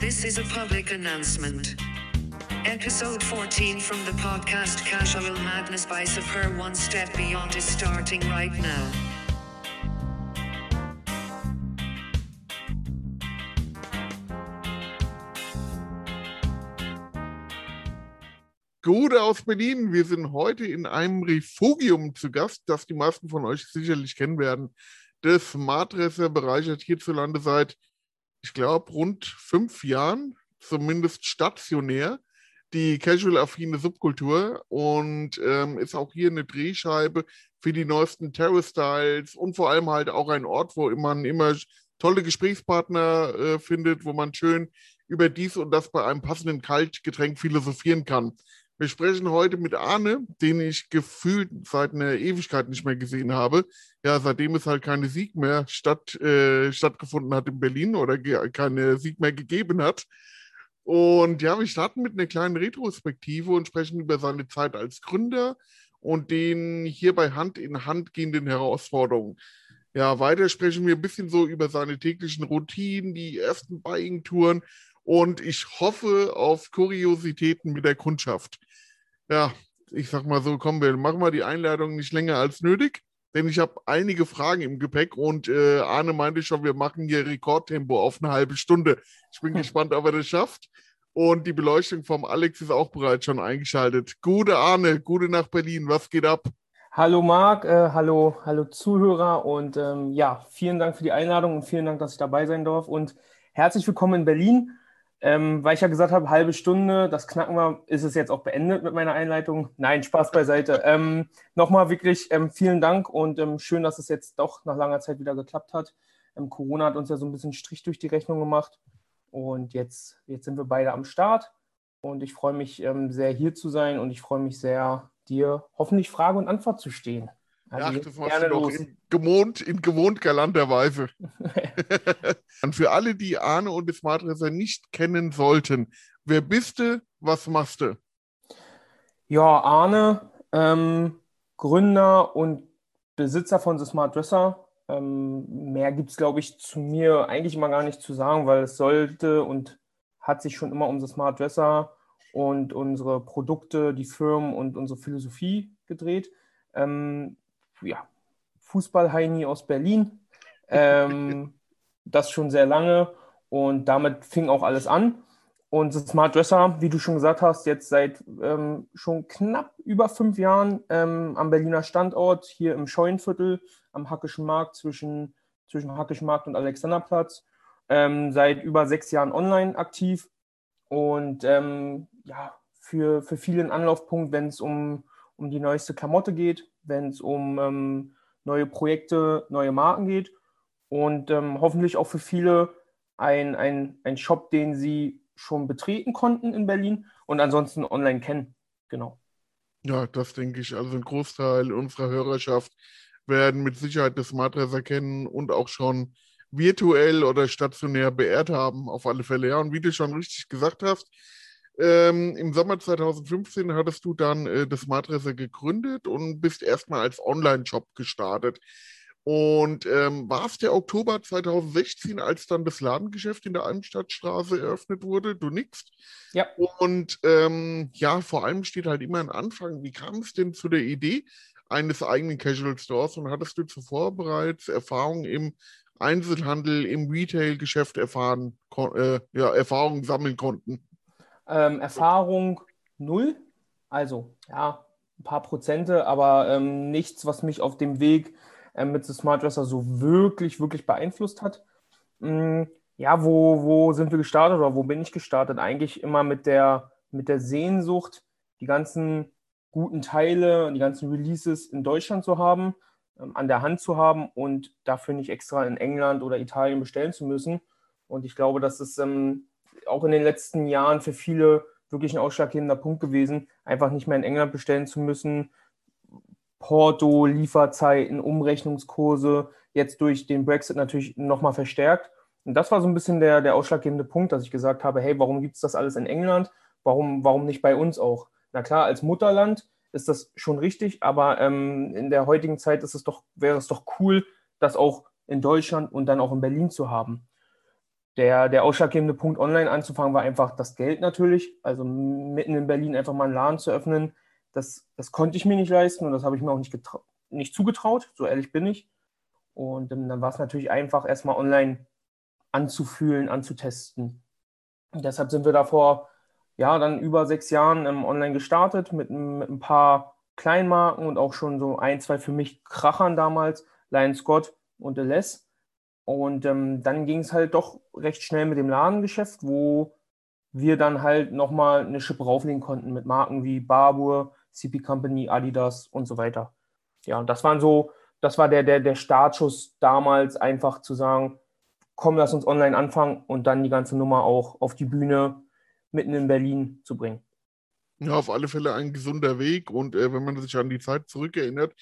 This is a public announcement. Episode 14 from the podcast Casual Madness by Super One Step Beyond is starting right now. Gute aus Berlin. Wir sind heute in einem Refugium zu Gast, das die meisten von euch sicherlich kennen werden. Das Madresse bereichert hierzulande seit, ich glaube, rund fünf Jahren, zumindest stationär, die casual-affine Subkultur und ähm, ist auch hier eine Drehscheibe für die neuesten Terror-Styles und vor allem halt auch ein Ort, wo man immer tolle Gesprächspartner äh, findet, wo man schön über dies und das bei einem passenden Kaltgetränk philosophieren kann. Wir sprechen heute mit Arne, den ich gefühlt seit einer Ewigkeit nicht mehr gesehen habe. Ja, seitdem es halt keine Sieg mehr statt, äh, stattgefunden hat in Berlin oder keine Sieg mehr gegeben hat. Und ja, wir starten mit einer kleinen Retrospektive und sprechen über seine Zeit als Gründer und den hierbei Hand in Hand gehenden Herausforderungen. Ja, weiter sprechen wir ein bisschen so über seine täglichen Routinen, die ersten Buying-Touren und ich hoffe auf Kuriositäten mit der Kundschaft ja, ich sag mal so, komm, wir machen mal die Einladung nicht länger als nötig, denn ich habe einige Fragen im Gepäck und äh, Arne meinte schon, wir machen hier Rekordtempo auf eine halbe Stunde. Ich bin hm. gespannt, ob er das schafft. Und die Beleuchtung vom Alex ist auch bereits schon eingeschaltet. Gute Arne, gute nach Berlin, was geht ab? Hallo Marc, äh, hallo, hallo Zuhörer und ähm, ja, vielen Dank für die Einladung und vielen Dank, dass ich dabei sein darf und herzlich willkommen in Berlin. Ähm, weil ich ja gesagt habe, halbe Stunde, das knacken wir, ist es jetzt auch beendet mit meiner Einleitung. Nein, Spaß beiseite. Ähm, Nochmal wirklich ähm, vielen Dank und ähm, schön, dass es jetzt doch nach langer Zeit wieder geklappt hat. Ähm, Corona hat uns ja so ein bisschen Strich durch die Rechnung gemacht und jetzt, jetzt sind wir beide am Start und ich freue mich ähm, sehr hier zu sein und ich freue mich sehr, dir hoffentlich Frage und Antwort zu stehen. Also ja, das machst du doch in gewohnt, in gewohnt galanter Weise. und für alle, die Arne und das Madresser nicht kennen sollten, wer bist du, was machst du? Ja, Arne, ähm, Gründer und Besitzer von The Smart Dresser. Ähm, mehr gibt es, glaube ich, zu mir eigentlich mal gar nicht zu sagen, weil es sollte und hat sich schon immer um The Smart Dresser und unsere Produkte, die Firmen und unsere Philosophie gedreht. Ähm, ja, Fußball-Heini aus Berlin. Ähm, das schon sehr lange und damit fing auch alles an. Und Smart Dresser, wie du schon gesagt hast, jetzt seit ähm, schon knapp über fünf Jahren ähm, am Berliner Standort, hier im Scheunenviertel am Hackischen Markt zwischen, zwischen Hackischen Markt und Alexanderplatz. Ähm, seit über sechs Jahren online aktiv und ähm, ja, für, für viele ein Anlaufpunkt, wenn es um, um die neueste Klamotte geht, wenn es um ähm, neue Projekte, neue Marken geht und ähm, hoffentlich auch für viele ein, ein, ein Shop, den sie schon betreten konnten in Berlin und ansonsten online kennen. Genau. Ja, das denke ich. Also ein Großteil unserer Hörerschaft werden mit Sicherheit das Matress kennen und auch schon virtuell oder stationär beehrt haben, auf alle Fälle. Ja, und wie du schon richtig gesagt hast, ähm, Im Sommer 2015 hattest du dann äh, das Madresse gegründet und bist erstmal als Online-Shop gestartet. Und ähm, war es der Oktober 2016, als dann das Ladengeschäft in der Almstadtstraße eröffnet wurde? Du nickst. Ja. Und ähm, ja, vor allem steht halt immer ein Anfang. Wie kam es denn zu der Idee eines eigenen Casual Stores? Und hattest du zuvor bereits Erfahrungen im Einzelhandel, im Retail-Geschäft erfahren, äh, ja, Erfahrungen sammeln konnten? Ähm, Erfahrung null, also ja, ein paar Prozente, aber ähm, nichts, was mich auf dem Weg ähm, mit The Smart Dresser so wirklich, wirklich beeinflusst hat. Ähm, ja, wo, wo sind wir gestartet oder wo bin ich gestartet? Eigentlich immer mit der, mit der Sehnsucht, die ganzen guten Teile und die ganzen Releases in Deutschland zu haben, ähm, an der Hand zu haben und dafür nicht extra in England oder Italien bestellen zu müssen. Und ich glaube, dass es ähm, auch in den letzten Jahren für viele wirklich ein ausschlaggebender Punkt gewesen, einfach nicht mehr in England bestellen zu müssen. Porto, Lieferzeiten, Umrechnungskurse, jetzt durch den Brexit natürlich nochmal verstärkt. Und das war so ein bisschen der, der ausschlaggebende Punkt, dass ich gesagt habe, hey, warum gibt es das alles in England? Warum, warum nicht bei uns auch? Na klar, als Mutterland ist das schon richtig, aber ähm, in der heutigen Zeit ist es doch, wäre es doch cool, das auch in Deutschland und dann auch in Berlin zu haben. Der, der ausschlaggebende Punkt, online anzufangen, war einfach das Geld natürlich. Also mitten in Berlin einfach mal einen Laden zu öffnen, das, das konnte ich mir nicht leisten und das habe ich mir auch nicht, nicht zugetraut, so ehrlich bin ich. Und dann war es natürlich einfach, erstmal online anzufühlen, anzutesten. Und deshalb sind wir davor, ja, dann über sechs Jahren ähm, online gestartet mit, mit ein paar Kleinmarken und auch schon so ein, zwei für mich Krachern damals, Lion Scott und Les. Und ähm, dann ging es halt doch recht schnell mit dem Ladengeschäft, wo wir dann halt nochmal eine Schippe rauflegen konnten mit Marken wie Barbour, CP Company, Adidas und so weiter. Ja, und das waren so, das war der, der, der Startschuss damals, einfach zu sagen, komm, lass uns online anfangen und dann die ganze Nummer auch auf die Bühne mitten in Berlin zu bringen. Ja, auf alle Fälle ein gesunder Weg und äh, wenn man sich an die Zeit zurückerinnert,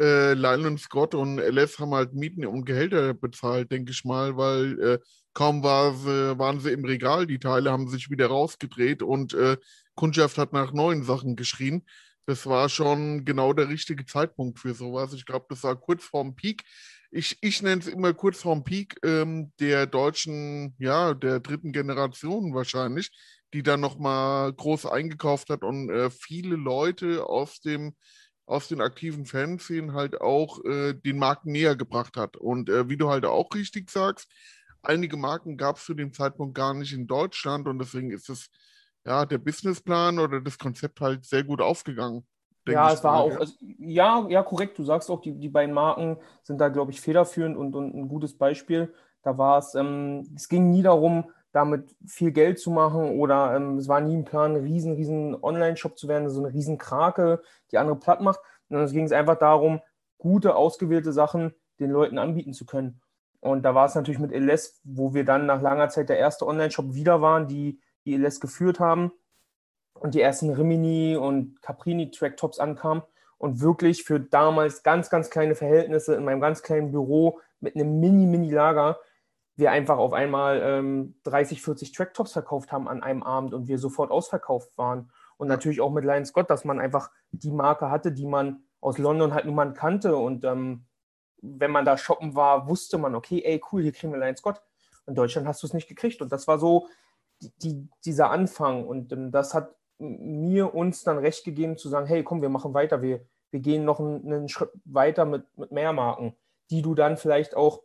äh, Lyle Scott und LS haben halt Mieten und Gehälter bezahlt, denke ich mal, weil äh, kaum war sie, waren sie im Regal, die Teile haben sich wieder rausgedreht und äh, Kundschaft hat nach neuen Sachen geschrien. Das war schon genau der richtige Zeitpunkt für sowas. Ich glaube, das war kurz vorm Peak. Ich, ich nenne es immer kurz vorm Peak ähm, der deutschen, ja, der dritten Generation wahrscheinlich, die dann nochmal groß eingekauft hat und äh, viele Leute aus dem aus den aktiven Fanszenen halt auch äh, den Marken näher gebracht hat. Und äh, wie du halt auch richtig sagst, einige Marken gab es zu dem Zeitpunkt gar nicht in Deutschland und deswegen ist es ja der Businessplan oder das Konzept halt sehr gut aufgegangen. Ja, es war auch, ja. Also, ja, ja, korrekt, du sagst auch, die, die beiden Marken sind da, glaube ich, federführend und, und ein gutes Beispiel. Da war es, ähm, es ging nie darum, damit viel Geld zu machen oder ähm, es war nie ein Plan, ein riesen, riesen Online-Shop zu werden, so eine riesen Krake, die andere platt macht, sondern es ging es einfach darum, gute, ausgewählte Sachen den Leuten anbieten zu können. Und da war es natürlich mit LS, wo wir dann nach langer Zeit der erste Online-Shop wieder waren, die die LS geführt haben und die ersten Rimini und Caprini Tracktops ankamen und wirklich für damals ganz, ganz kleine Verhältnisse in meinem ganz kleinen Büro mit einem Mini-Mini-Lager wir einfach auf einmal ähm, 30, 40 Tracktops verkauft haben an einem Abend und wir sofort ausverkauft waren. Und natürlich auch mit Lion Scott, dass man einfach die Marke hatte, die man aus London halt mal kannte. Und ähm, wenn man da shoppen war, wusste man, okay, ey, cool, hier kriegen wir Lion Scott. In Deutschland hast du es nicht gekriegt. Und das war so die, dieser Anfang. Und ähm, das hat mir uns dann recht gegeben zu sagen, hey, komm, wir machen weiter. Wir, wir gehen noch einen, einen Schritt weiter mit, mit mehr Marken, die du dann vielleicht auch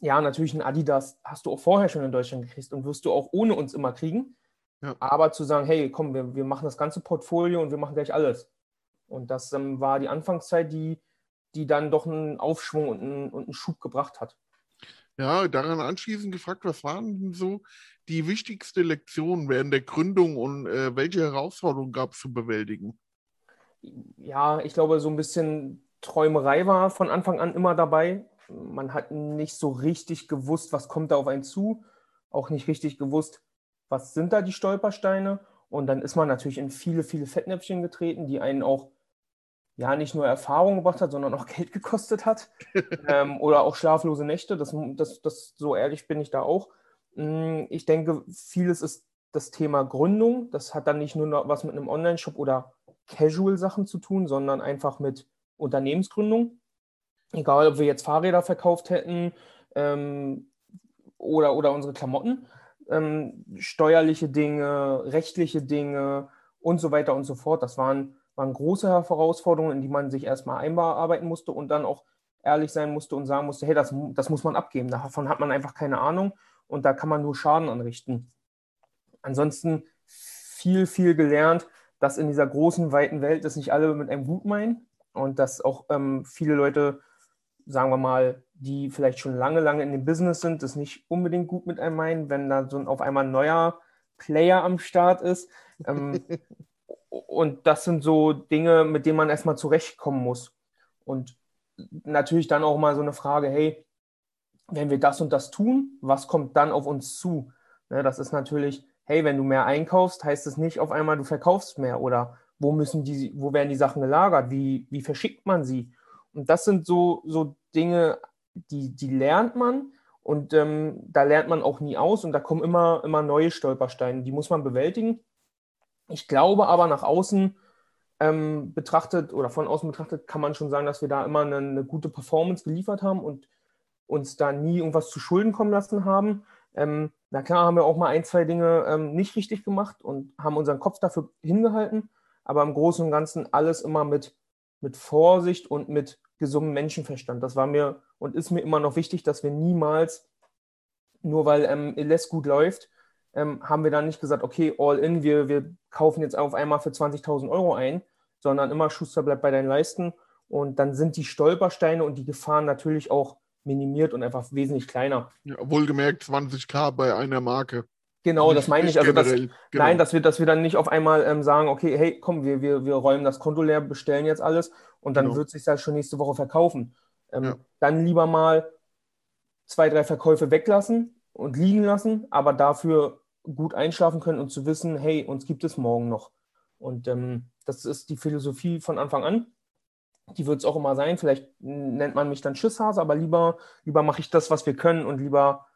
ja, natürlich ein Adidas hast du auch vorher schon in Deutschland gekriegt und wirst du auch ohne uns immer kriegen. Ja. Aber zu sagen, hey, komm, wir, wir machen das ganze Portfolio und wir machen gleich alles. Und das ähm, war die Anfangszeit, die, die dann doch einen Aufschwung und einen, und einen Schub gebracht hat. Ja, daran anschließend gefragt, was waren denn so die wichtigste Lektion während der Gründung und äh, welche Herausforderungen gab es zu bewältigen? Ja, ich glaube, so ein bisschen Träumerei war von Anfang an immer dabei man hat nicht so richtig gewusst, was kommt da auf einen zu, auch nicht richtig gewusst, was sind da die Stolpersteine. Und dann ist man natürlich in viele, viele Fettnäpfchen getreten, die einen auch ja nicht nur Erfahrung gebracht hat, sondern auch Geld gekostet hat. ähm, oder auch schlaflose Nächte. Das, das, das, so ehrlich bin ich da auch. Mm, ich denke, vieles ist das Thema Gründung. Das hat dann nicht nur noch was mit einem Online-Shop oder Casual-Sachen zu tun, sondern einfach mit Unternehmensgründung. Egal, ob wir jetzt Fahrräder verkauft hätten ähm, oder, oder unsere Klamotten, ähm, steuerliche Dinge, rechtliche Dinge und so weiter und so fort. Das waren, waren große Herausforderungen, in die man sich erstmal einarbeiten musste und dann auch ehrlich sein musste und sagen musste, hey, das, das muss man abgeben. Davon hat man einfach keine Ahnung und da kann man nur Schaden anrichten. Ansonsten viel, viel gelernt, dass in dieser großen, weiten Welt das nicht alle mit einem gut meinen und dass auch ähm, viele Leute sagen wir mal, die vielleicht schon lange, lange in dem Business sind, das nicht unbedingt gut mit einem meinen, wenn da so ein, auf einmal ein neuer Player am Start ist. Ähm, und das sind so Dinge, mit denen man erstmal zurechtkommen muss. Und natürlich dann auch mal so eine Frage, hey, wenn wir das und das tun, was kommt dann auf uns zu? Ne, das ist natürlich, hey, wenn du mehr einkaufst, heißt es nicht auf einmal, du verkaufst mehr oder wo müssen die, wo werden die Sachen gelagert? Wie, wie verschickt man sie? Und das sind so, so Dinge, die, die lernt man und ähm, da lernt man auch nie aus und da kommen immer, immer neue Stolpersteine, die muss man bewältigen. Ich glaube aber nach außen ähm, betrachtet oder von außen betrachtet kann man schon sagen, dass wir da immer eine, eine, gute Performance geliefert haben und uns da nie irgendwas zu Schulden kommen lassen haben. Ähm, na klar haben wir auch mal ein, zwei Dinge ähm, nicht richtig gemacht und haben unseren Kopf dafür hingehalten, aber im Großen und Ganzen alles immer mit, mit Vorsicht und mit gesundem Menschenverstand. Das war mir und ist mir immer noch wichtig, dass wir niemals, nur weil ähm, LS gut läuft, ähm, haben wir dann nicht gesagt, okay, all in, wir, wir kaufen jetzt auf einmal für 20.000 Euro ein, sondern immer Schuster bleibt bei deinen Leisten. Und dann sind die Stolpersteine und die Gefahren natürlich auch minimiert und einfach wesentlich kleiner. Ja, wohlgemerkt 20k bei einer Marke. Genau, das meine ich. Also das, genau. Nein, dass wir, dass wir dann nicht auf einmal ähm, sagen, okay, hey, komm, wir, wir, wir räumen das Konto leer, bestellen jetzt alles und dann genau. wird sich das schon nächste Woche verkaufen. Ähm, ja. Dann lieber mal zwei, drei Verkäufe weglassen und liegen lassen, aber dafür gut einschlafen können und zu wissen, hey, uns gibt es morgen noch. Und ähm, das ist die Philosophie von Anfang an. Die wird es auch immer sein. Vielleicht nennt man mich dann Schisshase, aber lieber, lieber mache ich das, was wir können und lieber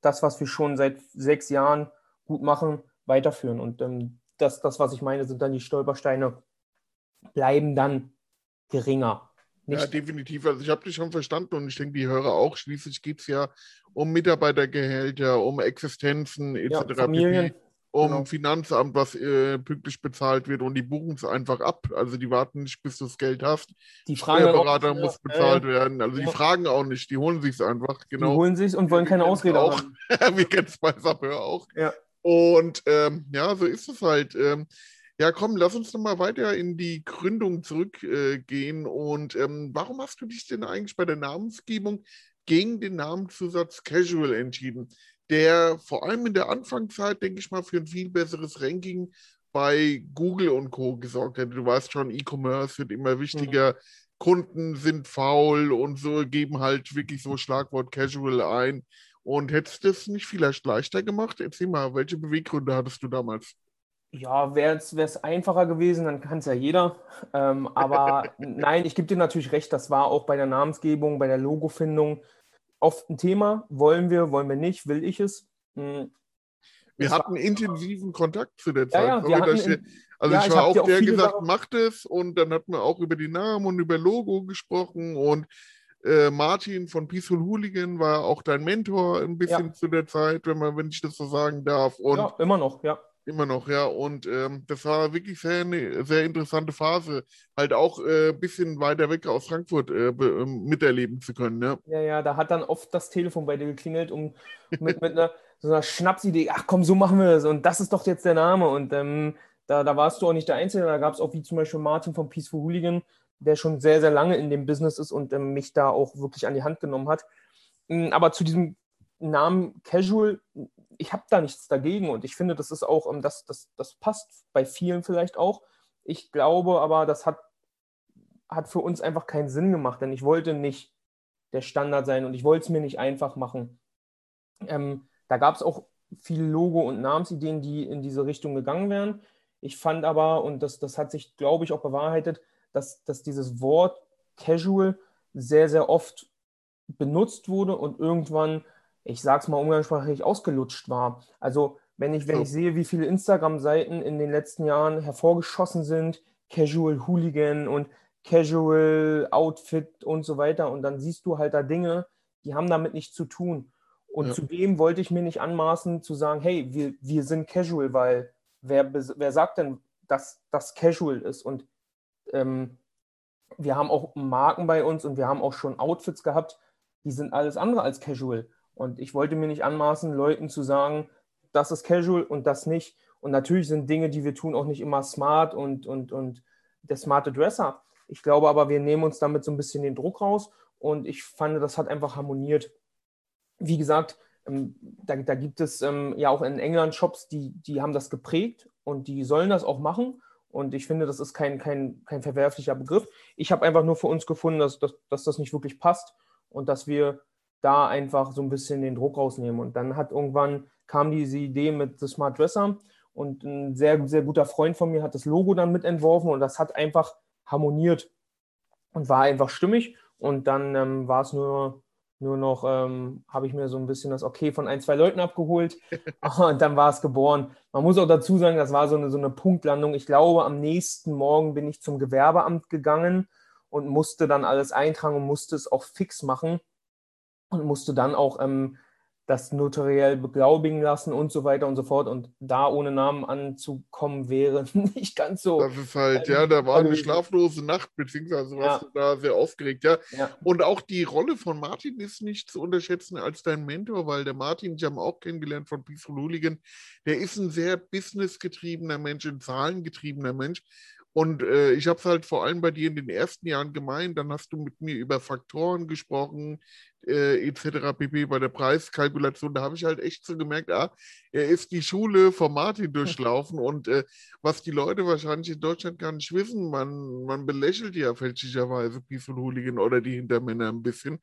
das, was wir schon seit sechs Jahren gut machen, weiterführen. Und ähm, das, das, was ich meine, sind dann die Stolpersteine, bleiben dann geringer. Nicht ja, definitiv. Also ich habe dich schon verstanden und ich denke, die Hörer auch. Schließlich geht es ja um Mitarbeitergehälter, um Existenzen etc. Ja, Familien. Um genau. Finanzamt, was äh, pünktlich bezahlt wird und die buchen es einfach ab. Also die warten nicht, bis du das Geld hast. Die Steuerberater muss ja, bezahlt ja, werden. Also die fragen auch nicht, die holen sich es einfach. Genau. Die holen sich und wollen keine Ausrede auch. haben. Wir kennen es bei Sapeur auch. Ja. Und ähm, ja, so ist es halt. Ähm, ja, komm, lass uns noch mal weiter in die Gründung zurückgehen. Äh, und ähm, warum hast du dich denn eigentlich bei der Namensgebung gegen den Namenszusatz Casual entschieden, der vor allem in der Anfangszeit, denke ich mal, für ein viel besseres Ranking bei Google und Co. gesorgt hätte. Du weißt schon, E-Commerce wird immer wichtiger. Mhm. Kunden sind faul und so geben halt wirklich so Schlagwort Casual ein. Und hättest du das nicht vielleicht leichter gemacht? Erzähl mal, welche Beweggründe hattest du damals? Ja, wäre es einfacher gewesen, dann kann es ja jeder. Ähm, aber nein, ich gebe dir natürlich recht, das war auch bei der Namensgebung, bei der Logofindung oft ein Thema. Wollen wir, wollen wir nicht, will ich es? Hm. Wir hatten intensiven Kontakt zu der Zeit. Ja, ja, wir ich, also ja, ich war ich auch der, gesagt, Sachen... macht es und dann hat man auch über die Namen und über Logo gesprochen und äh, Martin von Peaceful Hooligan war auch dein Mentor ein bisschen zu der Zeit, wenn man, wenn ich das so sagen darf. Und ja, immer noch, ja. Immer noch, ja. Und ähm, das war wirklich sehr, eine sehr interessante Phase, halt auch ein äh, bisschen weiter weg aus Frankfurt äh, ähm, miterleben zu können. Ja. ja, ja, da hat dann oft das Telefon bei dir geklingelt, um mit, mit einer, so einer Schnapsidee, ach komm, so machen wir das und das ist doch jetzt der Name. Und ähm, da, da warst du auch nicht der Einzige, da gab es auch wie zum Beispiel Martin von Peaceful Hooligan, der schon sehr, sehr lange in dem Business ist und ähm, mich da auch wirklich an die Hand genommen hat. Hm, aber zu diesem Namen Casual, ich habe da nichts dagegen und ich finde, das ist auch, ähm, das, das, das passt bei vielen vielleicht auch. Ich glaube aber, das hat, hat für uns einfach keinen Sinn gemacht, denn ich wollte nicht der Standard sein und ich wollte es mir nicht einfach machen. Ähm, da gab es auch viele Logo- und Namensideen, die in diese Richtung gegangen wären. Ich fand aber, und das, das hat sich, glaube ich, auch bewahrheitet, dass, dass dieses Wort Casual sehr, sehr oft benutzt wurde und irgendwann ich sage es mal umgangssprachlich, ausgelutscht war. Also wenn ich, wenn ich sehe, wie viele Instagram-Seiten in den letzten Jahren hervorgeschossen sind, Casual Hooligan und Casual Outfit und so weiter, und dann siehst du halt da Dinge, die haben damit nichts zu tun. Und ja. zudem wollte ich mir nicht anmaßen zu sagen, hey, wir, wir sind casual, weil wer, wer sagt denn, dass das casual ist? Und ähm, wir haben auch Marken bei uns und wir haben auch schon Outfits gehabt, die sind alles andere als casual. Und ich wollte mir nicht anmaßen, Leuten zu sagen, das ist casual und das nicht. Und natürlich sind Dinge, die wir tun, auch nicht immer smart und, und, und der smarte Dresser. Ich glaube aber, wir nehmen uns damit so ein bisschen den Druck raus und ich fand, das hat einfach harmoniert. Wie gesagt, ähm, da, da, gibt es ähm, ja auch in England Shops, die, die haben das geprägt und die sollen das auch machen. Und ich finde, das ist kein, kein, kein verwerflicher Begriff. Ich habe einfach nur für uns gefunden, dass, dass, dass das nicht wirklich passt und dass wir da einfach so ein bisschen den Druck rausnehmen. Und dann hat irgendwann kam diese Idee mit The Smart Dresser und ein sehr, sehr guter Freund von mir hat das Logo dann mitentworfen und das hat einfach harmoniert und war einfach stimmig. Und dann ähm, war es nur, nur noch, ähm, habe ich mir so ein bisschen das Okay von ein, zwei Leuten abgeholt und dann war es geboren. Man muss auch dazu sagen, das war so eine, so eine Punktlandung. Ich glaube, am nächsten Morgen bin ich zum Gewerbeamt gegangen und musste dann alles eintragen und musste es auch fix machen und musste dann auch ähm, das notariell beglaubigen lassen und so weiter und so fort. Und da ohne Namen anzukommen wäre nicht ganz so. Das ist halt, ja, da war eine schlaflose Nacht, beziehungsweise warst ja. du da sehr aufgeregt, ja. ja. Und auch die Rolle von Martin ist nicht zu unterschätzen als dein Mentor, weil der Martin, ich habe auch kennengelernt von Peaceful Hooligan, der ist ein sehr businessgetriebener Mensch, ein zahlengetriebener Mensch. Und äh, ich habe es halt vor allem bei dir in den ersten Jahren gemeint, dann hast du mit mir über Faktoren gesprochen, äh, etc. pp. bei der Preiskalkulation. Da habe ich halt echt so gemerkt, ah, er ist die Schule von Martin durchlaufen und äh, was die Leute wahrscheinlich in Deutschland gar nicht wissen, man, man belächelt ja fälschlicherweise Peaceful Hooligan oder die Hintermänner ein bisschen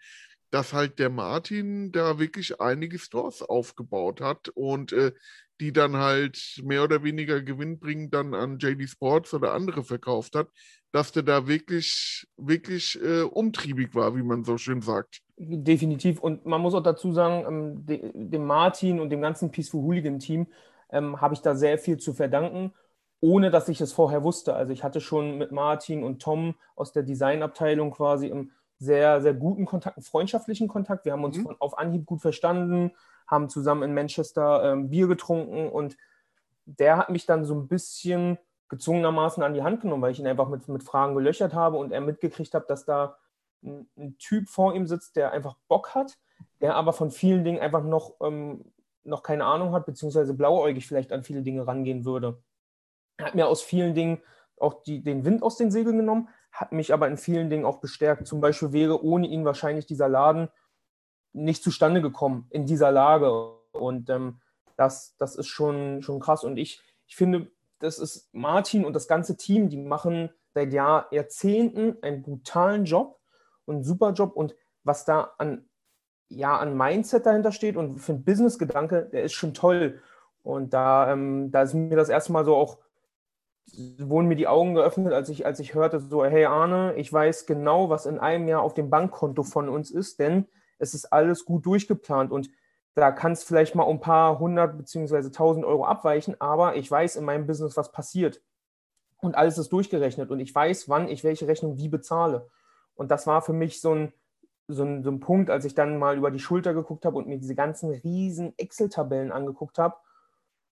dass halt der Martin da wirklich einige Stores aufgebaut hat und äh, die dann halt mehr oder weniger gewinnbringend dann an JD Sports oder andere verkauft hat, dass der da wirklich, wirklich äh, umtriebig war, wie man so schön sagt. Definitiv. Und man muss auch dazu sagen, ähm, de, dem Martin und dem ganzen Peaceful Hooligan Team ähm, habe ich da sehr viel zu verdanken, ohne dass ich es vorher wusste. Also ich hatte schon mit Martin und Tom aus der Designabteilung quasi im sehr, sehr guten Kontakt, einen freundschaftlichen Kontakt. Wir haben uns mhm. von, auf Anhieb gut verstanden haben zusammen in Manchester ähm, Bier getrunken und der hat mich dann so ein bisschen gezwungenermaßen an die Hand genommen, weil ich ihn einfach mit, mit Fragen gelöchert habe und er mitgekriegt hat, dass da ein, ein, Typ vor ihm sitzt, der einfach Bock hat, der aber von vielen Dingen einfach noch, ähm, noch keine Ahnung hat, beziehungsweise blauäugig vielleicht an viele Dinge rangehen würde. Er hat mir aus vielen Dingen auch die, den Wind aus den Segeln genommen, hat mich aber in vielen Dingen auch bestärkt. Zum Beispiel wäre ohne ihn wahrscheinlich dieser Laden nicht zustande gekommen in dieser Lage. Und ähm, das, das ist schon, schon krass. Und ich, ich finde, das ist Martin und das ganze Team, die machen seit Jahr, Jahrzehnten einen brutalen Job und einen super Job. Und was da an, ja, an Mindset dahinter steht und für ein Business-Gedanke, der ist schon toll. Und da, ähm, da ist mir das erste Mal so auch, wurden mir die Augen geöffnet, als ich, als ich hörte, so, hey Arne, ich weiß genau, was in einem Jahr auf dem Bankkonto von uns ist, denn es ist alles gut durchgeplant und da kann es vielleicht mal um ein paar hundert beziehungsweise tausend Euro abweichen, aber ich weiß in meinem Business, was passiert. Und alles ist durchgerechnet und ich weiß, wann ich welche Rechnung wie bezahle. Und das war für mich so ein, so ein, so ein Punkt, als ich dann mal über die Schulter geguckt habe und mir diese ganzen riesen Excel-Tabellen angeguckt habe.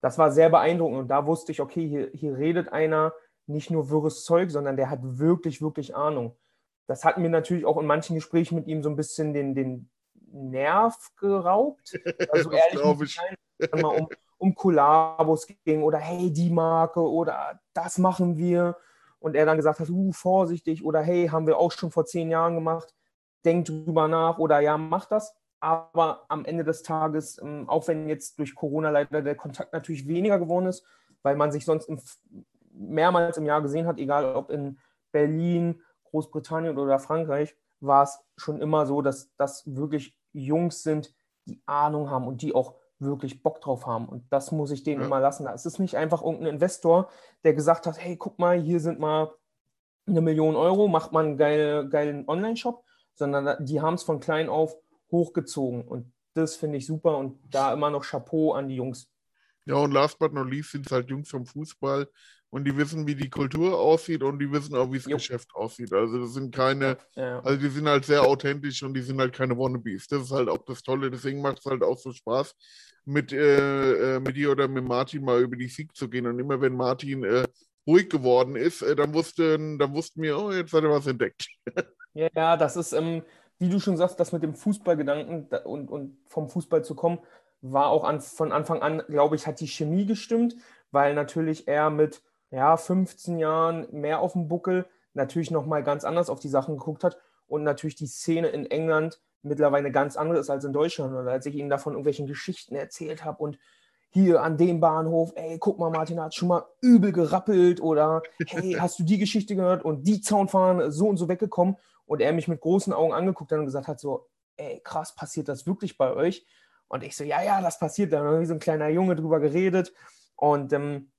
Das war sehr beeindruckend und da wusste ich, okay, hier, hier redet einer nicht nur wirres Zeug, sondern der hat wirklich, wirklich Ahnung. Das hat mir natürlich auch in manchen Gesprächen mit ihm so ein bisschen den, den, Nerv geraubt. Also ehrlich ich. Sein, mal um, um Kollabos ging oder hey, die Marke oder das machen wir. Und er dann gesagt hat, uh, vorsichtig oder hey, haben wir auch schon vor zehn Jahren gemacht, denk drüber nach oder ja, mach das. Aber am Ende des Tages, ähm, auch wenn jetzt durch Corona leider der Kontakt natürlich weniger geworden ist, weil man sich sonst im, mehrmals im Jahr gesehen hat, egal ob in Berlin, Großbritannien oder Frankreich, war es schon immer so, dass das wirklich Jungs sind, die Ahnung haben und die auch wirklich Bock drauf haben. Und das muss ich denen ja. immer lassen. Es ist nicht einfach irgendein Investor, der gesagt hat, hey, guck mal, hier sind mal eine Million Euro, macht man einen geile, geilen Online-Shop, sondern die haben es von klein auf hochgezogen. Und das finde ich super und da immer noch Chapeau an die Jungs. Ja, und last but not least sind es halt Jungs vom Fußball, und die wissen, wie die Kultur aussieht und die wissen auch, wie das Geschäft aussieht. Also das sind keine, ja. also die sind halt sehr authentisch und die sind halt keine Wannabes. Das ist halt auch das Tolle. Deswegen macht es halt auch so Spaß, mit, äh, äh, mit dir oder mit Martin mal über die Sieg zu gehen. Und immer wenn Martin äh, ruhig geworden ist, äh, dann, wussten, dann wussten wir, oh, jetzt hat er was entdeckt. ja, ja, das ist, ähm, wie du schon sagst, das mit dem Fußballgedanken und, und vom Fußball zu kommen, war auch an, von Anfang an, glaube ich, hat die Chemie gestimmt, weil natürlich er mit ja, 15 Jahren mehr auf dem Buckel natürlich nochmal ganz anders auf die Sachen geguckt hat und natürlich die Szene in England mittlerweile ganz andere ist als in Deutschland. Und als ich ihnen davon irgendwelchen Geschichten erzählt habe und hier an dem Bahnhof, ey, guck mal, Martin hat schon mal übel gerappelt oder hey, hast du die Geschichte gehört und die Zaunfahren so und so weggekommen und er mich mit großen Augen angeguckt hat und gesagt hat so, ey, krass, passiert das wirklich bei euch? Und ich so, ja, ja, das passiert. Da haben wir wie so ein kleiner Junge drüber geredet und ähm,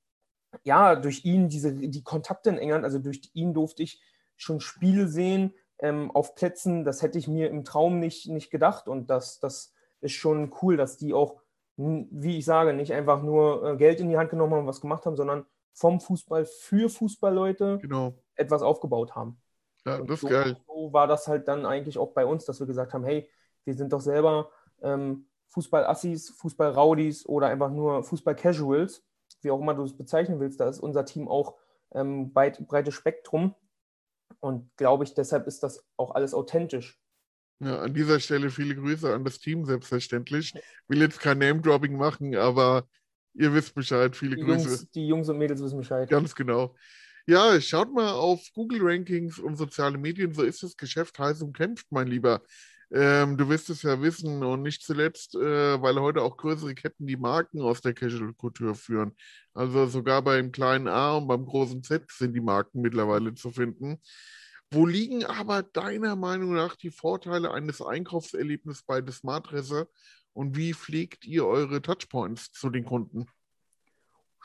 ja, durch ihn, diese, die Kontakte in England, also durch ihn durfte ich schon Spiele sehen ähm, auf Plätzen, das hätte ich mir im Traum nicht, nicht gedacht. Und das, das ist schon cool, dass die auch, wie ich sage, nicht einfach nur äh, Geld in die Hand genommen haben und was gemacht haben, sondern vom Fußball für Fußballleute genau. etwas aufgebaut haben. Ja, das so, ist geil. So war das halt dann eigentlich auch bei uns, dass wir gesagt haben, hey, wir sind doch selber ähm, Fußball-Assis, Fußball-Raudis oder einfach nur Fußball-Casuals, wie auch immer du es bezeichnen willst. Da ist unser Team auch ähm, breit, breites Spektrum. Und glaube ich, deshalb ist das auch alles authentisch. Ja, an dieser Stelle viele Grüße an das Team, selbstverständlich. Will jetzt kein Name-Dropping machen, aber ihr wisst Bescheid. Viele Die Grüße. Jungs, die Jungs und Mädels wissen Bescheid. Ganz genau. Ja, schaut mal auf Google Rankings und soziale Medien. So ist das Geschäft heiß umkämpft, mein Lieber. Ähm, du wirst es ja wissen und nicht zuletzt, äh, weil heute auch größere Ketten die Marken aus der Casual-Kultur führen. Also sogar beim kleinen A und beim großen Z sind die Marken mittlerweile zu finden. Wo liegen aber deiner Meinung nach die Vorteile eines Einkaufserlebnisses bei The Smart Dresser und wie pflegt ihr eure Touchpoints zu den Kunden?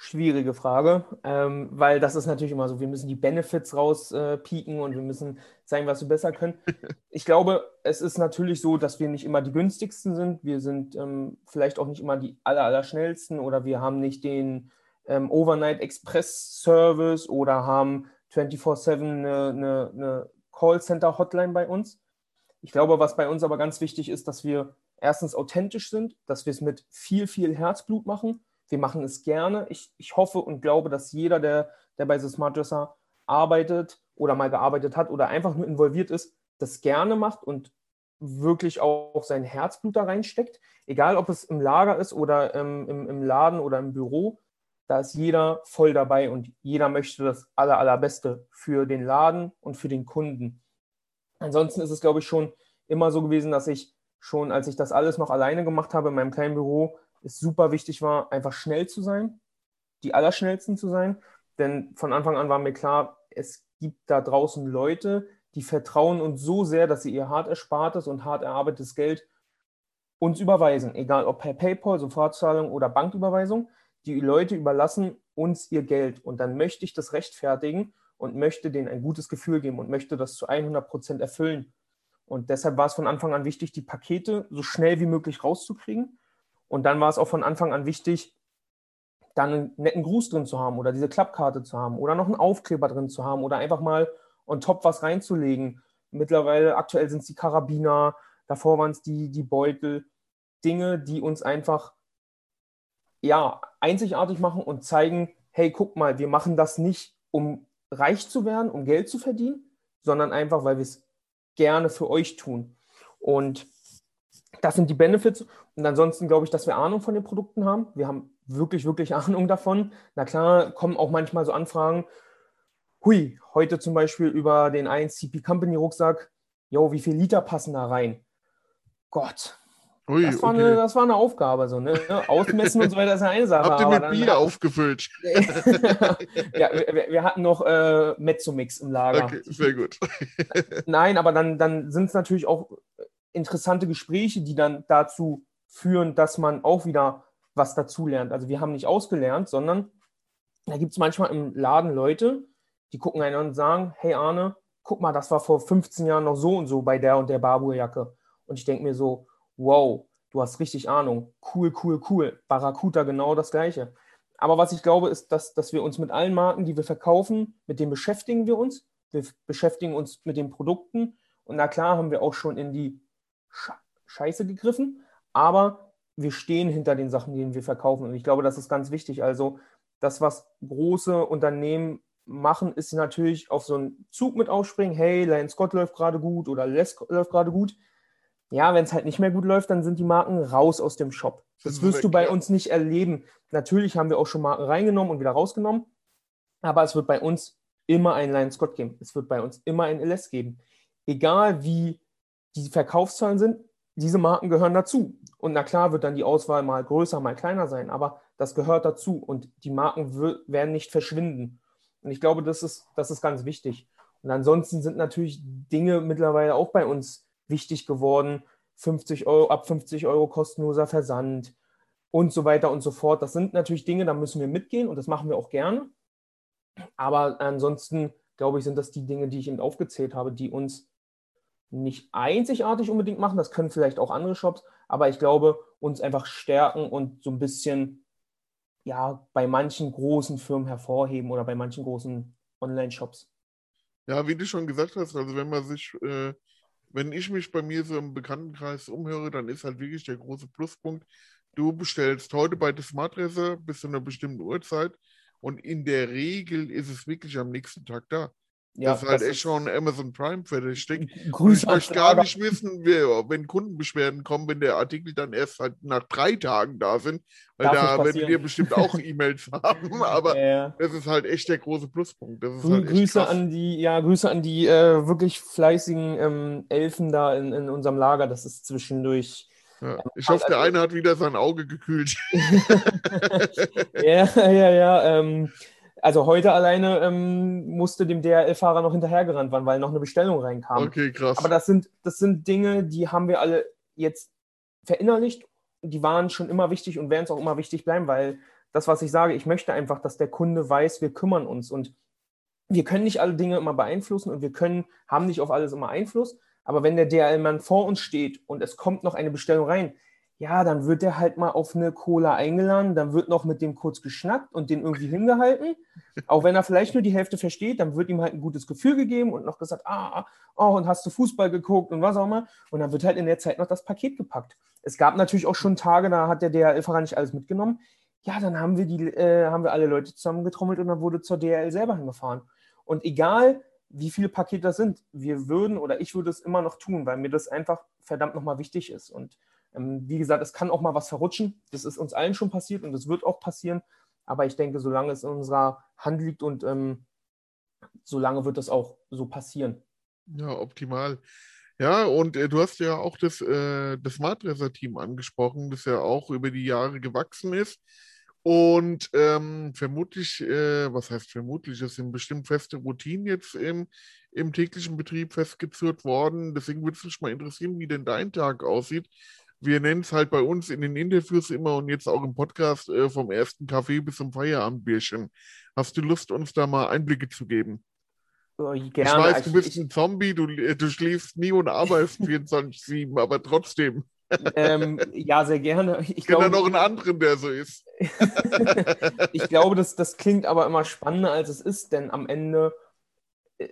Schwierige Frage, ähm, weil das ist natürlich immer so, wir müssen die Benefits rauspieken äh, und wir müssen zeigen, was wir besser können. Ich glaube, es ist natürlich so, dass wir nicht immer die günstigsten sind. Wir sind ähm, vielleicht auch nicht immer die aller, aller schnellsten oder wir haben nicht den ähm, Overnight Express Service oder haben 24-7 eine, eine, eine Callcenter-Hotline bei uns. Ich glaube, was bei uns aber ganz wichtig ist, dass wir erstens authentisch sind, dass wir es mit viel, viel Herzblut machen wir machen es gerne. Ich, ich hoffe und glaube, dass jeder, der, der bei The Smart Dresser arbeitet oder mal gearbeitet hat oder einfach nur involviert ist, das gerne macht und wirklich auch sein Herzblut da reinsteckt. Egal, ob es im Lager ist oder ähm, im, im Laden oder im Büro, da ist jeder voll dabei und jeder möchte das aller, allerbeste für den Laden und für den Kunden. Ansonsten ist es, glaube ich, schon immer so gewesen, dass ich schon, als ich das alles noch alleine gemacht habe in meinem kleinen Büro, es super wichtig war, einfach schnell zu sein, die Allerschnellsten zu sein. Denn von Anfang an war mir klar, es gibt da draußen Leute, die vertrauen uns so sehr, dass sie ihr hart erspartes und hart erarbeitetes Geld uns überweisen, egal ob per PayPal, Sofortzahlung oder Banküberweisung. Die Leute überlassen uns ihr Geld und dann möchte ich das rechtfertigen und möchte denen ein gutes Gefühl geben und möchte das zu 100 Prozent erfüllen. Und deshalb war es von Anfang an wichtig, die Pakete so schnell wie möglich rauszukriegen und dann war es auch von Anfang an wichtig, dann einen netten Gruß drin zu haben oder diese Klappkarte zu haben oder noch einen Aufkleber drin zu haben oder einfach mal on top was reinzulegen. Mittlerweile, aktuell sind es die Karabiner, davor waren es die, die Beutel, Dinge, die uns einfach ja, einzigartig machen und zeigen, hey, guck mal, wir machen das nicht, um reich zu werden, um Geld zu verdienen, sondern einfach, weil wir es gerne für euch tun. Und das sind die Benefits. Und ansonsten glaube ich, dass wir Ahnung von den Produkten haben. Wir haben wirklich, wirklich Ahnung davon. Na klar, kommen auch manchmal so Anfragen. Hui, heute zum Beispiel über den 1CP Company Rucksack. Jo, wie viel Liter passen da rein? Gott. Ui, das, war okay. eine, das war eine Aufgabe. So, ne? Ausmessen und so weiter ist eine Sache. Habt ihr mit Bier aufgefüllt? ja, wir, wir, hatten noch äh, Mezzomix im Lager. Okay, sehr gut. Nein, aber dann, dann sind es natürlich auch interessante Gespräche, die dann dazu führen, dass man auch wieder was dazulernt. Also wir haben nicht ausgelernt, sondern da gibt es manchmal im Laden Leute, die gucken einen und sagen, hey Arne, guck mal, das war vor 15 Jahren noch so und so bei der und der Barbour-Jacke. Und ich denke mir so, wow, du hast richtig Ahnung. Cool, cool, cool. Barracuda genau das gleiche. Aber was ich glaube, ist, dass, dass wir uns mit allen Marken, die wir verkaufen, mit denen beschäftigen wir uns. Wir beschäftigen uns mit den Produkten. Und na klar haben wir auch schon in die Scheiße gegriffen, aber wir stehen hinter den Sachen, die wir verkaufen. Und ich glaube, das ist ganz wichtig. Also das, was große Unternehmen machen, ist natürlich auf so einen Zug mit aufspringen. Hey, Lion Scott läuft gerade gut oder Les läuft gerade gut. Ja, wenn es halt nicht mehr gut läuft, dann sind die Marken raus aus dem Shop. Das wirst du bei uns nicht erleben. Natürlich haben wir auch schon Marken reingenommen und wieder rausgenommen, aber es wird bei uns immer einen Lion Scott geben. Es wird bei uns immer ein LS geben. Egal wie die Verkaufszahlen sind, diese Marken gehören dazu. Und na klar wird dann die Auswahl mal größer, mal kleiner sein, aber das gehört dazu und die Marken werden nicht verschwinden. Und ich glaube, das ist, das ist ganz wichtig. Und ansonsten sind natürlich Dinge mittlerweile auch bei uns wichtig geworden. 50 Euro, ab 50 Euro kostenloser Versand und so weiter und so fort. Das sind natürlich Dinge, da müssen wir mitgehen und das machen wir auch gerne. Aber ansonsten, glaube ich, sind das die Dinge, die ich eben aufgezählt habe, die uns nicht einzigartig unbedingt machen, das können vielleicht auch andere Shops, aber ich glaube, uns einfach stärken und so ein bisschen ja bei manchen großen Firmen hervorheben oder bei manchen großen Online-Shops. Ja, wie du schon gesagt hast, also wenn man sich äh, wenn ich mich bei mir so im Bekanntenkreis umhöre, dann ist halt wirklich der große Pluspunkt, du bestellst heute bei der Smartdresser bis zu einer bestimmten Uhrzeit und in der Regel ist es wirklich am nächsten Tag da. Ja, das ist halt das echt schon Amazon Prime fertig Grüße ich möchte gar nicht wissen, wenn Kundenbeschwerden kommen, wenn der Artikel dann erst halt nach drei Tagen da sind, weil Darf da werdet passieren. ihr bestimmt auch E-Mails haben, aber Äh, das ist halt echt der große Pluspunkt. Grü halt Grüße krass. an die, ja, Grüße an die äh, wirklich fleißigen ähm, Elfen da in, in unserem Lager. Das ist zwischendurch. Ja. Ich hoffe, der eine hat wieder sein Auge gekühlt. ja, ja, ja. Ähm, also heute alleine ähm, musste dem DHL-Fahrer noch hinterhergerannt werden, weil noch eine Bestellung reinkam. Okay, krass. Aber das sind, das sind Dinge, die haben wir alle jetzt verinnerlicht. Die waren schon immer wichtig und werden es auch immer wichtig bleiben, weil das, was ich sage, ich möchte einfach, dass der Kunde weiß, wir kümmern uns. Und wir können nicht alle Dinge immer beeinflussen und wir können, haben nicht auf alles immer Einfluss. Aber wenn der DHL-Mann vor uns steht und es kommt noch eine Bestellung rein, ja, dann wird er halt mal auf eine Cola eingeladen, dann wird noch mit dem kurz geschnackt und den irgendwie hingehalten. Auch wenn er vielleicht nur die Hälfte versteht, dann wird ihm halt ein gutes Gefühl gegeben und noch gesagt, ah, oh, und hast du Fußball geguckt und was auch immer. Und dann wird halt in der Zeit noch das Paket gepackt. Es gab natürlich auch schon Tage, da hat der DHL-Fahrer nicht alles mitgenommen. Ja, dann haben wir, die, äh, haben wir alle Leute zusammengetrommelt und dann wurde zur DHL selber hingefahren. Und egal, wie viele Pakete das sind, wir würden oder ich würde es immer noch tun, weil mir das einfach verdammt nochmal wichtig ist. Und wie gesagt, es kann auch mal was verrutschen. Das ist uns allen schon passiert und es wird auch passieren. Aber ich denke, solange es in unserer Hand liegt und ähm, solange wird das auch so passieren. Ja, optimal. Ja, und äh, du hast ja auch das, äh, das Smartdresser-Team angesprochen, das ja auch über die Jahre gewachsen ist. Und ähm, vermutlich, äh, was heißt vermutlich, es sind bestimmt feste Routinen jetzt im, im täglichen Betrieb festgezurrt worden. Deswegen würde es mich mal interessieren, wie denn dein Tag aussieht. Wir nennen es halt bei uns in den Interviews immer und jetzt auch im Podcast äh, vom ersten Kaffee bis zum Feierabendbierchen. Hast du Lust, uns da mal Einblicke zu geben? Äh, Ich Gerne. weiß, du Ich- bist ich- ein Zombie, du, äh, du schläfst nie und arbeitest 24-7, aber trotzdem. ähm, ja, sehr gerne. Ich Ich kenne noch einen anderen, der so ist. ich glaube das, das klingt aber immer spannender, als es ist, denn am Ende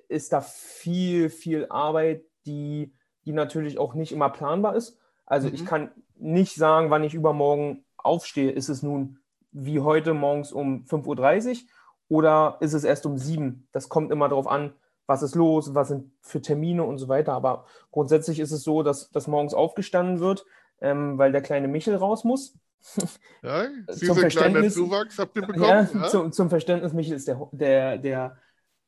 ist da viel, viel Arbeit, die, die natürlich auch nicht immer planbar ist. Also ich Mhm. kann nicht sagen, wann ich übermorgen aufstehe. Ist es nun wie heute morgens um 5.30 Uhr oder ist es erst um 7 Uhr? Das kommt immer darauf an, was ist los, was sind für Termine und so weiter. Aber grundsätzlich ist es so, dass, dass morgens aufgestanden wird, ähm, weil der kleine Michel raus muss. Ja, Zum dieser kleine Verständnis- Zuwachs habt ihr Ja, bekommen. Ja, Zum, zum Verständnis, Michel ist der, der, der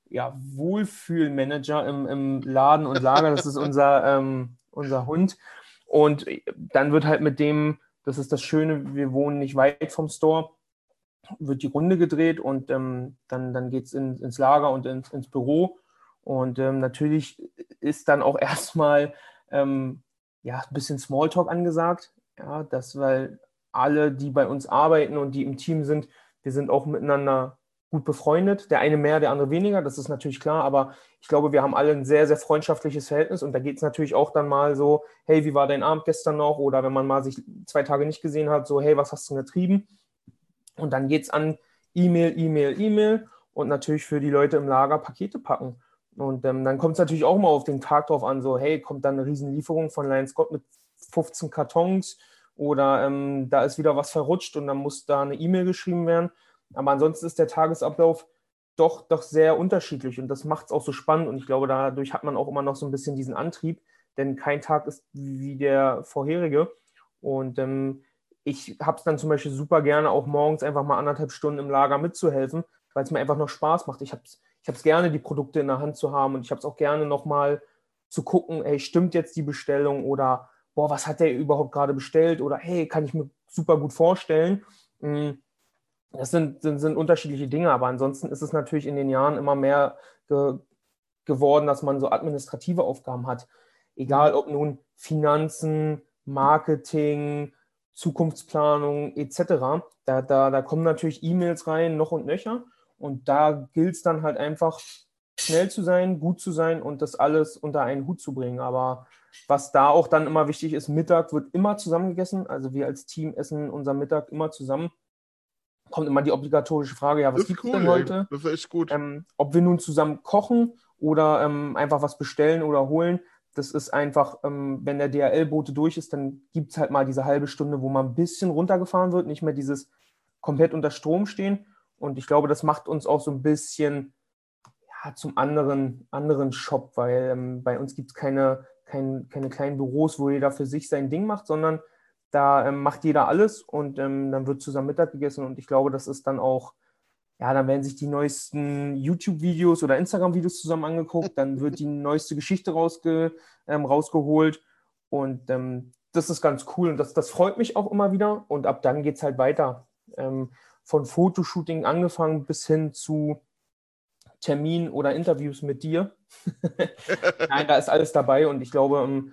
ja, Wohlfühlmanager im, im Laden und Lager. Das ist unser, ähm, unser Hund. Und dann wird halt mit dem, das ist das Schöne, wir wohnen nicht weit vom Store, wird die Runde gedreht und ähm, dann, dann geht es in, ins Lager und ins, ins Büro. Und ähm, natürlich ist dann auch erstmal ähm, ja, ein bisschen Smalltalk angesagt. Ja, das, weil alle, die bei uns arbeiten und die im Team sind, wir sind auch miteinander gut befreundet. Der eine mehr, der andere weniger, das ist natürlich klar, aber ich glaube, wir haben alle ein sehr, sehr freundschaftliches Verhältnis und da geht es natürlich auch dann mal so, hey, wie war dein Abend gestern noch? Oder wenn man mal sich zwei Tage nicht gesehen hat, so, hey, was hast du getrieben? Und dann geht es an E-Mail, E-Mail, E-Mail und natürlich für die Leute im Lager Pakete packen. Und ähm, dann kommt es natürlich auch mal auf den Tag drauf an, so, hey, kommt dann eine Riesenlieferung von Lion Scott mit 15 Kartons oder ähm, da ist wieder was verrutscht und dann muss da eine E-Mail geschrieben werden. Aber ansonsten ist der Tagesablauf doch, doch sehr unterschiedlich und das macht es auch so spannend und ich glaube, dadurch hat man auch immer noch so ein bisschen diesen Antrieb, denn kein Tag ist wie der vorherige. Und ähm, ich habe es dann zum Beispiel super gerne auch morgens einfach mal anderthalb Stunden im Lager mitzuhelfen, weil es mir einfach noch Spaß macht. Ich habe es ich hab's gerne, die Produkte in der Hand zu haben und ich habe es auch gerne nochmal zu gucken, hey, stimmt jetzt die Bestellung oder boah, was hat der überhaupt gerade bestellt oder hey, kann ich mir super gut vorstellen. Mm, Das sind, sind, sind unterschiedliche Dinge, aber ansonsten ist es natürlich in den Jahren immer mehr ge geworden, dass man so administrative Aufgaben hat. Egal ob nun Finanzen, Marketing, Zukunftsplanung etc. Da, da, da kommen natürlich E-Mails rein, noch und nöcher. Und da gilt es dann halt einfach, schnell zu sein, gut zu sein und das alles unter einen Hut zu bringen. Aber was da auch dann immer wichtig ist, Mittag wird immer zusammen gegessen. Also wir als Team essen unser Mittag immer zusammen. Kommt immer die obligatorische Frage, ja, was gibt cool, denn heute? Das ist echt gut. Ähm, ob wir nun zusammen kochen oder ähm, einfach was bestellen oder holen, das ist einfach, ähm, wenn der DHL-Bote durch ist, dann gibt es halt mal diese halbe Stunde, wo man ein bisschen runtergefahren wird, nicht mehr dieses komplett unter Strom stehen. Und ich glaube, das macht uns auch so ein bisschen ja, zum anderen, anderen Shop, weil ähm, bei uns gibt es keine, kein, keine kleinen Büros, wo jeder für sich sein Ding macht, sondern da ähm, macht jeder alles und ähm, dann wird zusammen Mittag gegessen. Und ich glaube, das ist dann auch ja, dann werden sich die neuesten YouTube-Videos oder Instagram-Videos zusammen angeguckt, dann wird die neueste Geschichte rausge, ähm, rausgeholt und ähm, das ist ganz cool und das, das freut mich auch immer wieder und ab dann geht es halt weiter. Ähm, von Fotoshooting angefangen bis hin zu Terminen oder Interviews mit dir. Nein, da ist alles dabei und ich glaube,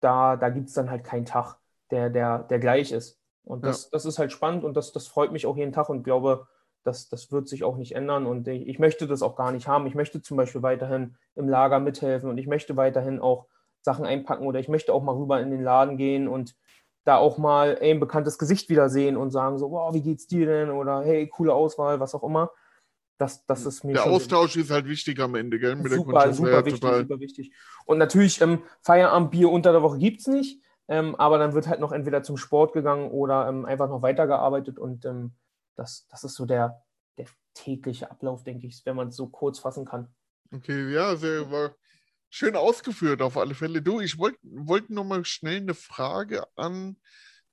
da, da gibt es dann halt keinen Tag, der, der, der gleich ist. Und das, ja. das ist halt spannend und das, das freut mich auch jeden Tag und glaube, das, das wird sich auch nicht ändern und ich, ich, möchte das auch gar nicht haben. Ich möchte zum Beispiel weiterhin im Lager mithelfen und ich möchte weiterhin auch Sachen einpacken oder ich möchte auch mal rüber in den Laden gehen und da auch mal ey, ein bekanntes Gesicht wiedersehen und sagen so, wow, wie geht's dir denn? Oder hey, coole Auswahl, was auch immer. Das, das ist mir Der Austausch ist halt wichtig am Ende, gell? Mit super, der super wichtig, super wichtig. Und natürlich, ähm, Feierabendbier unter der Woche gibt es nicht, ähm, aber dann wird halt noch entweder zum Sport gegangen oder ähm, einfach noch weitergearbeitet und ähm, das, das ist so der, der tägliche Ablauf, denke ich, wenn man es so kurz fassen kann. Okay, ja, sehr, war schön ausgeführt auf alle Fälle. Du, ich wollte wollt noch mal schnell eine Frage an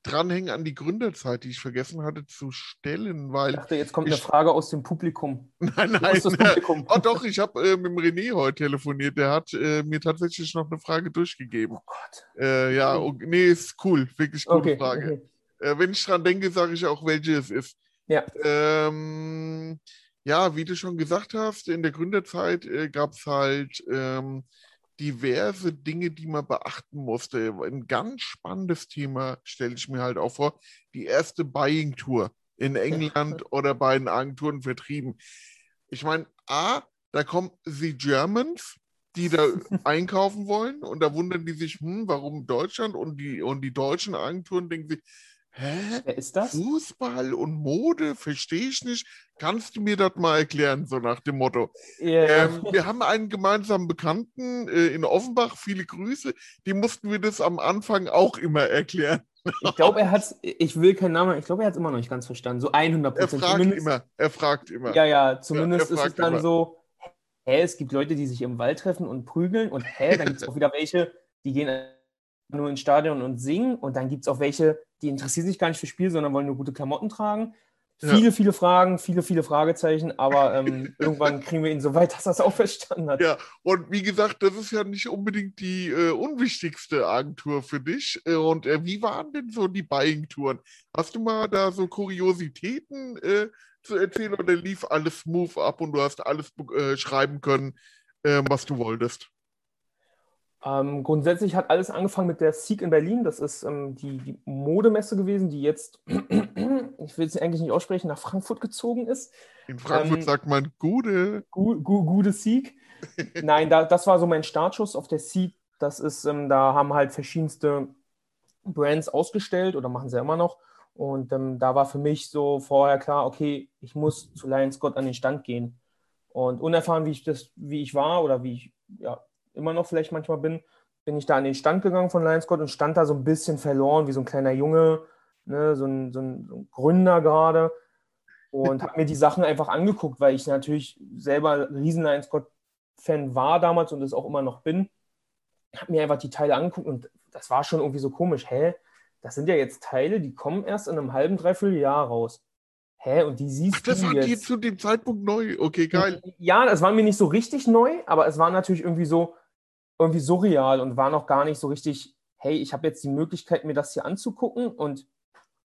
dranhängen an die Gründerzeit, die ich vergessen hatte zu stellen, weil. Ich dachte, jetzt kommt ich, eine Frage aus dem Publikum. Nein, nein. Publikum. Oh, doch, ich habe äh, mit dem René heute telefoniert. Der hat äh, mir tatsächlich noch eine Frage durchgegeben. Oh Gott. Äh, ja, okay. nee, ist cool. Wirklich coole okay, Frage. Okay. Äh, wenn ich dran denke, sage ich auch, welche es ist. Ja. Ähm, ja, wie du schon gesagt hast, in der Gründerzeit äh, gab es halt ähm, diverse Dinge, die man beachten musste. Ein ganz spannendes Thema stelle ich mir halt auch vor. Die erste Buying-Tour in England oder bei den Agenturen vertrieben. Ich meine, A, da kommen die Germans, die da einkaufen wollen und da wundern die sich, hm, warum Deutschland und die, und die deutschen Agenturen denken sich, Hä? Wer ist das? Fußball und Mode, verstehe ich nicht. Kannst du mir das mal erklären, so nach dem Motto? Yeah. Ähm, wir haben einen gemeinsamen Bekannten äh, in Offenbach, viele Grüße. Die mussten wir das am Anfang auch immer erklären. Ich glaube, er hat, ich will keinen Namen, ich glaube, er hat es immer noch nicht ganz verstanden. So 100 Prozent. Er fragt zumindest, immer, er fragt immer. Ja, ja, zumindest ja, ist es dann immer. so, hä, es gibt Leute, die sich im Wald treffen und prügeln und hä, dann gibt es auch wieder welche, die gehen nur ins Stadion und singen. Und dann gibt es auch welche, die interessieren sich gar nicht für Spiel, sondern wollen nur gute Klamotten tragen. Ja. Viele, viele Fragen, viele, viele Fragezeichen, aber ähm, irgendwann kriegen wir ihn so weit, dass er es auch verstanden hat. Ja, und wie gesagt, das ist ja nicht unbedingt die äh, unwichtigste Agentur für dich. Äh, und äh, wie waren denn so die Buying-Touren? Hast du mal da so Kuriositäten äh, zu erzählen oder lief alles smooth ab und du hast alles äh, schreiben können, ähm, was du wolltest? Ähm, grundsätzlich hat alles angefangen mit der Sieg in Berlin. Das ist ähm, die, die, Modemesse gewesen, die jetzt, ich will es eigentlich nicht aussprechen, nach Frankfurt gezogen ist. In Frankfurt ähm, sagt man gute. Gu, gu, gute Sieg. Nein, da, das war so mein Startschuss auf der Sieg. Das ist, ähm, da haben halt verschiedenste Brands ausgestellt oder machen sie ja immer noch. Und ähm, da war für mich so vorher klar, okay, ich muss zu Lion Scott an den Stand gehen. Und unerfahren, wie ich das, wie ich war oder wie ich ja, immer noch vielleicht manchmal bin, bin ich da an den Stand gegangen von Lions Scott und stand da so ein bisschen verloren, wie so ein kleiner Junge, ne, so, ein, so, ein, so ein Gründer gerade. Und habe mir die Sachen einfach angeguckt, weil ich natürlich selber riesen Lions Scott-Fan war damals und es auch immer noch bin. Habe mir einfach die Teile angeguckt und das war schon irgendwie so komisch. Hä? Das sind ja jetzt Teile, die kommen erst in einem halben, dreiviertel Jahr raus. Hä? Und die siehst Ach, das du war jetzt. die zu dem Zeitpunkt neu. Okay, geil. Ja, das war mir nicht so richtig neu, aber es war natürlich irgendwie so, irgendwie surreal und war noch gar nicht so richtig, hey, ich habe jetzt die Möglichkeit, mir das hier anzugucken und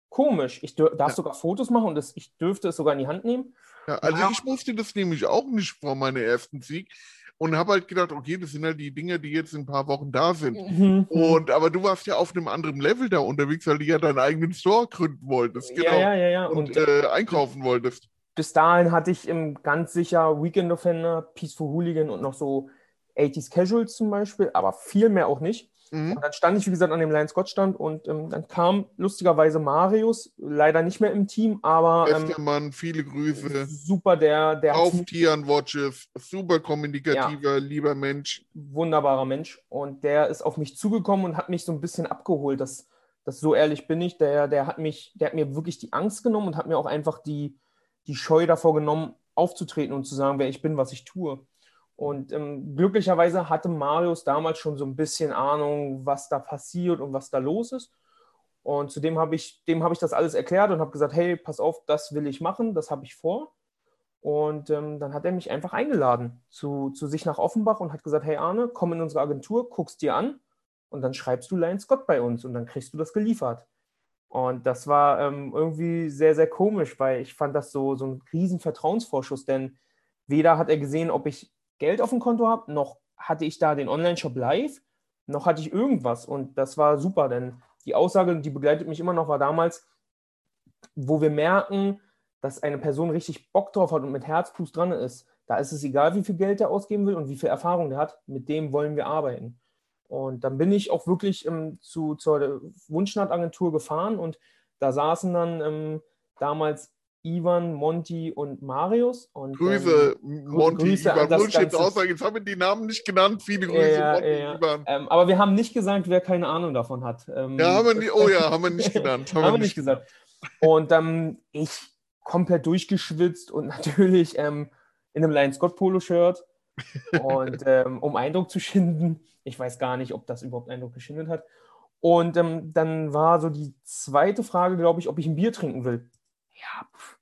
komisch. Ich darf ja. sogar Fotos machen und das, ich dürfte es sogar in die Hand nehmen. Ja, also ja. ich wusste das nämlich auch nicht vor meiner ersten Sieg und habe halt gedacht, okay, das sind halt die Dinge, die jetzt in ein paar Wochen da sind. Mhm. Und aber du warst ja auf einem anderen Level da unterwegs, weil du ja deinen eigenen Store gründen wolltest, genau. Ja, ja, ja, Und, und äh, einkaufen wolltest. Bis dahin hatte ich im ganz sicher Weekend Offender, Peaceful Hooligan und noch so 80s Casuals zum Beispiel, aber viel mehr auch nicht. Mhm. Und dann stand ich, wie gesagt, an dem Lions Scott Stand und ähm, dann kam lustigerweise Marius, leider nicht mehr im Team, aber ähm, Bester Mann, viele Grüße. super, der, der Auf Tian Watches, super kommunikativer, lieber Mensch. wunderbarer Mensch. Und der ist auf mich zugekommen und hat mich so ein bisschen abgeholt. Das, das so ehrlich bin ich. Der, der hat mich, der hat mir wirklich die Angst genommen und hat mir auch einfach die, die Scheu davor genommen, aufzutreten und zu sagen, wer ich bin, was ich tue. Und ähm, glücklicherweise hatte Marius damals schon so ein bisschen Ahnung, was da passiert und was da los ist. Und zudem habe ich, dem habe ich das alles erklärt und habe gesagt, hey, pass auf, das will ich machen, das habe ich vor. Und ähm, dann hat er mich einfach eingeladen zu, zu sich nach Offenbach und hat gesagt, hey Arne, komm in unsere Agentur, guckst dir an und dann schreibst du Lion Scott bei uns und dann kriegst du das geliefert. Und das war ähm, irgendwie sehr, sehr komisch, weil ich fand das so, so ein riesen Vertrauensvorschuss, denn weder hat er gesehen, ob ich Geld auf dem Konto habe, noch hatte ich da den Online-Shop live, noch hatte ich irgendwas. Und das war super, denn die Aussage, die begleitet mich immer noch, war damals, wo wir merken, dass eine Person richtig Bock drauf hat und mit Herzblut dran ist, da ist es egal, wie viel Geld der ausgeben will und wie viel Erfahrung der hat, mit dem wollen wir arbeiten. Und dann bin ich auch wirklich ähm, zu, zur Wunschnaht-Agentur gefahren und da saßen dann ähm, damals Ivan, Monty und Marius. Und, Grüße, ähm, Monty, Grüße an Ivan. das Muss ich jetzt Ganze. auch sagen, jetzt haben wir die Namen nicht genannt. Viele Grüße, Ja, Monty, ja, Ivan. ähm, aber wir haben nicht gesagt, wer keine Ahnung davon hat. Ähm, Ja, haben wir nicht, oh ja, haben wir nicht genannt. haben wir nicht gesagt. Und ähm, ich komplett durchgeschwitzt und natürlich ähm, in einem Lion Scott Polo Shirt und ähm, um Eindruck zu schinden. Ich weiß gar nicht, ob das überhaupt Eindruck geschindet hat. Und ähm, dann war so die zweite Frage, glaube ich, ob ich ein Bier trinken will. Ja, pff,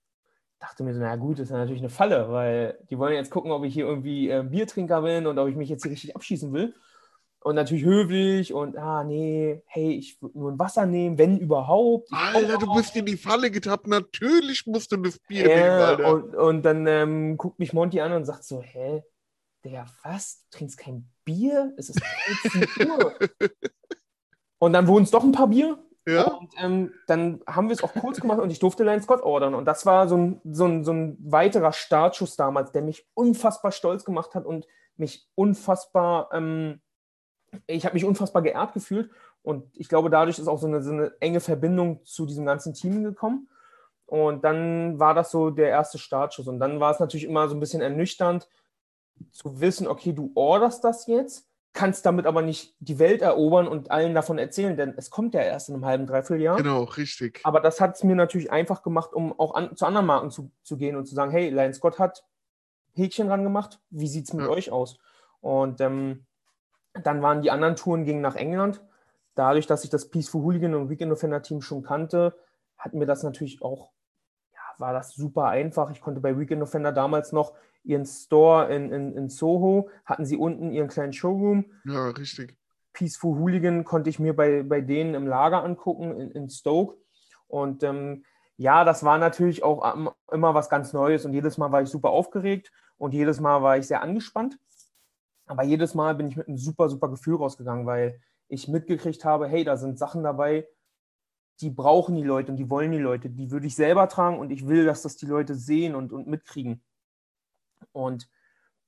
dachte mir so, na gut, das ist ja natürlich eine Falle, weil die wollen jetzt gucken, ob ich hier irgendwie äh, Biertrinker bin und ob ich mich jetzt hier richtig abschießen will. Und natürlich höflich und, ah, nee, hey, ich würde nur ein Wasser nehmen, wenn überhaupt. Ich Alter, du bist in die Falle getappt. Natürlich musst du das Bier nehmen, ja, Alter. und, und dann ähm, guckt mich Monty an und sagt so, hä, der was? Du trinkst kein Bier? Es ist 13 Uhr. und dann wurden es doch ein paar Bier. Ja? Und ähm, dann haben wir es auch kurz gemacht und ich durfte Lion Scott ordern. Und das war so ein, so, ein, so ein weiterer Startschuss damals, der mich unfassbar stolz gemacht hat und mich unfassbar, ähm, ich habe mich unfassbar geehrt gefühlt. Und ich glaube, dadurch ist auch so eine, so eine enge Verbindung zu diesem ganzen Team gekommen. Und dann war das so der erste Startschuss. Und dann war es natürlich immer so ein bisschen ernüchternd zu wissen, okay, du orderst das jetzt, kannst damit aber nicht die Welt erobern und allen davon erzählen, denn es kommt ja erst in einem halben, dreiviertel Jahr. Genau, richtig. Aber das hat es mir natürlich einfach gemacht, um auch an, zu anderen Marken zu, zu gehen und zu sagen, hey, Lion Scott hat Häkchen dran gemacht, wie sieht es mit Ja. euch aus? Und ähm, dann waren die anderen Touren gingen nach England. Dadurch, dass ich das Peaceful Hooligan und Weekend Offender Team schon kannte, hat mir das natürlich auch, war das super einfach. Ich konnte bei Weekend Offender damals noch ihren Store in, in, in Soho, hatten sie unten ihren kleinen Showroom. Ja, richtig. Peaceful Hooligan konnte ich mir bei, bei denen im Lager angucken, in, in Stoke. Und ähm, ja, das war natürlich auch immer was ganz Neues und jedes Mal war ich super aufgeregt und jedes Mal war ich sehr angespannt. Aber jedes Mal bin ich mit einem super, super Gefühl rausgegangen, weil ich mitgekriegt habe, hey, da sind Sachen dabei, die brauchen die Leute und die wollen die Leute. Die würde ich selber tragen und ich will, dass das die Leute sehen und, und mitkriegen. Und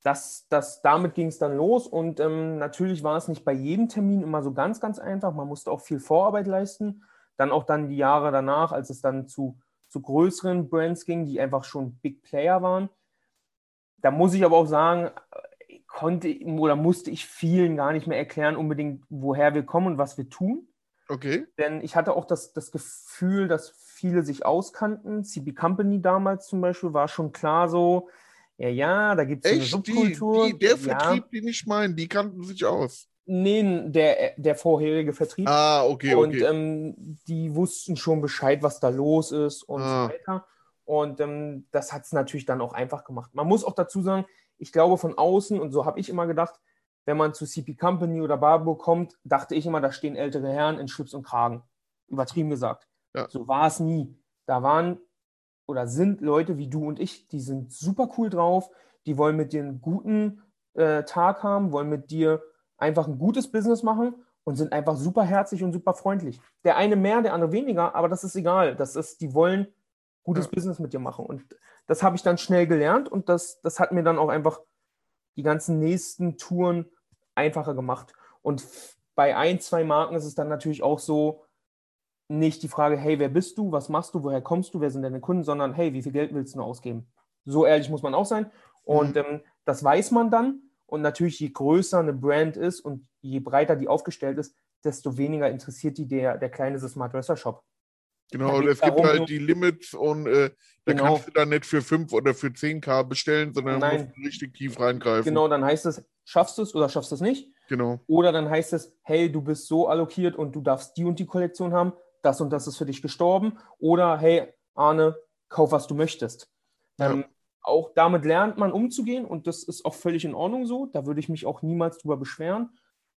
das, das, damit ging es dann los und ähm, natürlich war es nicht bei jedem Termin immer so ganz, ganz einfach. Man musste auch viel Vorarbeit leisten. Dann auch dann die Jahre danach, als es dann zu, zu größeren Brands ging, die einfach schon Big Player waren. Da muss ich aber auch sagen, äh, konnte oder musste ich vielen gar nicht mehr erklären, unbedingt, woher wir kommen und was wir tun. Okay. Denn ich hatte auch das, das Gefühl, dass viele sich auskannten. CB Company damals zum Beispiel war schon klar so, ja, ja, da gibt es eine Echt? Die, Subkultur. die, der ja, Vertrieb, den ich meine, die kannten sich aus. nee, der, der vorherige Vertrieb. Ah, okay, und okay. ähm, die wussten schon Bescheid, was da los ist und Ah. so weiter. Und ähm, das hat es natürlich dann auch einfach gemacht. Man muss auch dazu sagen, ich glaube von außen, und so habe ich immer gedacht, wenn man zu CP Company oder Barbo kommt, dachte ich immer, da stehen ältere Herren in Schlips und Kragen. Übertrieben gesagt. Ja. So war es nie. Da waren oder sind Leute wie du und ich, die sind super cool drauf, die wollen mit dir einen guten äh, Tag haben, wollen mit dir einfach ein gutes Business machen und sind einfach super herzlich und super freundlich. Der eine mehr, der andere weniger, aber das ist egal. Das ist, die wollen gutes Ja. Business mit dir machen. Und das habe ich dann schnell gelernt und das, das hat mir dann auch einfach die ganzen nächsten Touren einfacher gemacht. Und bei ein, zwei Marken ist es dann natürlich auch so, nicht die Frage, hey, wer bist du, was machst du, woher kommst du, wer sind deine Kunden, sondern hey, wie viel Geld willst du ausgeben? So ehrlich muss man auch sein. Und mhm. ähm, das weiß man dann. Und natürlich, je größer eine Brand ist und je breiter die aufgestellt ist, desto weniger interessiert die der, der kleine Smart Dresser Shop. Genau, es gibt halt die Limits und äh, da genau. kannst du dann nicht für 5 oder für 10k bestellen, sondern Nein. musst du richtig tief reingreifen. Genau, dann heißt es, schaffst du es oder schaffst du es nicht? Genau. Oder dann heißt es, hey, du bist so allokiert und du darfst die und die Kollektion haben, das und das ist für dich gestorben. Oder hey, Arne, kauf, was du möchtest. Ja. Ähm, auch damit lernt man umzugehen und das ist auch völlig in Ordnung so. Da würde ich mich auch niemals drüber beschweren.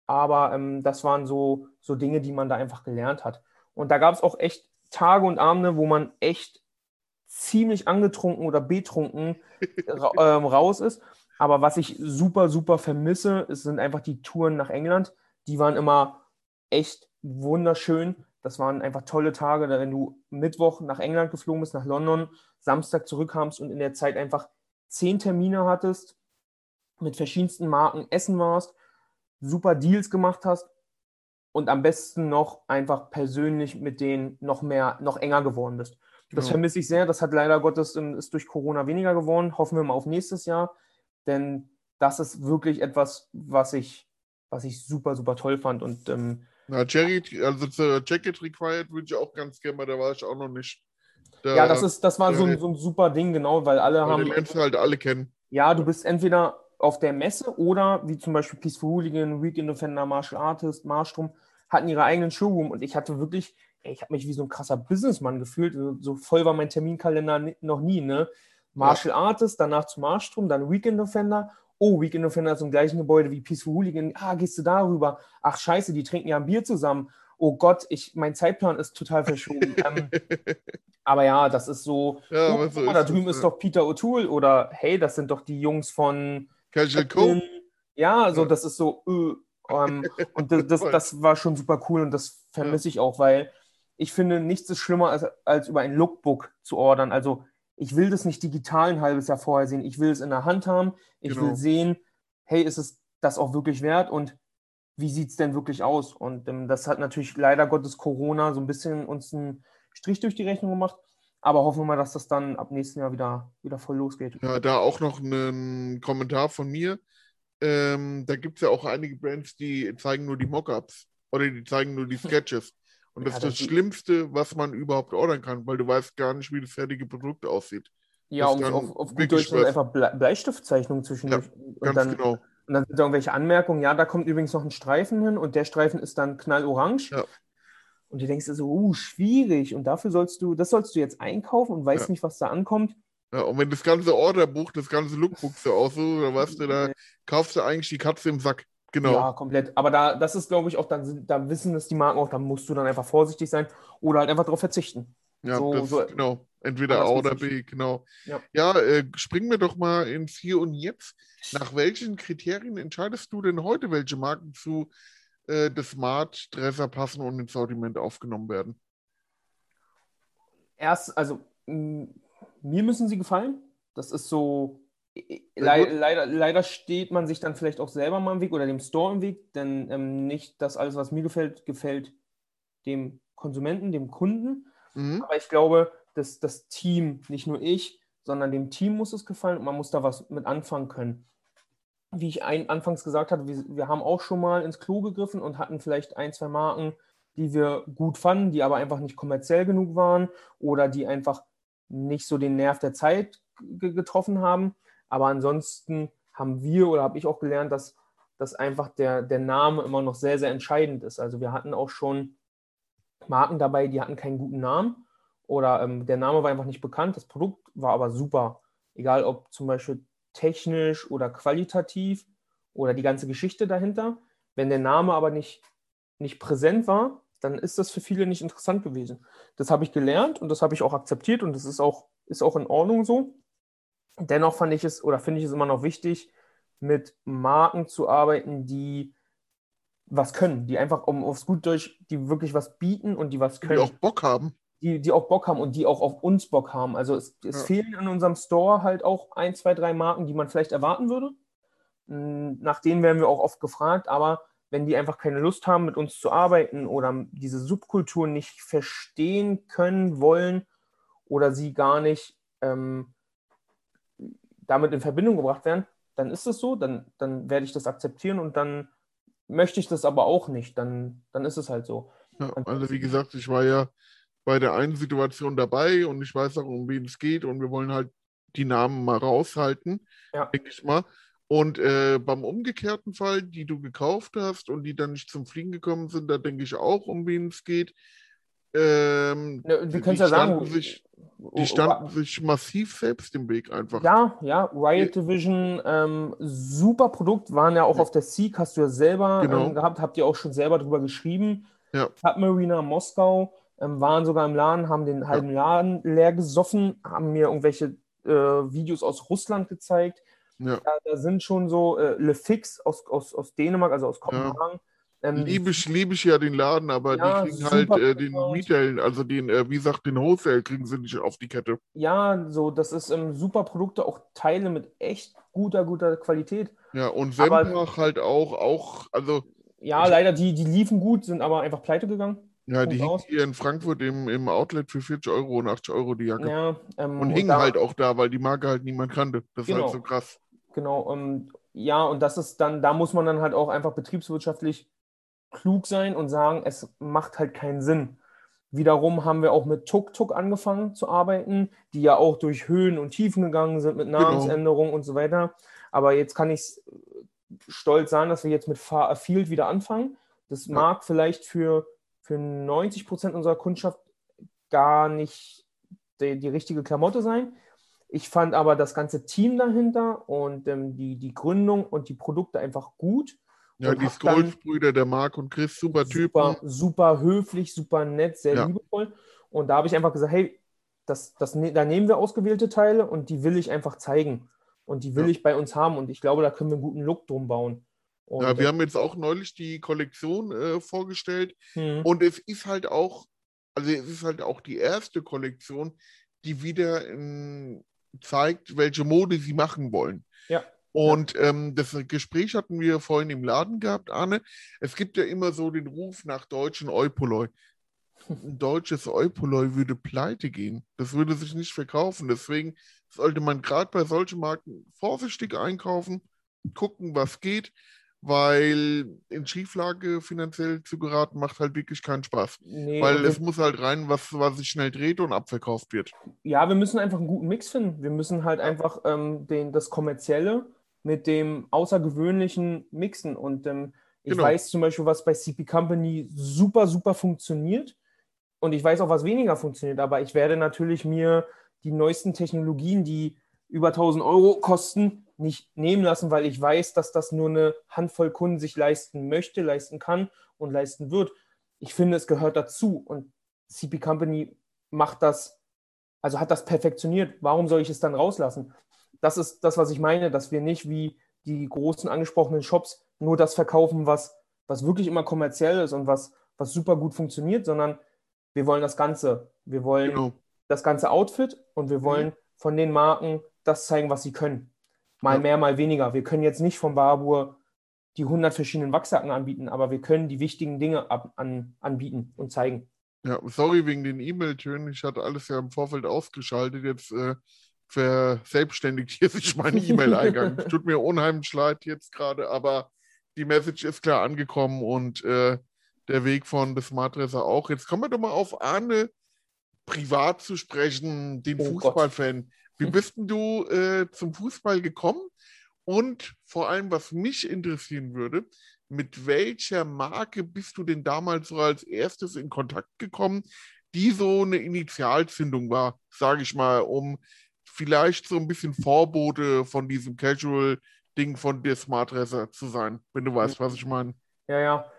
Aber ähm, das waren so, so Dinge, die man da einfach gelernt hat. Und da gab es auch echt Tage und Abende, wo man echt ziemlich angetrunken oder betrunken ra ähm, raus ist. Aber was ich super, super vermisse, sind einfach die Touren nach England. Die waren immer echt wunderschön. Das waren einfach tolle Tage, wenn du Mittwoch nach England geflogen bist, nach London, Samstag zurückkamst und in der Zeit einfach zehn Termine hattest, mit verschiedensten Marken essen warst, super Deals gemacht hast und am besten noch einfach persönlich mit denen noch mehr, noch enger geworden bist. Das ja. vermisse ich sehr. Das hat leider Gottes ist durch Corona weniger geworden. Hoffen wir mal auf nächstes Jahr, denn das ist wirklich etwas, was ich, was ich super, super toll fand und ähm, na, Jerry, also zur Jacket Required würde ich auch ganz gerne mal, da war ich auch noch nicht. Da, ja, das, ist, das war so ein, so ein super Ding, genau, weil alle weil haben. Menschen halt alle kennen. Ja, du bist entweder auf der Messe oder wie zum Beispiel Peaceful Hooligan, Weekend Offender, Martial Artist, Marstrom, hatten ihre eigenen Showroom und ich hatte wirklich, ey, ich habe mich wie so ein krasser Businessmann gefühlt. So voll war mein Terminkalender noch nie, ne? Martial ja. Artist, danach zu Marstrom, dann Weekend Offender oh, Weekend Offender ist im gleichen Gebäude wie Peaceful Hooligan, ah, gehst du darüber? Ach scheiße, die trinken ja ein Bier zusammen. Oh Gott, ich, mein Zeitplan ist total verschoben. ähm, aber ja, das ist so, ja, oh, so da drüben ist, ist doch Peter O'Toole oder hey, das sind doch die Jungs von Casual Co. Ja, also das ist so, äh, ähm, und das, das, das, war schon super cool und das vermisse ich auch, weil ich finde, nichts ist schlimmer, als, als über ein Lookbook zu ordern. Also ich will das nicht digital ein halbes Jahr vorher sehen. Ich will es in der Hand haben. Ich genau. will sehen, hey, ist es das auch wirklich wert und wie sieht es denn wirklich aus? Und ähm, das hat natürlich leider Gottes Corona so ein bisschen uns einen Strich durch die Rechnung gemacht. Aber hoffen wir mal, dass das dann ab nächsten Jahr wieder, wieder voll losgeht. Ja, da auch noch ein Kommentar von mir. Ähm, da gibt es ja auch einige Brands, die zeigen nur die Mockups oder die zeigen nur die Sketches. Und das ja, ist das, das Schlimmste, was man überhaupt ordern kann, weil du weißt gar nicht, wie das fertige Produkt aussieht. Ja, und auf, auf gut Deutsch sind einfach Bleistiftzeichnungen zwischendurch. Ja, und dann, genau. Und dann sind da irgendwelche Anmerkungen, ja, da kommt übrigens noch ein Streifen hin und der Streifen ist dann knallorange. Ja. Und du denkst dir so, uh, schwierig. Und dafür sollst du, das sollst du jetzt einkaufen und weißt ja. nicht, was da ankommt. Ja, und wenn das ganze Orderbuch, das ganze Lookbook so aussieht, dann weißt du, da kaufst du eigentlich die Katze im Sack. Genau. Ja, komplett. Aber da, das ist, glaube ich, auch, dann, da wissen es die Marken auch, da musst du dann einfach vorsichtig sein oder halt einfach darauf verzichten. Ja, so, das, so, genau. Entweder A oder B, genau. Ja, ja äh, springen wir doch mal ins Hier und Jetzt. Nach welchen Kriterien entscheidest du denn heute, welche Marken zu äh, des Smart Dresser passen und ins Sortiment aufgenommen werden? Erst, also mir müssen sie gefallen. Das ist so Le leider, leider steht man sich dann vielleicht auch selber mal im Weg oder dem Store im Weg, denn ähm, nicht das alles, was mir gefällt, gefällt dem Konsumenten, dem Kunden. Mhm. Aber ich glaube, dass das Team, nicht nur ich, sondern dem Team muss es gefallen und man muss da was mit anfangen können. Wie ich ein, anfangs gesagt hatte, wir, wir haben auch schon mal ins Klo gegriffen und hatten vielleicht ein, zwei Marken, die wir gut fanden, die aber einfach nicht kommerziell genug waren oder die einfach nicht so den Nerv der Zeit getroffen haben. Aber ansonsten haben wir oder habe ich auch gelernt, dass, dass einfach der, der Name immer noch sehr, sehr entscheidend ist. Also wir hatten auch schon Marken dabei, die hatten keinen guten Namen oder ähm, der Name war einfach nicht bekannt. Das Produkt war aber super. Egal ob zum Beispiel technisch oder qualitativ oder die ganze Geschichte dahinter. Wenn der Name aber nicht, nicht präsent war, dann ist das für viele nicht interessant gewesen. Das habe ich gelernt und das habe ich auch akzeptiert und das ist auch, ist auch in Ordnung so. Dennoch fand ich es oder finde ich es immer noch wichtig, mit Marken zu arbeiten, die was können, die einfach um aufs gut Deutsch, die wirklich was bieten und die was können. Die auch Bock haben. Die, die auch Bock haben und die auch auf uns Bock haben. Also es, es ja. fehlen in unserem Store halt auch ein, zwei, drei Marken, die man vielleicht erwarten würde. Hm, nach denen werden wir auch oft gefragt, aber wenn die einfach keine Lust haben, mit uns zu arbeiten oder diese Subkultur nicht verstehen können, wollen oder sie gar nicht ähm, damit in Verbindung gebracht werden, dann ist es so, dann, dann werde ich das akzeptieren und dann möchte ich das aber auch nicht, dann, dann ist es halt so. Ja, also wie gesagt, ich war ja bei der einen Situation dabei und ich weiß auch, um wen es geht und wir wollen halt die Namen mal raushalten, Ja. denke ich mal. Und äh, beim umgekehrten Fall, die du gekauft hast und die dann nicht zum Fliegen gekommen sind, da denke ich auch, um wen es geht. Ähm, Ne, können es ja sagen. standen sich, die standen sich massiv selbst im Weg einfach. Ja, ja, Riot Division, ähm, super Produkt, waren ja auch Ja. auf der Seek, hast du ja selber Genau. ähm, gehabt, habt ihr auch schon selber drüber geschrieben. Ja. Submariner Moskau waren sogar im Laden, haben den halben Laden leer gesoffen, haben mir irgendwelche äh, Videos aus Russland gezeigt. Ja. Da, da sind schon so äh, Le Fix aus, aus, aus Dänemark, also aus Kopenhagen. Ähm, Liebe ich, liebe ich ja den Laden, aber Ja, die kriegen halt äh, den. Retail, also den, äh, wie gesagt, den Wholesale kriegen sie nicht auf die Kette. ja, so, das ist ähm, super Produkte, auch Teile mit echt guter, guter Qualität. Ja, und Aber- Sempach halt auch, auch, also, Ja, leider, die, die liefen gut, sind aber einfach pleite gegangen. Ja, die hingen aus. hier in Frankfurt im, im Outlet für 40 Euro und 80 Euro die Jacke. Ja, ähm, Und hingen da- halt auch da, weil die Marke halt niemand kannte. Das ist Genau. halt so krass. Genau, ähm, ja, und das ist dann, da muss man dann halt auch einfach betriebswirtschaftlich klug sein und sagen, es macht halt keinen Sinn. Wiederum haben wir auch mit Tuk Tuk angefangen zu arbeiten, die ja auch durch Höhen und Tiefen gegangen sind mit Genau. Namensänderungen und so weiter. Aber jetzt kann ich stolz sagen, dass wir jetzt mit Far Field wieder anfangen. Das Ja. mag vielleicht für, für 90 Prozent unserer Kundschaft gar nicht die, die richtige Klamotte sein. Ich fand aber das ganze Team dahinter und ähm, die, die Gründung und die Produkte einfach gut. Ja, die Scrolls-Brüder, der Marc und Chris, super Typen. Super, super höflich, super nett, sehr Ja. liebevoll. Und da habe ich einfach gesagt, hey, das, das, ne- da nehmen wir ausgewählte Teile und die will ich einfach zeigen. Und die will Ja. ich bei uns haben. Und ich glaube, da können wir einen guten Look drum bauen. Und, Ja, wir haben jetzt auch neulich die Kollektion äh, vorgestellt. hm, Und es ist halt auch, also es ist halt auch die erste Kollektion, die wieder ähm, zeigt, welche Mode sie machen wollen. Ja. Und ähm, das Gespräch hatten wir vorhin im Laden gehabt, Arne. Es gibt ja immer so den Ruf nach deutschen Eupoloi. Ein deutsches Eupoloi würde pleite gehen. Das würde sich nicht verkaufen. Deswegen sollte man gerade bei solchen Marken vorsichtig einkaufen, gucken, was geht, weil in Schieflage finanziell zu geraten macht halt wirklich keinen Spaß. nee, Weil es muss halt rein, was, was sich schnell dreht und abverkauft wird. ja, wir müssen einfach einen guten Mix finden. Wir müssen halt einfach ähm, den, das Kommerzielle mit dem Außergewöhnlichen mixen. Und ähm, ich Genau. weiß zum Beispiel, was bei CP Company super, super funktioniert. Und ich weiß auch, was weniger funktioniert. Aber ich werde natürlich mir die neuesten Technologien, die über 1000 Euro kosten, nicht nehmen lassen, weil ich weiß, dass das nur eine Handvoll Kunden sich leisten möchte, leisten kann und leisten wird. Ich finde, es gehört dazu. Und CP Company macht das, also hat das perfektioniert. Warum soll ich es dann rauslassen? Das ist das, was ich meine, dass wir nicht wie die großen angesprochenen Shops nur das verkaufen, was, was wirklich immer kommerziell ist und was, was super gut funktioniert, sondern wir wollen das Ganze. Wir wollen Genau. das ganze Outfit und wir wollen von den Marken das zeigen, was sie können. Mal mehr, mal weniger. Wir können jetzt nicht von Barbour die 100 verschiedenen Wachsacken anbieten, aber wir können die wichtigen Dinge ab, an, anbieten und zeigen. Ja, sorry wegen den E-Mail-Tönen. Ich hatte alles ja im Vorfeld ausgeschaltet. Jetzt äh, verselbstständigt hier sich mein E-Mail-Eingang. Tut mir unheimlich leid jetzt gerade, aber die Message ist klar angekommen und äh, der Weg von des Smartdresser auch. Jetzt kommen wir doch mal auf Arne privat zu sprechen, den Oh. Fußballfan. Wie bist denn du äh, zum Fußball gekommen? Und vor allem, was mich interessieren würde, mit welcher Marke bist du denn damals so als erstes in Kontakt gekommen, die so eine Initialzündung war, sage ich mal, um vielleicht so ein bisschen Vorbote von diesem Casual-Ding von der Smartdresser zu sein, wenn du weißt, was ich meine. Ja, ja.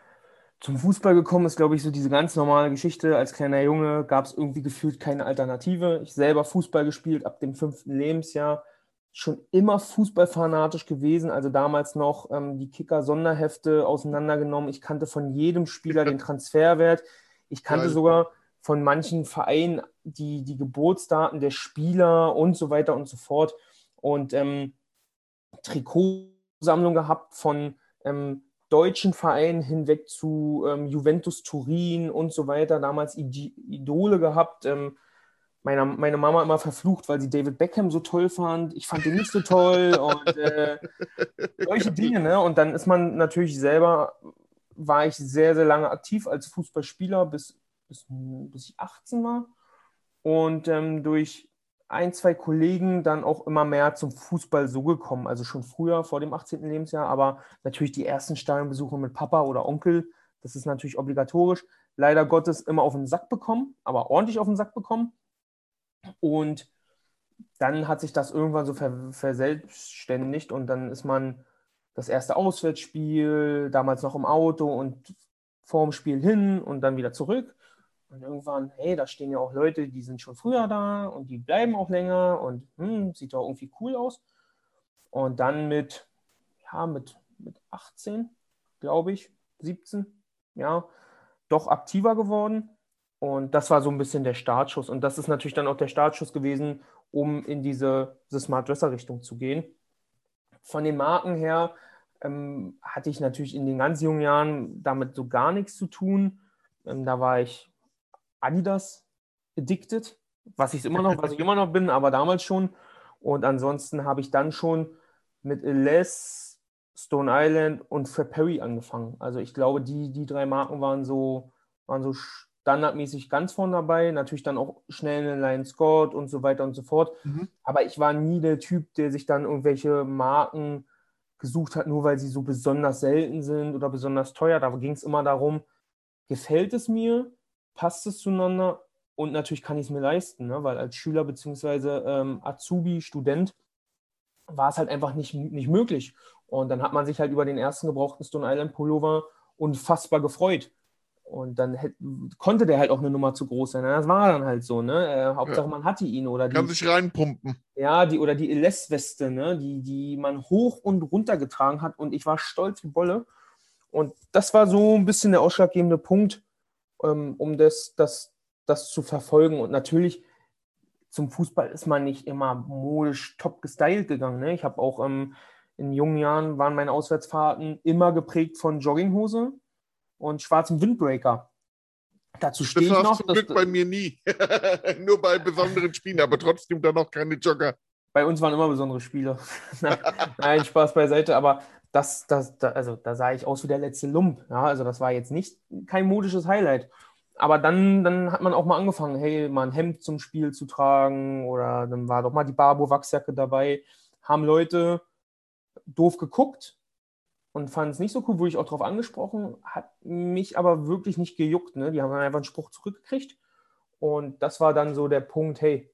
Zum Fußball gekommen ist, glaube ich, so diese ganz normale Geschichte. Als kleiner Junge gab es irgendwie gefühlt keine Alternative. Ich selber Fußball gespielt ab dem fünften Lebensjahr. Schon immer fußballfanatisch gewesen. Also damals noch ähm, die Kicker-Sonderhefte auseinandergenommen. Ich kannte von jedem Spieler den Transferwert. Ich kannte Geil. sogar von manchen Vereinen die, die Geburtsdaten der Spieler und so weiter und so fort. Und ähm, Trikotsammlung gehabt von ähm, deutschen Vereinen hinweg zu ähm, Juventus Turin und so weiter, damals Idole gehabt. Ähm, meine, meine Mama immer verflucht, weil sie David Beckham so toll fand. Ich fand ihn nicht so toll und äh, solche Dinge. Ne? Und dann ist man natürlich selber, war ich sehr, sehr lange aktiv als Fußballspieler, bis, bis, bis ich 18 war. Und ähm, durch ein, zwei Kollegen dann auch immer mehr zum Fußball so gekommen. Also schon früher, vor dem 18. Lebensjahr, aber natürlich die ersten Stadionbesuche mit Papa oder Onkel, das ist natürlich obligatorisch. Leider Gottes immer auf den Sack bekommen, aber ordentlich auf den Sack bekommen. Und dann hat sich das irgendwann so verselbstständigt und dann ist man das erste Auswärtsspiel, damals noch im Auto und vorm Spiel hin und dann wieder zurück. Und irgendwann, hey, da stehen ja auch Leute, die sind schon früher da und die bleiben auch länger und hm, sieht doch irgendwie cool aus. Und dann mit, ja, mit, mit 18, glaube ich, 17, ja, doch aktiver geworden und das war so ein bisschen der Startschuss. Und das ist natürlich dann auch der Startschuss gewesen, um in diese, diese Smart Dresser Richtung zu gehen. Von den Marken her ähm, hatte ich natürlich in den ganz jungen Jahren damit so gar nichts zu tun. Ähm, da war ich Adidas addicted, was ich immer noch, was ich immer noch bin, aber damals schon. Und ansonsten habe ich dann schon mit Les, Stone Island und Fred Perry angefangen. Also ich glaube, die, die drei Marken waren so, waren so standardmäßig ganz vorne dabei, natürlich dann auch schnell eine Line Scott und so weiter und so fort. Mhm. Aber ich war nie der Typ, der sich dann irgendwelche Marken gesucht hat, nur weil sie so besonders selten sind oder besonders teuer. Da ging es immer darum, gefällt es mir, passt es zueinander und natürlich kann ich es mir leisten, ne? weil als Schüler bzw. Ähm, Azubi, Student war es halt einfach nicht, nicht möglich. Und dann hat man sich halt über den ersten gebrauchten Stone Island Pullover unfassbar gefreut. Und dann hätte, konnte der halt auch eine Nummer zu groß sein. Das war dann halt so, ne? Äh, Hauptsache ja. man hatte ihn oder die. Kann sich reinpumpen. Ja, die oder die Eles-Weste, ne? Die, die man hoch und runter getragen hat und ich war stolz wie Bolle. Und das war so ein bisschen der ausschlaggebende Punkt, ähm, um das, das, das zu verfolgen. Und natürlich zum Fußball ist man nicht immer modisch top gestylt gegangen. Ne? Ich habe auch ähm, in jungen Jahren waren meine Auswärtsfahrten immer geprägt von Jogginghose, und schwarzem Windbreaker. Dazu stehe ich noch. Zum Glück bei mir nie. Nur bei besonderen Spielen, aber trotzdem dann noch keine Jogger. Bei uns waren immer besondere Spiele. Nein, Spaß beiseite, aber das, das, das, also da sah ich aus wie der letzte Lump. Ja, also das war jetzt nicht kein modisches Highlight. Aber dann, dann hat man auch mal angefangen, hey, mal ein Hemd zum Spiel zu tragen oder dann war doch mal die Barbo-Wachsjacke dabei. Haben Leute doof geguckt, und fand es nicht so cool, wurde ich auch darauf angesprochen, hat mich aber wirklich nicht gejuckt. Ne? Die haben dann einfach einen Spruch zurückgekriegt. Und das war dann so der Punkt, hey,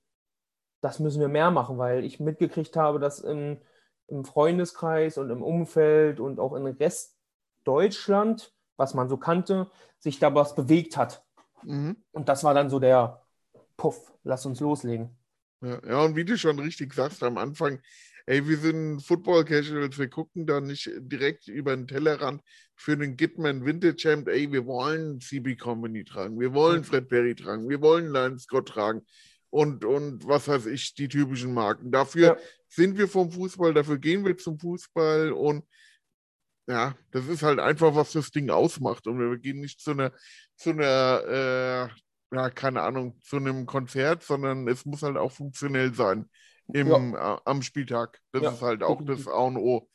das müssen wir mehr machen, weil ich mitgekriegt habe, dass im, im Freundeskreis und im Umfeld und auch in Rest Deutschland, was man so kannte, sich da was bewegt hat. Mhm. Und das war dann so der Puff, lass uns loslegen. Ja, ja, und wie du schon richtig sagst am Anfang, ey, wir sind Football Casuals, wir gucken da nicht direkt über den Tellerrand für den Gitman Vintage Hemd, ey, wir wollen CB Company tragen, wir wollen Fred Perry tragen, wir wollen Lion Scott tragen und, und was weiß ich, die typischen Marken. Dafür ja. sind wir vom Fußball, dafür gehen wir zum Fußball und ja, das ist halt einfach, was das Ding ausmacht. Und wir gehen nicht zu einer, zu einer, äh, ja, keine Ahnung, zu einem Konzert, sondern es muss halt auch funktionell sein im, ja. äh, am Spieltag. Das ja. ist halt auch das A und O.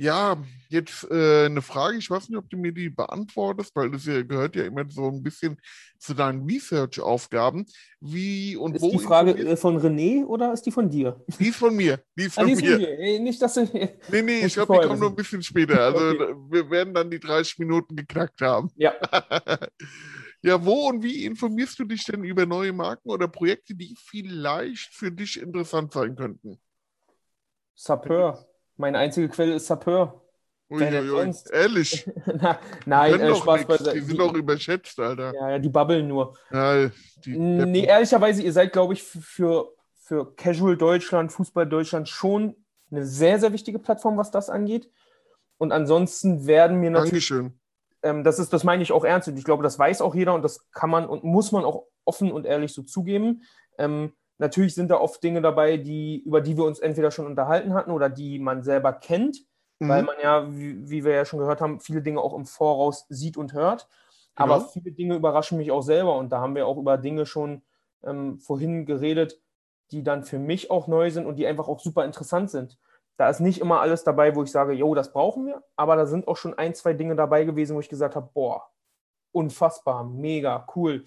Ja, jetzt äh, eine Frage, ich weiß nicht, ob du mir die beantwortest, weil das ja, gehört ja immer so ein bisschen zu deinen Research-Aufgaben. Wie und ist wo. Ist die Frage äh, von René oder ist die von dir? Die ist von mir. Die ist von, ah, die ist mir. Von dir. Nicht, dass du, nee, nee, ich glaube, die kommt nur ein bisschen später. Also okay. wir werden dann die 30 Minuten geknackt haben. Ja. Ja, wo und wie informierst du dich denn über neue Marken oder Projekte, die vielleicht für dich interessant sein könnten? Sapeur. Meine einzige Quelle ist Sapeur. Uiuiui, ehrlich? Na, nein, äh, Spaß beiseite. Die sind doch überschätzt, Alter. Ja, ja, die babbeln nur. Ja, nee, ehrlicherweise, ihr seid, glaube ich, für, für Casual Deutschland, Fußball Deutschland schon eine sehr, sehr wichtige Plattform, was das angeht. Und ansonsten werden mir natürlich. Dankeschön ähm, das ist, das meine ich auch ernst und ich glaube, das weiß auch jeder und das kann man und muss man auch offen und ehrlich so zugeben. Ähm, natürlich sind da oft Dinge dabei, die, über die wir uns entweder schon unterhalten hatten oder die man selber kennt. mhm. weil man ja, wie, wie, wir ja schon gehört haben, viele Dinge auch im Voraus sieht und hört. Genau. Aber viele Dinge überraschen mich auch selber und da haben wir auch über Dinge schon ähm, vorhin geredet, die dann für mich auch neu sind und die einfach auch super interessant sind. Da ist nicht immer alles dabei, wo ich sage, jo, das brauchen wir, aber da sind auch schon ein, zwei Dinge dabei gewesen, wo ich gesagt habe, boah, unfassbar, mega, cool.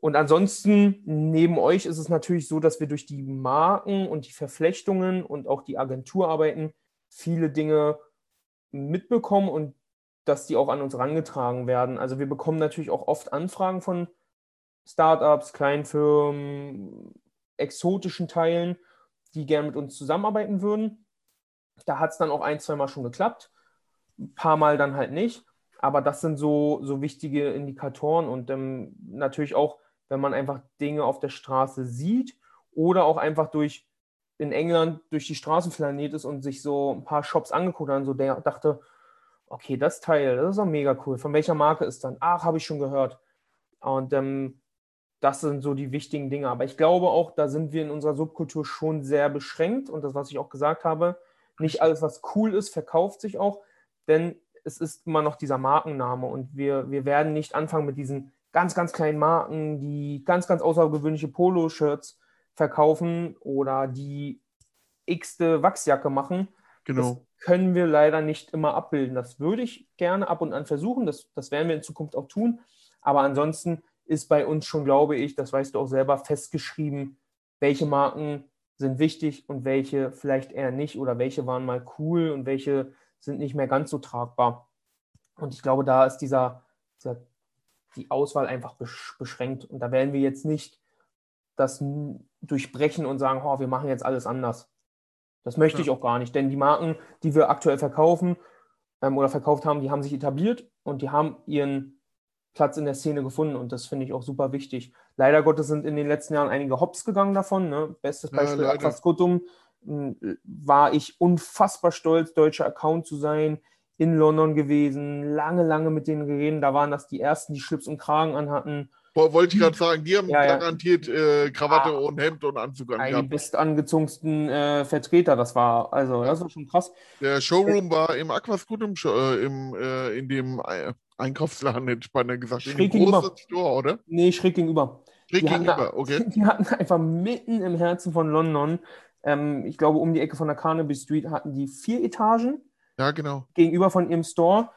Und ansonsten, neben euch ist es natürlich so, dass wir durch die Marken und die Verflechtungen und auch die Agenturarbeiten viele Dinge mitbekommen und dass die auch an uns herangetragen werden. Also wir bekommen natürlich auch oft Anfragen von Startups, Kleinfirmen, exotischen Teilen, die gerne mit uns zusammenarbeiten würden. Da hat es dann auch ein, zwei Mal schon geklappt, ein paar Mal dann halt nicht. Aber das sind so, so wichtige Indikatoren und ähm, natürlich auch, wenn man einfach Dinge auf der Straße sieht oder auch einfach durch in England durch die Straßen flaniert ist und sich so ein paar Shops angeguckt hat und so dachte, okay, das Teil, das ist auch mega cool. Von welcher Marke ist dann? Ach, habe ich schon gehört. Und ähm, das sind so die wichtigen Dinge. Aber ich glaube auch, da sind wir in unserer Subkultur schon sehr beschränkt. Und das, was ich auch gesagt habe, nicht alles, was cool ist, verkauft sich auch. Denn es ist immer noch dieser Markenname. Und wir, wir werden nicht anfangen mit diesen ganz, ganz kleinen Marken, die ganz, ganz außergewöhnliche Polo-Shirts verkaufen oder die x-te Wachsjacke machen. Genau. Das können wir leider nicht immer abbilden. Das würde ich gerne ab und an versuchen. Das, das werden wir in Zukunft auch tun. Aber ansonsten ist bei uns schon, glaube ich, das weißt du auch selber, festgeschrieben, welche Marken sind wichtig und welche vielleicht eher nicht oder welche waren mal cool und welche sind nicht mehr ganz so tragbar. Und ich glaube, da ist dieser, dieser die Auswahl einfach beschränkt. Und da werden wir jetzt nicht das durchbrechen und sagen, oh, wir machen jetzt alles anders. Das möchte ja. ich auch gar nicht, denn die Marken, die wir aktuell verkaufen ähm, oder verkauft haben, die haben sich etabliert und die haben ihren Platz in der Szene gefunden und das finde ich auch super wichtig. Leider Gottes sind in den letzten Jahren einige Hops gegangen davon. Ne? Bestes Beispiel ja, Aquas Guttum hm, war ich unfassbar stolz, deutscher Account zu sein, in London gewesen, lange, lange mit denen geredet. Da waren das die ersten, die Schlips und Kragen anhatten. Wollte ich gerade sagen, die haben ja, garantiert äh, Krawatte ah, und Hemd und Anzug an. Die bestangezogensten äh, Vertreter, das war, also das war schon krass. Der Showroom war im Aquascutum, äh, im, äh, in dem Einkaufsladen, hätte ich beinahe gesagt, schräg großen Store, oder? Nee, schräg gegenüber. Schräg die gegenüber, hatten, okay. Die hatten einfach mitten im Herzen von London, ähm, ich glaube um die Ecke von der Carnaby Street, hatten die vier Etagen. Ja, genau. Gegenüber von ihrem Store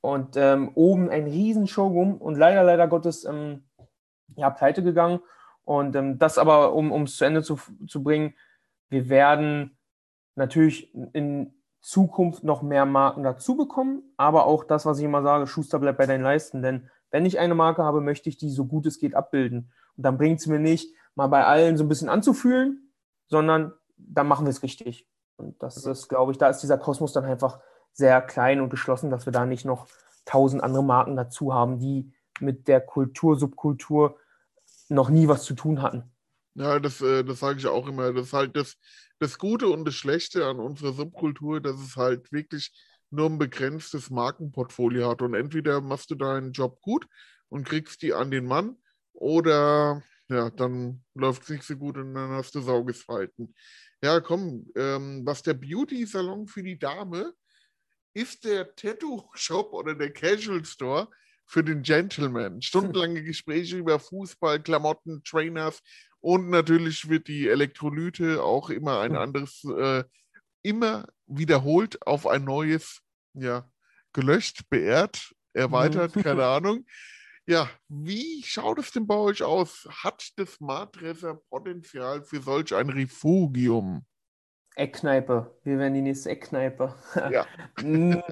und ähm, oben ein riesen Showroom und leider, leider Gottes ähm, ja, pleite gegangen. Und ähm, das aber, um es zu Ende zu, zu bringen, wir werden natürlich in Zukunft noch mehr Marken dazu bekommen, aber auch das, was ich immer sage, Schuster bleibt bei deinen Leisten. Denn wenn ich eine Marke habe, möchte ich die so gut es geht abbilden. Und dann bringt es mir nicht, mal bei allen so ein bisschen anzufühlen, sondern dann machen wir es richtig. Und das ist, glaube ich, da ist dieser Kosmos dann einfach sehr klein und geschlossen, dass wir da nicht noch tausend andere Marken dazu haben, die mit der Kultur, Subkultur noch nie was zu tun hatten. Ja, das, äh, das sage ich auch immer. Das ist halt das, das Gute und das Schlechte an unserer Subkultur, dass es halt wirklich nur ein begrenztes Markenportfolio hat. Und entweder machst du deinen Job gut und kriegst die an den Mann oder ja, dann läuft es nicht so gut und dann hast du Saugesfalten. Ja, komm, ähm, was der Beauty-Salon für die Dame ist der Tattoo-Shop oder der Casual Store für den Gentleman. Stundenlange Gespräche über Fußball, Klamotten, Trainers und natürlich wird die Elektrolyte auch immer ein hm. anderes, äh, immer wiederholt auf ein neues, ja, gelöscht, beehrt, erweitert, mhm. keine Ahnung. Ja, wie schaut es denn bei euch aus? Hat das Madresser Potenzial für solch ein Refugium? Eckkneipe. Wir werden die nächste Eckkneipe. Ja. Hm,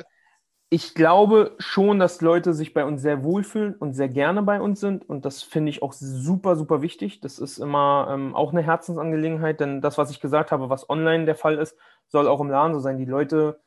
ich glaube schon, dass Leute sich bei uns sehr wohlfühlen und sehr gerne bei uns sind. Und das finde ich auch super, super wichtig. Das ist immer ähm, auch eine Herzensangelegenheit, denn das, was ich gesagt habe, was online der Fall ist, soll auch im Laden so sein. Die Leute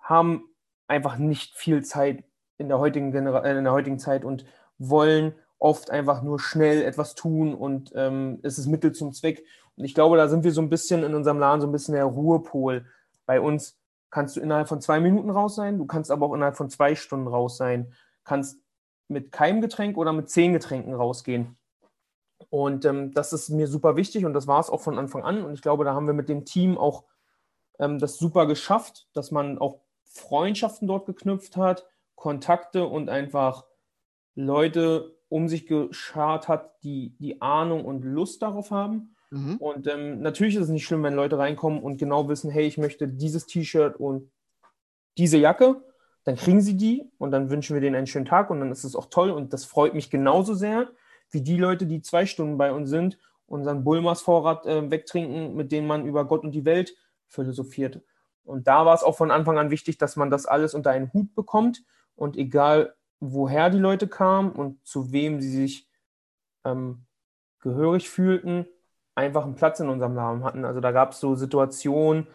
haben einfach nicht viel Zeit in der heutigen, Genera äh, in der heutigen Zeit und wollen oft einfach nur schnell etwas tun und ähm, es ist Mittel zum Zweck. Und ich glaube, da sind wir so ein bisschen in unserem Laden so ein bisschen der Ruhepol. Bei uns kannst du innerhalb von zwei Minuten raus sein, du kannst aber auch innerhalb von zwei Stunden raus sein, kannst mit keinem Getränk oder mit zehn Getränken rausgehen. Und ähm, das ist mir super wichtig und das war es auch von Anfang an. Und ich glaube, da haben wir mit dem Team auch ähm, das super geschafft, dass man auch Freundschaften dort geknüpft hat, Kontakte und einfach Leute um sich geschart hat, die die Ahnung und Lust darauf haben. Mhm. Und ähm, natürlich ist es nicht schlimm, wenn Leute reinkommen und genau wissen, hey, ich möchte dieses T-Shirt und diese Jacke. Dann kriegen sie die und dann wünschen wir denen einen schönen Tag und dann ist es auch toll und das freut mich genauso sehr wie die Leute, die zwei Stunden bei uns sind, unseren Bulmers-Vorrat äh, wegtrinken, mit denen man über Gott und die Welt philosophiert. Und da war es auch von Anfang an wichtig, dass man das alles unter einen Hut bekommt und egal woher die Leute kamen und zu wem sie sich ähm, gehörig fühlten, einfach einen Platz in unserem Laden hatten. Also da gab es so Situationen,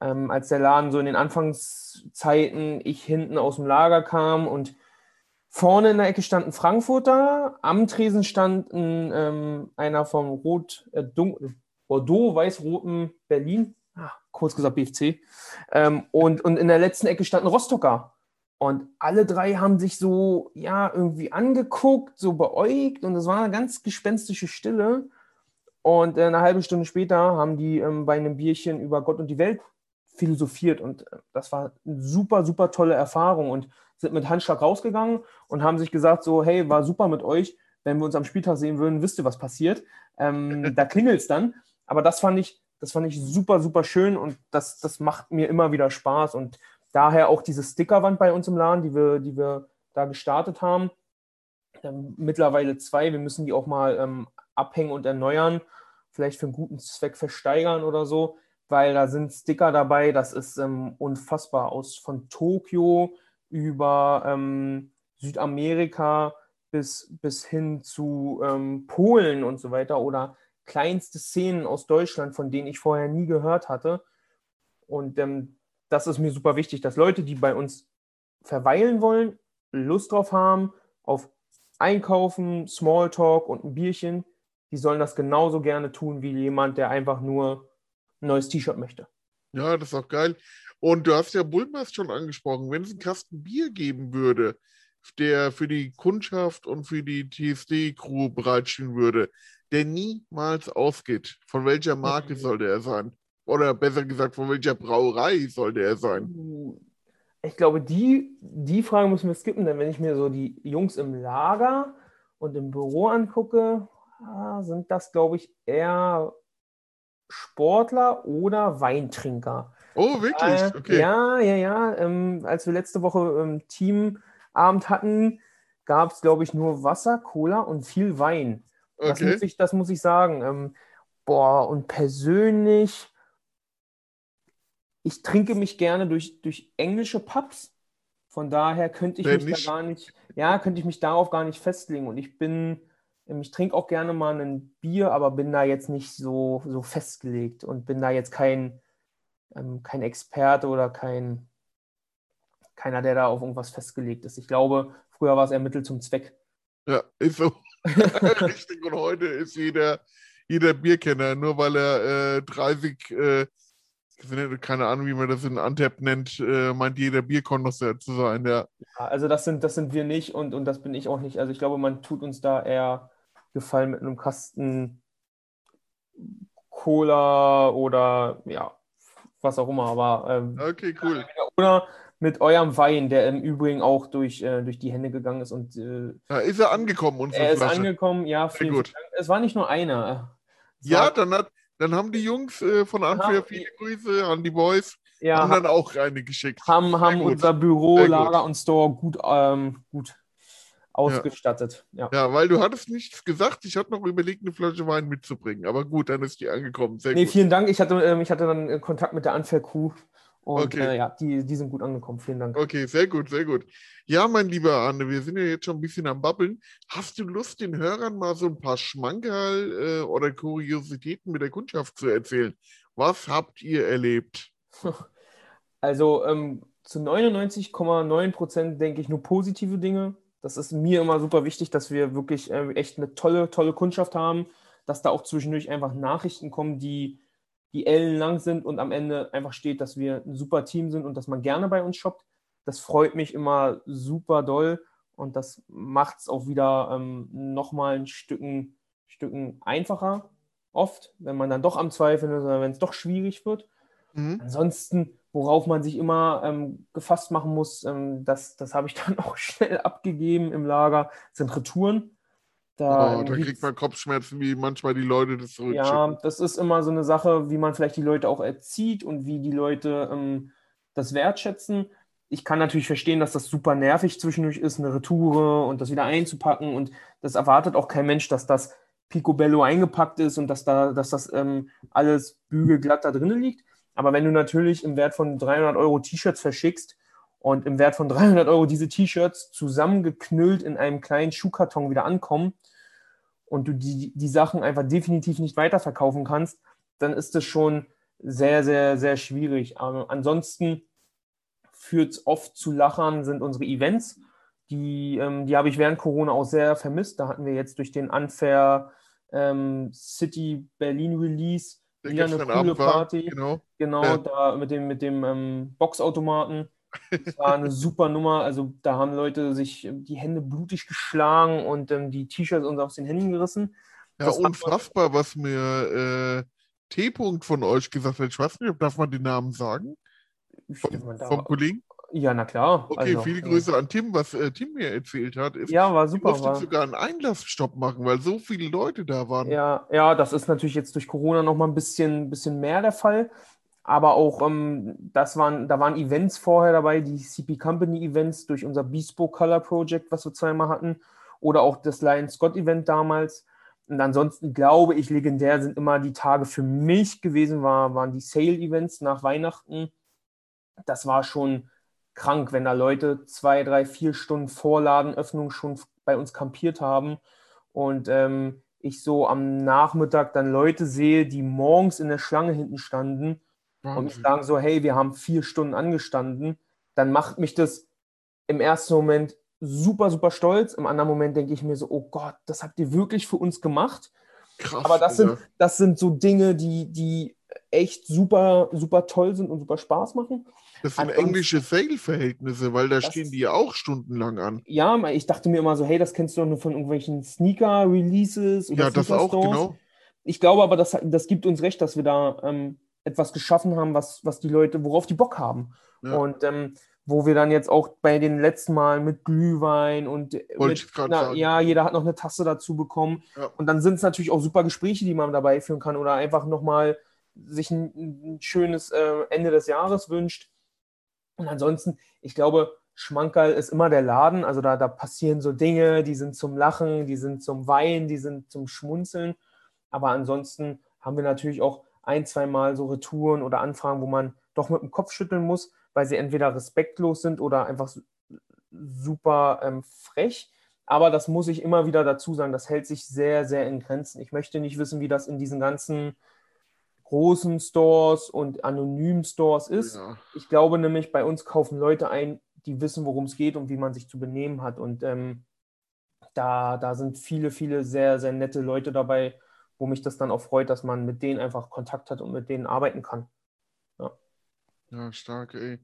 ähm, als der Laden so in den Anfangszeiten ich hinten aus dem Lager kam und vorne in der Ecke stand ein Frankfurter, am Tresen stand ein, ähm, einer vom Rot, äh, Bordeaux, weiß-roten Berlin, ah, kurz gesagt BFC, ähm, und, und in der letzten Ecke stand ein Rostocker. Und alle drei haben sich so, ja, irgendwie angeguckt, so beäugt und es war eine ganz gespenstische Stille. Und äh, eine halbe Stunde später haben die ähm, bei einem Bierchen über Gott und die Welt philosophiert und äh, das war eine super, super tolle Erfahrung und sind mit Handschlag rausgegangen und haben sich gesagt, so, hey, war super mit euch. Wenn wir uns am Spieltag sehen würden, wisst ihr, was passiert. Ähm, da klingelt es dann. Aber das fand ich, das fand ich super, super schön und das, das macht mir immer wieder Spaß. Und Daher auch diese Stickerwand bei uns im Laden, die wir, die wir da gestartet haben. Ähm, mittlerweile zwei. Wir müssen die auch mal ähm, abhängen und erneuern. Vielleicht für einen guten Zweck versteigern oder so, weil da sind Sticker dabei. Das ist ähm, unfassbar. Aus von Tokio über ähm, Südamerika bis, bis hin zu ähm, Polen und so weiter oder kleinste Szenen aus Deutschland, von denen ich vorher nie gehört hatte. Und ähm, das ist mir super wichtig, dass Leute, die bei uns verweilen wollen, Lust drauf haben, auf Einkaufen, Smalltalk und ein Bierchen, die sollen das genauso gerne tun wie jemand, der einfach nur ein neues T-Shirt möchte. Ja, das ist auch geil. Und du hast ja Bulmers schon angesprochen. Wenn es einen Kasten Bier geben würde, der für die Kundschaft und für die TSD-Crew bereitstehen würde, der niemals ausgeht, von welcher Marke okay. sollte er sein? Oder besser gesagt, von welcher Brauerei sollte er sein? Ich glaube, die, die Frage müssen wir skippen, denn wenn ich mir so die Jungs im Lager und im Büro angucke, ah, sind das, glaube ich, eher Sportler oder Weintrinker. Oh, wirklich? Äh, okay. Ja, ja, ja. Ähm, als wir letzte Woche ähm, Teamabend hatten, gab es, glaube ich, nur Wasser, Cola und viel Wein. Okay. Das, muss ich, das muss ich sagen. Ähm, boah, und persönlich ich trinke mich gerne durch, durch englische Pubs. Von daher könnte ich Wenn mich nicht. da gar nicht, ja, könnte ich mich darauf gar nicht festlegen. Und ich bin, ähm, ich trinke auch gerne mal ein Bier, aber bin da jetzt nicht so, so festgelegt und bin da jetzt kein, ähm, kein Experte oder kein, keiner, der da auf irgendwas festgelegt ist. Ich glaube, früher war es eher Mittel zum Zweck. Ja, ist so. Richtig. Und heute ist jeder, jeder Bierkenner, nur weil er äh, 30 äh, keine Ahnung, wie man das in Antep nennt, äh, meint jeder Bierkonnoisseur zu sein, ja. ja. Also das sind, das sind wir nicht und, und das bin ich auch nicht. Also ich glaube, man tut uns da eher Gefallen mit einem Kasten Cola oder ja, was auch immer. Aber ähm, okay, cool. Oder mit eurem Wein, der im Übrigen auch durch, äh, durch die Hände gegangen ist. Und, äh, ja, ist er angekommen, unsere Er ist Flasche. angekommen, ja. Vielen, gut. Dank. Es war nicht nur einer. ja, dann hat, dann haben die Jungs äh, von Antwerp viele Grüße an die Boys. Ja, haben dann auch eine geschickt. Haben, haben unser Büro, Lager und Store gut, ähm, gut ausgestattet. Ja. ja. weil du hattest nichts gesagt. Ich hatte noch überlegt, eine Flasche Wein mitzubringen. Aber gut, dann ist die angekommen. Sehr nee, gut. vielen Dank. Ich hatte, ähm, ich hatte dann äh, Kontakt mit der Anfair-Crew. Und okay. äh, ja, die, die sind gut angekommen. Vielen Dank. Okay, sehr gut, sehr gut. Ja, mein lieber Arne, wir sind ja jetzt schon ein bisschen am Babbeln. Hast du Lust, den Hörern mal so ein paar Schmankerl äh, oder Kuriositäten mit der Kundschaft zu erzählen? Was habt ihr erlebt? Also ähm, zu 99,9 Prozent denke ich nur positive Dinge. Das ist mir immer super wichtig, dass wir wirklich äh, echt eine tolle, tolle Kundschaft haben, dass da auch zwischendurch einfach Nachrichten kommen, die die ellenlang sind und am Ende einfach steht, dass wir ein super Team sind und dass man gerne bei uns shoppt. Das freut mich immer super doll und das macht es auch wieder ähm, nochmal ein Stücken, Stücken einfacher, oft, wenn man dann doch am Zweifeln ist oder wenn es doch schwierig wird. Mhm. Ansonsten worauf man sich immer ähm, gefasst machen muss, ähm, das, das habe ich dann auch schnell abgegeben im Lager, sind Retouren. Da, oh, da kriegt man Kopfschmerzen, wie manchmal die Leute das zurückschicken. Ja, das ist immer so eine Sache, wie man vielleicht die Leute auch erzieht und wie die Leute ähm, das wertschätzen. Ich kann natürlich verstehen, dass das super nervig zwischendurch ist, eine Retoure und das wieder einzupacken. Und das erwartet auch kein Mensch, dass das picobello eingepackt ist und dass, da, dass das ähm, alles bügelglatt da drinnen liegt. Aber wenn du natürlich im Wert von 300 Euro T-Shirts verschickst und im Wert von 300 Euro diese T-Shirts zusammengeknüllt in einem kleinen Schuhkarton wieder ankommen und du die, die Sachen einfach definitiv nicht weiterverkaufen kannst, dann ist das schon sehr, sehr, sehr schwierig. Aber ansonsten führt es oft zu Lachern, sind unsere Events. Die, ähm, die habe ich während Corona auch sehr vermisst. Da hatten wir jetzt durch den Unfair ähm, City Berlin Release Der wieder eine coole Party. War, genau, genau ja. da mit dem, mit dem ähm, Boxautomaten. Das war eine super Nummer. Also da haben Leute sich die Hände blutig geschlagen und ähm, die T-Shirts uns aus den Händen gerissen. Ja, das unfassbar, was mir äh, T-Punkt von euch gesagt hat. Ich weiß nicht, darf man den Namen sagen? Vom, vom Kollegen? Ja, na klar. Okay, also, viele Grüße an Tim, was äh, Tim mir erzählt hat. Ist, ja, war super. Ich musste sogar einen Einlassstopp machen, weil so viele Leute da waren. Ja, ja, das ist natürlich jetzt durch Corona nochmal ein bisschen, bisschen mehr der Fall. Aber auch, ähm, das waren, da waren Events vorher dabei, die CP Company Events durch unser Bespoke Color Project, was wir zweimal hatten, oder auch das Lion Scott Event damals. Und ansonsten glaube ich, legendär sind immer die Tage für mich gewesen, war, waren die Sale Events nach Weihnachten. Das war schon krank, wenn da Leute zwei, drei, vier Stunden vor Ladenöffnung schon bei uns kampiert haben und ähm, ich so am Nachmittag dann Leute sehe, die morgens in der Schlange hinten standen Und sagen so, hey, wir haben vier Stunden angestanden, dann macht mich das im ersten Moment super, super stolz. Im anderen Moment denke ich mir so, oh Gott, das habt ihr wirklich für uns gemacht. Krass, Aber das sind, das sind so Dinge, die, die echt super, super toll sind und super Spaß machen. Das sind Ansonsten, englische Sale-Verhältnisse, weil da stehen die ja auch stundenlang an. Ja, ich dachte mir immer so, hey, das kennst du doch nur von irgendwelchen Sneaker-Releases oder Ja, das auch, genau. Ich glaube aber, das, das gibt uns recht, dass wir da ähm, etwas geschaffen haben, was, was die Leute, worauf die Bock haben. Ja. Und ähm, wo wir dann jetzt auch bei den letzten Mal mit Glühwein und mit, na, ja, jeder hat noch eine Tasse dazu bekommen. Ja. Und dann sind es natürlich auch super Gespräche, die man dabei führen kann oder einfach nochmal sich ein, ein schönes äh, Ende des Jahres wünscht. Und ansonsten, ich glaube, Schmankerl ist immer der Laden. Also da, da passieren so Dinge, die sind zum Lachen, die sind zum Weinen, die sind zum Schmunzeln. Aber ansonsten haben wir natürlich auch ein, zwei Mal so Retouren oder Anfragen, wo man doch mit dem Kopf schütteln muss, weil sie entweder respektlos sind oder einfach super ähm, frech. Aber das muss ich immer wieder dazu sagen, das hält sich sehr, sehr in Grenzen. Ich möchte nicht wissen, wie das in diesen ganzen großen Stores und anonymen Stores ist. Ja. Ich glaube nämlich, bei uns kaufen Leute ein, die wissen, worum es geht und wie man sich zu benehmen hat. Und ähm, da, da sind viele, viele sehr, sehr nette Leute dabei, wo mich das dann auch freut, dass man mit denen einfach Kontakt hat und mit denen arbeiten kann. Ja, ja stark, ey.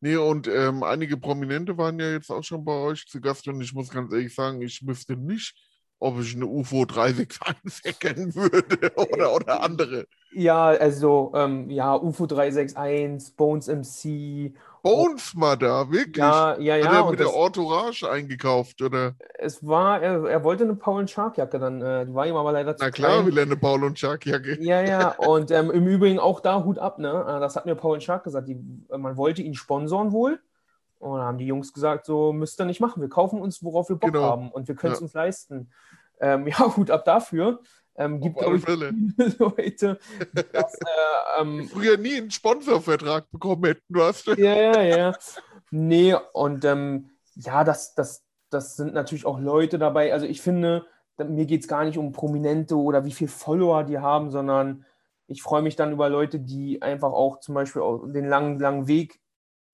Nee, und ähm, einige Prominente waren ja jetzt auch schon bei euch zu Gast und ich muss ganz ehrlich sagen, ich wüsste nicht, ob ich eine UFO 361 erkennen würde oder, oder andere. Ja, also ähm, ja, UFO 361, Bones MC. Bones mal da, wirklich? Ja, ja, ja. Hat er mit der Entourage eingekauft, oder? Es war, er, er wollte eine Paul Shark Jacke dann, äh, die war ihm aber leider zu Na klar klein. will er eine Paul Shark Jacke. Ja, ja, und ähm, im Übrigen auch da Hut ab, ne? Äh, das hat mir Paul Shark gesagt, die, man wollte ihn sponsoren wohl. Und haben die Jungs gesagt, so müsst ihr nicht machen. Wir kaufen uns, worauf wir Bock genau. haben und wir können es ja. uns leisten. Ähm, ja, Hut ab dafür. Ähm, gibt, glaube ich, viele Leute, dass, äh, ähm, früher nie einen Sponsorvertrag bekommen hätten, du hast. Ja, ja, ja. Nee, und ähm, ja, das, das, das sind natürlich auch Leute dabei. Also ich finde, mir geht es gar nicht um Prominente oder wie viele Follower die haben, sondern ich freue mich dann über Leute, die einfach auch zum Beispiel auch den langen, langen Weg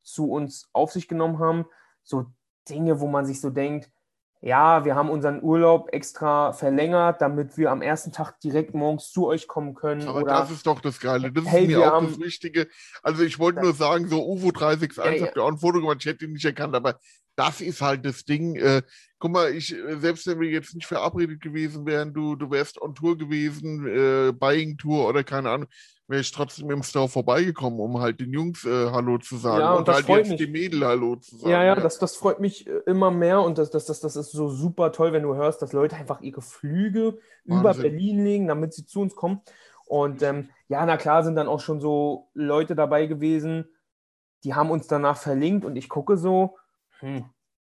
zu uns auf sich genommen haben. So Dinge, wo man sich so denkt, ja, wir haben unseren Urlaub extra verlängert, damit wir am ersten Tag direkt morgens zu euch kommen können. Aber oder, das ist doch das Geile. Das hey, ist mir auch haben, das Wichtige. Also ich wollte nur sagen, so UFO 361 ja, habt ihr auch ein Foto gemacht, ich hätte ihn nicht erkannt, aber das ist halt das Ding. Äh, guck mal, ich, äh, selbst wenn wir jetzt nicht verabredet gewesen wären, du, du wärst on Tour gewesen, äh, Buying Tour oder keine Ahnung, wäre ich trotzdem im Store vorbeigekommen, um halt den Jungs äh, Hallo zu sagen Ja, und und, halt jetzt mich. dem Mädel Hallo zu sagen. Ja, ja, das, das freut mich äh, immer mehr und das, das, das, das ist so super toll, wenn du hörst, dass Leute einfach ihre Flüge über Wahnsinn. Berlin legen, damit sie zu uns kommen. Und ähm, ja, na klar sind dann auch schon so Leute dabei gewesen, die haben uns danach verlinkt und ich gucke so, hm,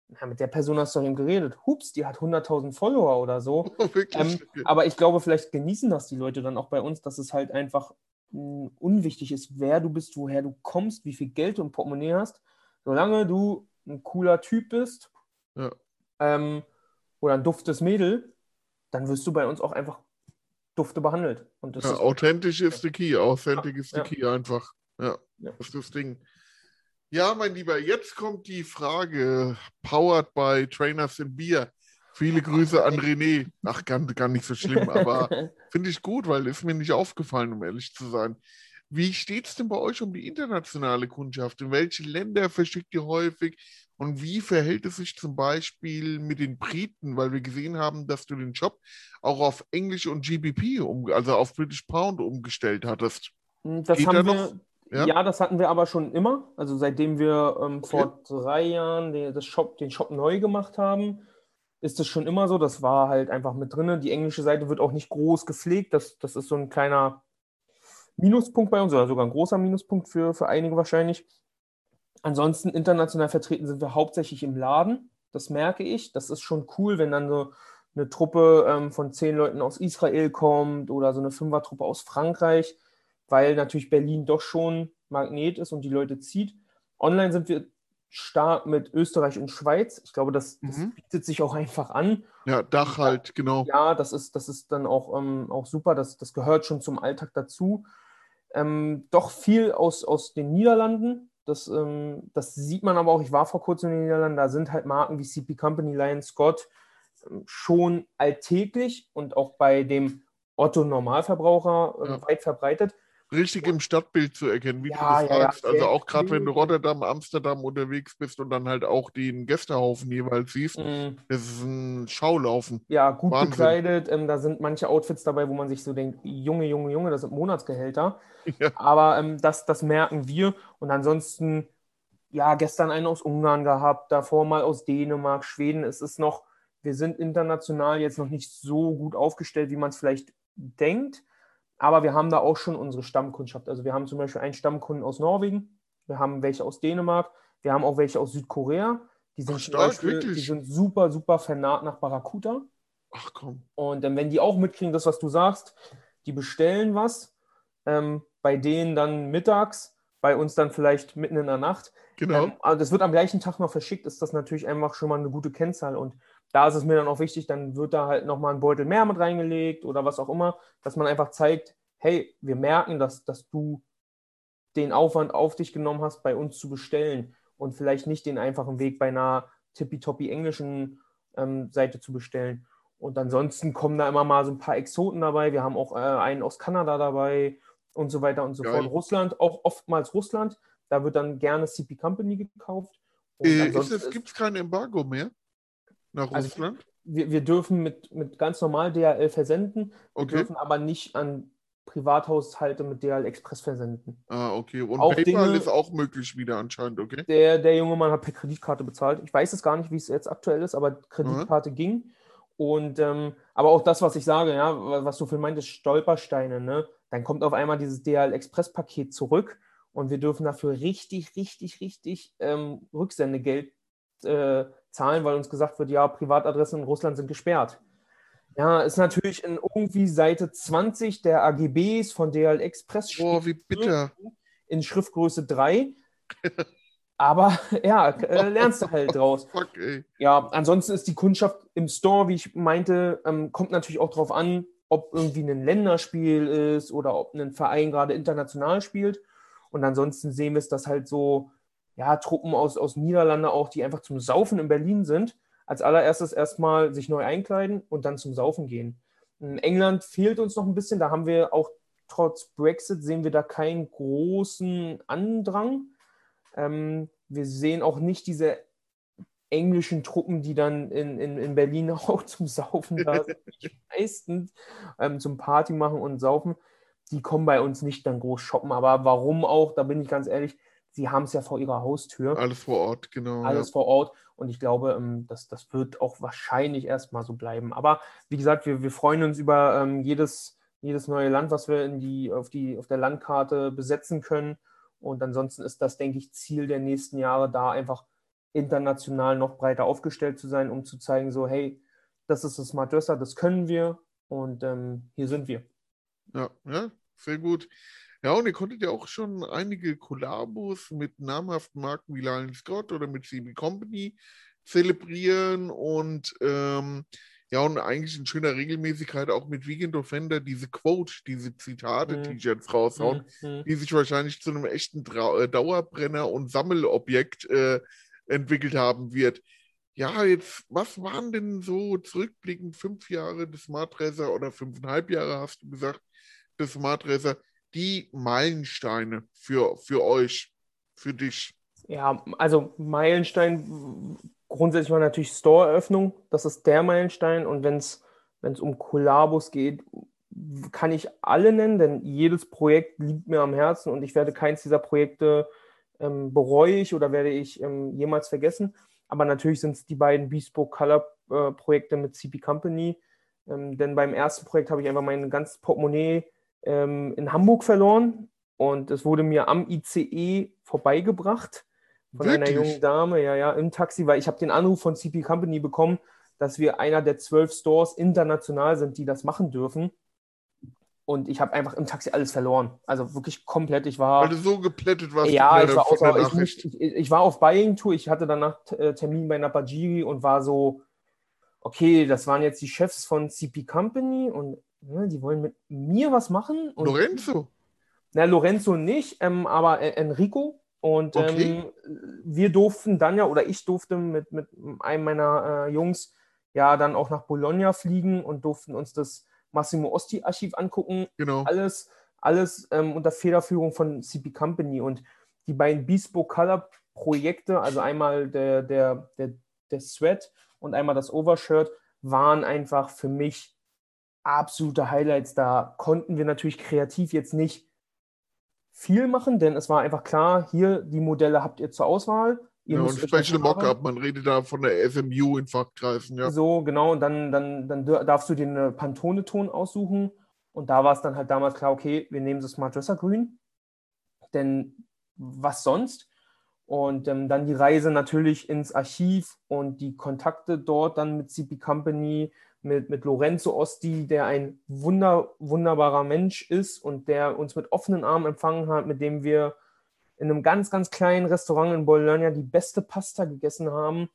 na, mit der Person hast du doch eben geredet. Hups, die hat 100.000 Follower oder so. Wirklich. Ähm, aber ich glaube, vielleicht genießen das die Leute dann auch bei uns, dass es halt einfach unwichtig ist, wer du bist, woher du kommst, wie viel Geld du im Portemonnaie hast. Solange du ein cooler Typ bist Ja. ähm, oder ein duftes Mädel, dann wirst du bei uns auch einfach dufte behandelt. Und das ja, ist authentisch ist the key. Authentic ist the Ja. key einfach. Ja, Ja. das ist das Ding. Ja, mein Lieber, jetzt kommt die Frage, powered by Trainers in Beer. Viele Grüße an René. Ach, gar, gar nicht so schlimm, aber finde ich gut, weil ist mir nicht aufgefallen, um ehrlich zu sein. Wie steht es denn bei euch um die internationale Kundschaft? In welche Länder verschickt ihr häufig? Und wie verhält es sich zum Beispiel mit den Briten? Weil wir gesehen haben, dass du den Job auch auf Englisch und GBP, um, also auf British Pound umgestellt hattest. Das Geht haben da wir, noch? Ja? ja? das hatten wir aber schon immer. Also seitdem wir ähm, vor drei Jahren den, das Shop, den Shop neu gemacht haben, ist das schon immer so. Das war halt einfach mit drin. Die englische Seite wird auch nicht groß gepflegt. Das, das ist so ein kleiner Minuspunkt bei uns oder sogar ein großer Minuspunkt für, für einige wahrscheinlich. Ansonsten international vertreten sind wir hauptsächlich im Laden. Das merke ich. Das ist schon cool, wenn dann so eine Truppe ähm, von zehn Leuten aus Israel kommt oder so eine Fünfertruppe aus Frankreich, weil natürlich Berlin doch schon Magnet ist und die Leute zieht. Online sind wir stark mit Österreich und Schweiz. Ich glaube, das, das Mhm. bietet sich auch einfach an. Ja, Dach halt, genau. Ja, das ist, das ist dann auch, ähm, auch super. Das, das gehört schon zum Alltag dazu. Ähm, doch viel aus, aus den Niederlanden. Das, ähm, das sieht man aber auch. Ich war vor kurzem in den Niederlanden. Da sind halt Marken wie CP Company, Lion Scott ähm, schon alltäglich und auch bei dem Otto Normalverbraucher äh, Ja. weit verbreitet. Richtig im Stadtbild zu erkennen, wie Ja, du das ja, ja, sagst. Also sehr auch gerade wenn du. Rotterdam, Amsterdam unterwegs bist und dann halt auch den Gästehaufen jeweils siehst, Mm, das ist ein Schaulaufen. Ja, gut Wahnsinn. gekleidet. Ähm, da sind manche Outfits dabei, wo man sich so denkt, Junge, Junge, Junge, das sind Monatsgehälter. Ja. Aber ähm, das, das merken wir. Und ansonsten, ja, gestern einen aus Ungarn gehabt, davor mal aus Dänemark, Schweden. Es ist noch, wir sind international jetzt noch nicht so gut aufgestellt, wie man es vielleicht denkt. Aber wir haben da auch schon unsere Stammkundschaft. Also wir haben zum Beispiel einen Stammkunden aus Norwegen, wir haben welche aus Dänemark, wir haben auch welche aus Südkorea. Die sind, Ach, stark, Beispiel, die sind super, super vernarrt nach Barracuda. Ach komm. Und ähm, wenn die auch mitkriegen, das, was du sagst, die bestellen was, ähm, bei denen dann mittags, bei uns dann vielleicht mitten in der Nacht. Genau. Ähm, also das wird am gleichen Tag noch verschickt, ist das natürlich einfach schon mal eine gute Kennzahl. Und da ist es mir dann auch wichtig, dann wird da halt nochmal ein Beutel mehr mit reingelegt oder was auch immer, dass man einfach zeigt, hey, wir merken, dass, dass du den Aufwand auf dich genommen hast, bei uns zu bestellen und vielleicht nicht den einfachen Weg bei einer tippitoppi englischen ähm, Seite zu bestellen. Und ansonsten kommen da immer mal so ein paar Exoten dabei. Wir haben auch äh, einen aus Kanada dabei und so weiter und so Geil. fort. Russland, auch oftmals Russland. Da wird dann gerne CP Company gekauft. Äh, gibt es kein Embargo mehr nach Also- Russland? wir, wir dürfen mit, mit ganz normal DHL versenden, wir Okay. dürfen aber nicht an Privathaushalte mit DHL Express versenden. Ah, okay. Und Auch PayPal Dinge- ist auch möglich wieder anscheinend, okay? Der, der junge Mann hat per Kreditkarte bezahlt. Ich weiß es gar nicht, wie es jetzt aktuell ist, aber Kreditkarte ging. Und ähm, aber auch das, was ich sage, ja, was du für meintest, Stolpersteine, ne? Dann kommt auf einmal dieses DHL Express-Paket zurück und wir dürfen dafür richtig, richtig, richtig ähm, Rücksendegeld äh, zahlen, weil uns gesagt wird, ja, Privatadressen in Russland sind gesperrt. Ja, ist natürlich in irgendwie Seite 20 der AGBs von DHL Express Boah, wie bitter. in Schriftgröße 3. Aber ja, äh, lernst du halt draus. Fuck, ey. Ja, ansonsten ist die Kundschaft im Store, wie ich meinte, ähm, kommt natürlich auch darauf an, ob irgendwie ein Länderspiel ist oder ob ein Verein gerade international spielt. Und ansonsten sehen wir es, dass halt so, ja, Truppen aus, aus Niederlande auch, die einfach zum Saufen in Berlin sind, als allererstes erstmal sich neu einkleiden und dann zum Saufen gehen. In England fehlt uns noch ein bisschen, da haben wir auch trotz Brexit sehen wir da keinen großen Andrang. Ähm, wir sehen auch nicht diese englischen Truppen, die dann in, in, in Berlin auch zum Saufen da sind, meistens ähm, zum Party machen und saufen, die kommen bei uns nicht dann groß shoppen. Aber warum auch, da bin ich ganz ehrlich, sie haben es ja vor ihrer Haustür. Alles vor Ort, genau. Alles ja. vor Ort. Und ich glaube, ähm, das, das wird auch wahrscheinlich erstmal so bleiben. Aber wie gesagt, wir, wir freuen uns über ähm, jedes, jedes neue Land, was wir in die, auf, die, auf der Landkarte besetzen können. Und ansonsten ist das, denke ich, Ziel der nächsten Jahre, da einfach international noch breiter aufgestellt zu sein, um zu zeigen, so, hey, das ist das Smart Dresser, das können wir und ähm, hier sind wir. Ja, ja, sehr gut. Ja, und ihr konntet ja auch schon einige Kollabos mit namhaften Marken wie Lion Scott oder mit CB Company zelebrieren und ähm, ja, und eigentlich in schöner Regelmäßigkeit auch mit Weekend Offender diese Quote, diese Zitate-T-Shirts raushauen, Mhm. die sich wahrscheinlich zu einem echten Trau äh, Dauerbrenner und Sammelobjekt äh, entwickelt haben wird. Ja, jetzt, was waren denn so zurückblickend fünf Jahre des Smart Racer oder fünfeinhalb Jahre, hast du gesagt, des Smart Racer, die Meilensteine für, für euch, für dich? Ja, also Meilenstein grundsätzlich war natürlich Store-Eröffnung. Das ist der Meilenstein. Und wenn es um Kollabos geht, kann ich alle nennen, denn jedes Projekt liegt mir am Herzen und ich werde keins dieser Projekte ähm, bereue ich oder werde ich ähm, jemals vergessen. Aber natürlich sind es die beiden Bespoke Color äh, Projekte mit CP Company. Ähm, denn beim ersten Projekt habe ich einfach mein ganzes Portemonnaie ähm, in Hamburg verloren und es wurde mir am ICE vorbeigebracht von einer Wirklich? jungen Dame, ja, ja, im Taxi, weil ich habe den Anruf von CP Company bekommen, dass wir einer der zwölf Stores international sind, die das machen dürfen. Und ich habe einfach im Taxi alles verloren. Also wirklich komplett. Ich war. Weil du so geplättet warst Ja, ich war, außer, ich, ich, ich war auf Buying-Tour. Ich hatte danach äh, Termin bei Napajiri und war so, okay, das waren jetzt die Chefs von CP Company und ne, die wollen mit mir was machen. Und, Lorenzo, Na, Lorenzo nicht, ähm, aber äh, Enrico. Und Okay. ähm, wir durften dann ja, oder ich durfte mit, mit einem meiner äh, Jungs ja dann auch nach Bologna fliegen und durften uns das Massimo Osti Archiv angucken genau. alles, alles ähm, unter Federführung von CP Company und die beiden Bespoke Color Projekte, also einmal der, der, der, der Sweat und einmal das Overshirt, waren einfach für mich absolute Highlights. Da konnten wir natürlich kreativ jetzt nicht viel machen, denn es war einfach klar, hier die Modelle habt ihr zur Auswahl. Ihr Ja, und Special. Mockup, man redet da von der SMU in Fachkreisen, ja. So, genau, und dann, dann, dann darfst du den äh, Pantone-Ton aussuchen. Und da war es dann halt damals klar, okay, wir nehmen das Smart Dresser Grün. Denn was sonst? Und ähm, dann die Reise natürlich ins Archiv und die Kontakte dort dann mit CP Company, mit, mit Lorenzo Osti, der ein wunder, wunderbarer Mensch ist und der uns mit offenen Armen empfangen hat, mit dem wir in einem ganz, ganz kleinen Restaurant in Bologna die beste Pasta gegessen haben.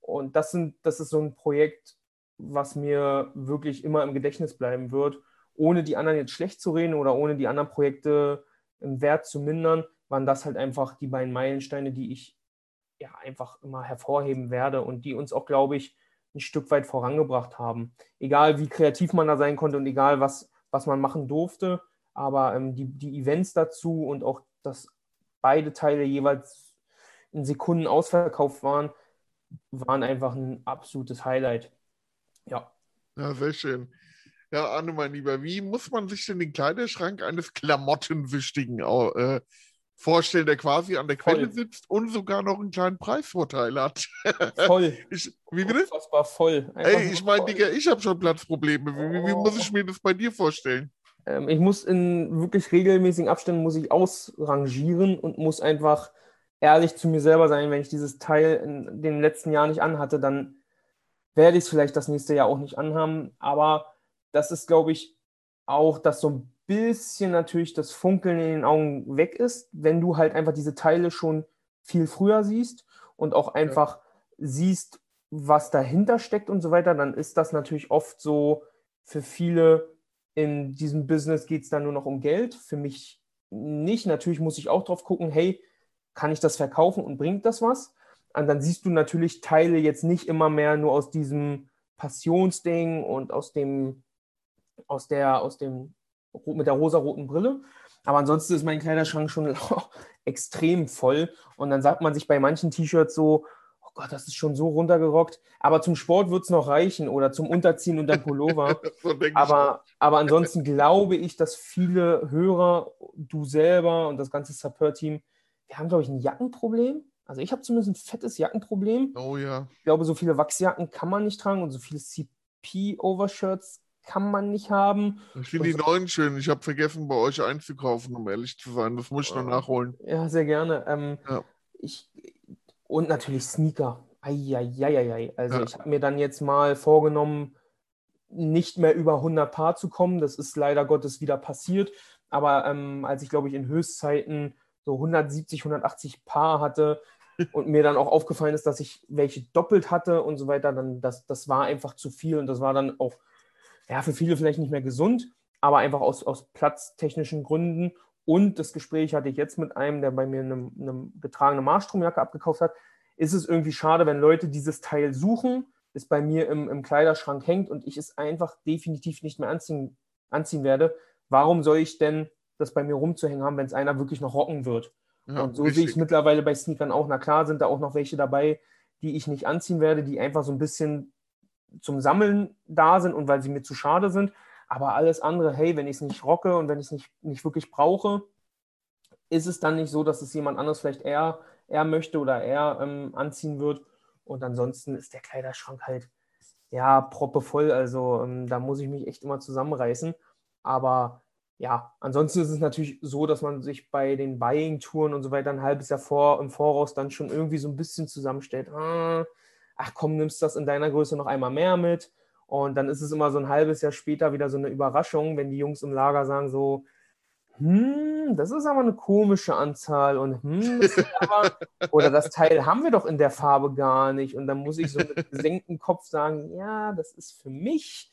Und das, sind, das ist so ein Projekt, was mir wirklich immer im Gedächtnis bleiben wird. Ohne die anderen jetzt schlecht zu reden oder ohne die anderen Projekte im Wert zu mindern, waren das halt einfach die beiden Meilensteine, die ich ja einfach immer hervorheben werde und die uns auch, glaube ich, ein Stück weit vorangebracht haben. Egal wie kreativ man da sein konnte und egal was, was man machen durfte, aber ähm, die, die Events dazu und auch, dass beide Teile jeweils in Sekunden ausverkauft waren, waren einfach ein absolutes Highlight. Ja. Ja, sehr schön. Ja, Arne, mein Lieber, wie muss man sich denn den Kleiderschrank eines Klamottenwichtigen äh, vorstellen, der quasi an der Quelle Voll. sitzt und sogar noch einen kleinen Preisvorteil hat? Voll. Ich, wie bitte? Unfassbar voll. Einfach Ey, ich meine. Digga, ich habe schon Platzprobleme. Wie, wie, wie muss ich mir das bei dir vorstellen? Ähm, ich muss in wirklich regelmäßigen Abständen muss ich ausrangieren und muss einfach ehrlich zu mir selber sein. Wenn ich dieses Teil in den letzten Jahren nicht anhatte, dann werde ich es vielleicht das nächste Jahr auch nicht anhaben. Aber das ist, glaube ich, auch, dass so ein bisschen natürlich das Funkeln in den Augen weg ist, wenn du halt einfach diese Teile schon viel früher siehst und auch einfach siehst, was dahinter steckt und so weiter, dann ist das natürlich oft so für viele in diesem Business geht es dann nur noch um Geld. Für mich nicht. Natürlich muss ich auch drauf gucken, hey, kann ich das verkaufen und bringt das was? Und dann siehst du natürlich Teile jetzt nicht immer mehr nur aus diesem Passionsding und aus dem, aus der, aus dem, mit der rosaroten Brille. Aber ansonsten ist mein Kleiderschrank schon extrem voll. Und dann sagt man sich bei manchen T-Shirts so, oh Gott, das ist schon so runtergerockt. Aber zum Sport wird es noch reichen oder zum Unterziehen und dann Pullover. so aber, aber ansonsten glaube ich, dass viele Hörer, du selber und das ganze Support-Team, wir haben, glaube ich, ein Jackenproblem. Also ich habe zumindest ein fettes Jackenproblem. Oh ja. Ich glaube, so viele Wachsjacken kann man nicht tragen und so viele CP-Overshirts kann man nicht haben. Ich finde die neuen schön. Ich habe vergessen, bei euch einzukaufen, um ehrlich zu sein. Das muss ich noch nachholen. Ja, sehr gerne. Ähm, Ja. ich, und natürlich Sneaker. Eieieiei. Also Ja. ich habe mir dann jetzt mal vorgenommen, nicht mehr über 100 Paar zu kommen. Das ist leider Gottes wieder passiert. Aber ähm, als ich, glaube ich, in Höchstzeiten so 170, 180 Paar hatte und mir dann auch aufgefallen ist, dass ich welche doppelt hatte und so weiter, dann das, das war einfach zu viel und das war dann auch ja, für viele vielleicht nicht mehr gesund, aber einfach aus, aus platztechnischen Gründen. Und das Gespräch hatte ich jetzt mit einem, der bei mir eine, eine getragene Marschstromjacke abgekauft hat. Ist es irgendwie schade, wenn Leute dieses Teil suchen, es bei mir im, im Kleiderschrank hängt und ich es einfach definitiv nicht mehr anziehen, anziehen werde. Warum soll ich denn das bei mir rumzuhängen haben, wenn es einer wirklich noch rocken wird? Ja, und so sehe ich es richtig. mittlerweile bei Sneakern auch. Na klar sind da auch noch welche dabei, die ich nicht anziehen werde, die einfach so ein bisschen zum Sammeln da sind und weil sie mir zu schade sind. Aber alles andere, hey, wenn ich es nicht rocke und wenn ich es nicht, nicht wirklich brauche, ist es dann nicht so, dass es jemand anderes vielleicht eher, eher möchte oder eher ähm, anziehen wird. Und ansonsten ist der Kleiderschrank halt ja proppevoll. Also ähm, da muss ich mich echt immer zusammenreißen. Aber ja, ansonsten ist es natürlich so, dass man sich bei den Buying-Touren und so weiter ein halbes Jahr vor, im Voraus dann schon irgendwie so ein bisschen zusammenstellt. Ah, ach komm, nimmst das in deiner Größe noch einmal mehr mit. Und dann ist es immer so ein halbes Jahr später wieder so eine Überraschung, wenn die Jungs im Lager sagen so, hm, das ist aber eine komische Anzahl und hm, das ist aber, oder das Teil haben wir doch in der Farbe gar nicht. Und dann muss ich so mit gesenktem Kopf sagen, ja, das ist für mich.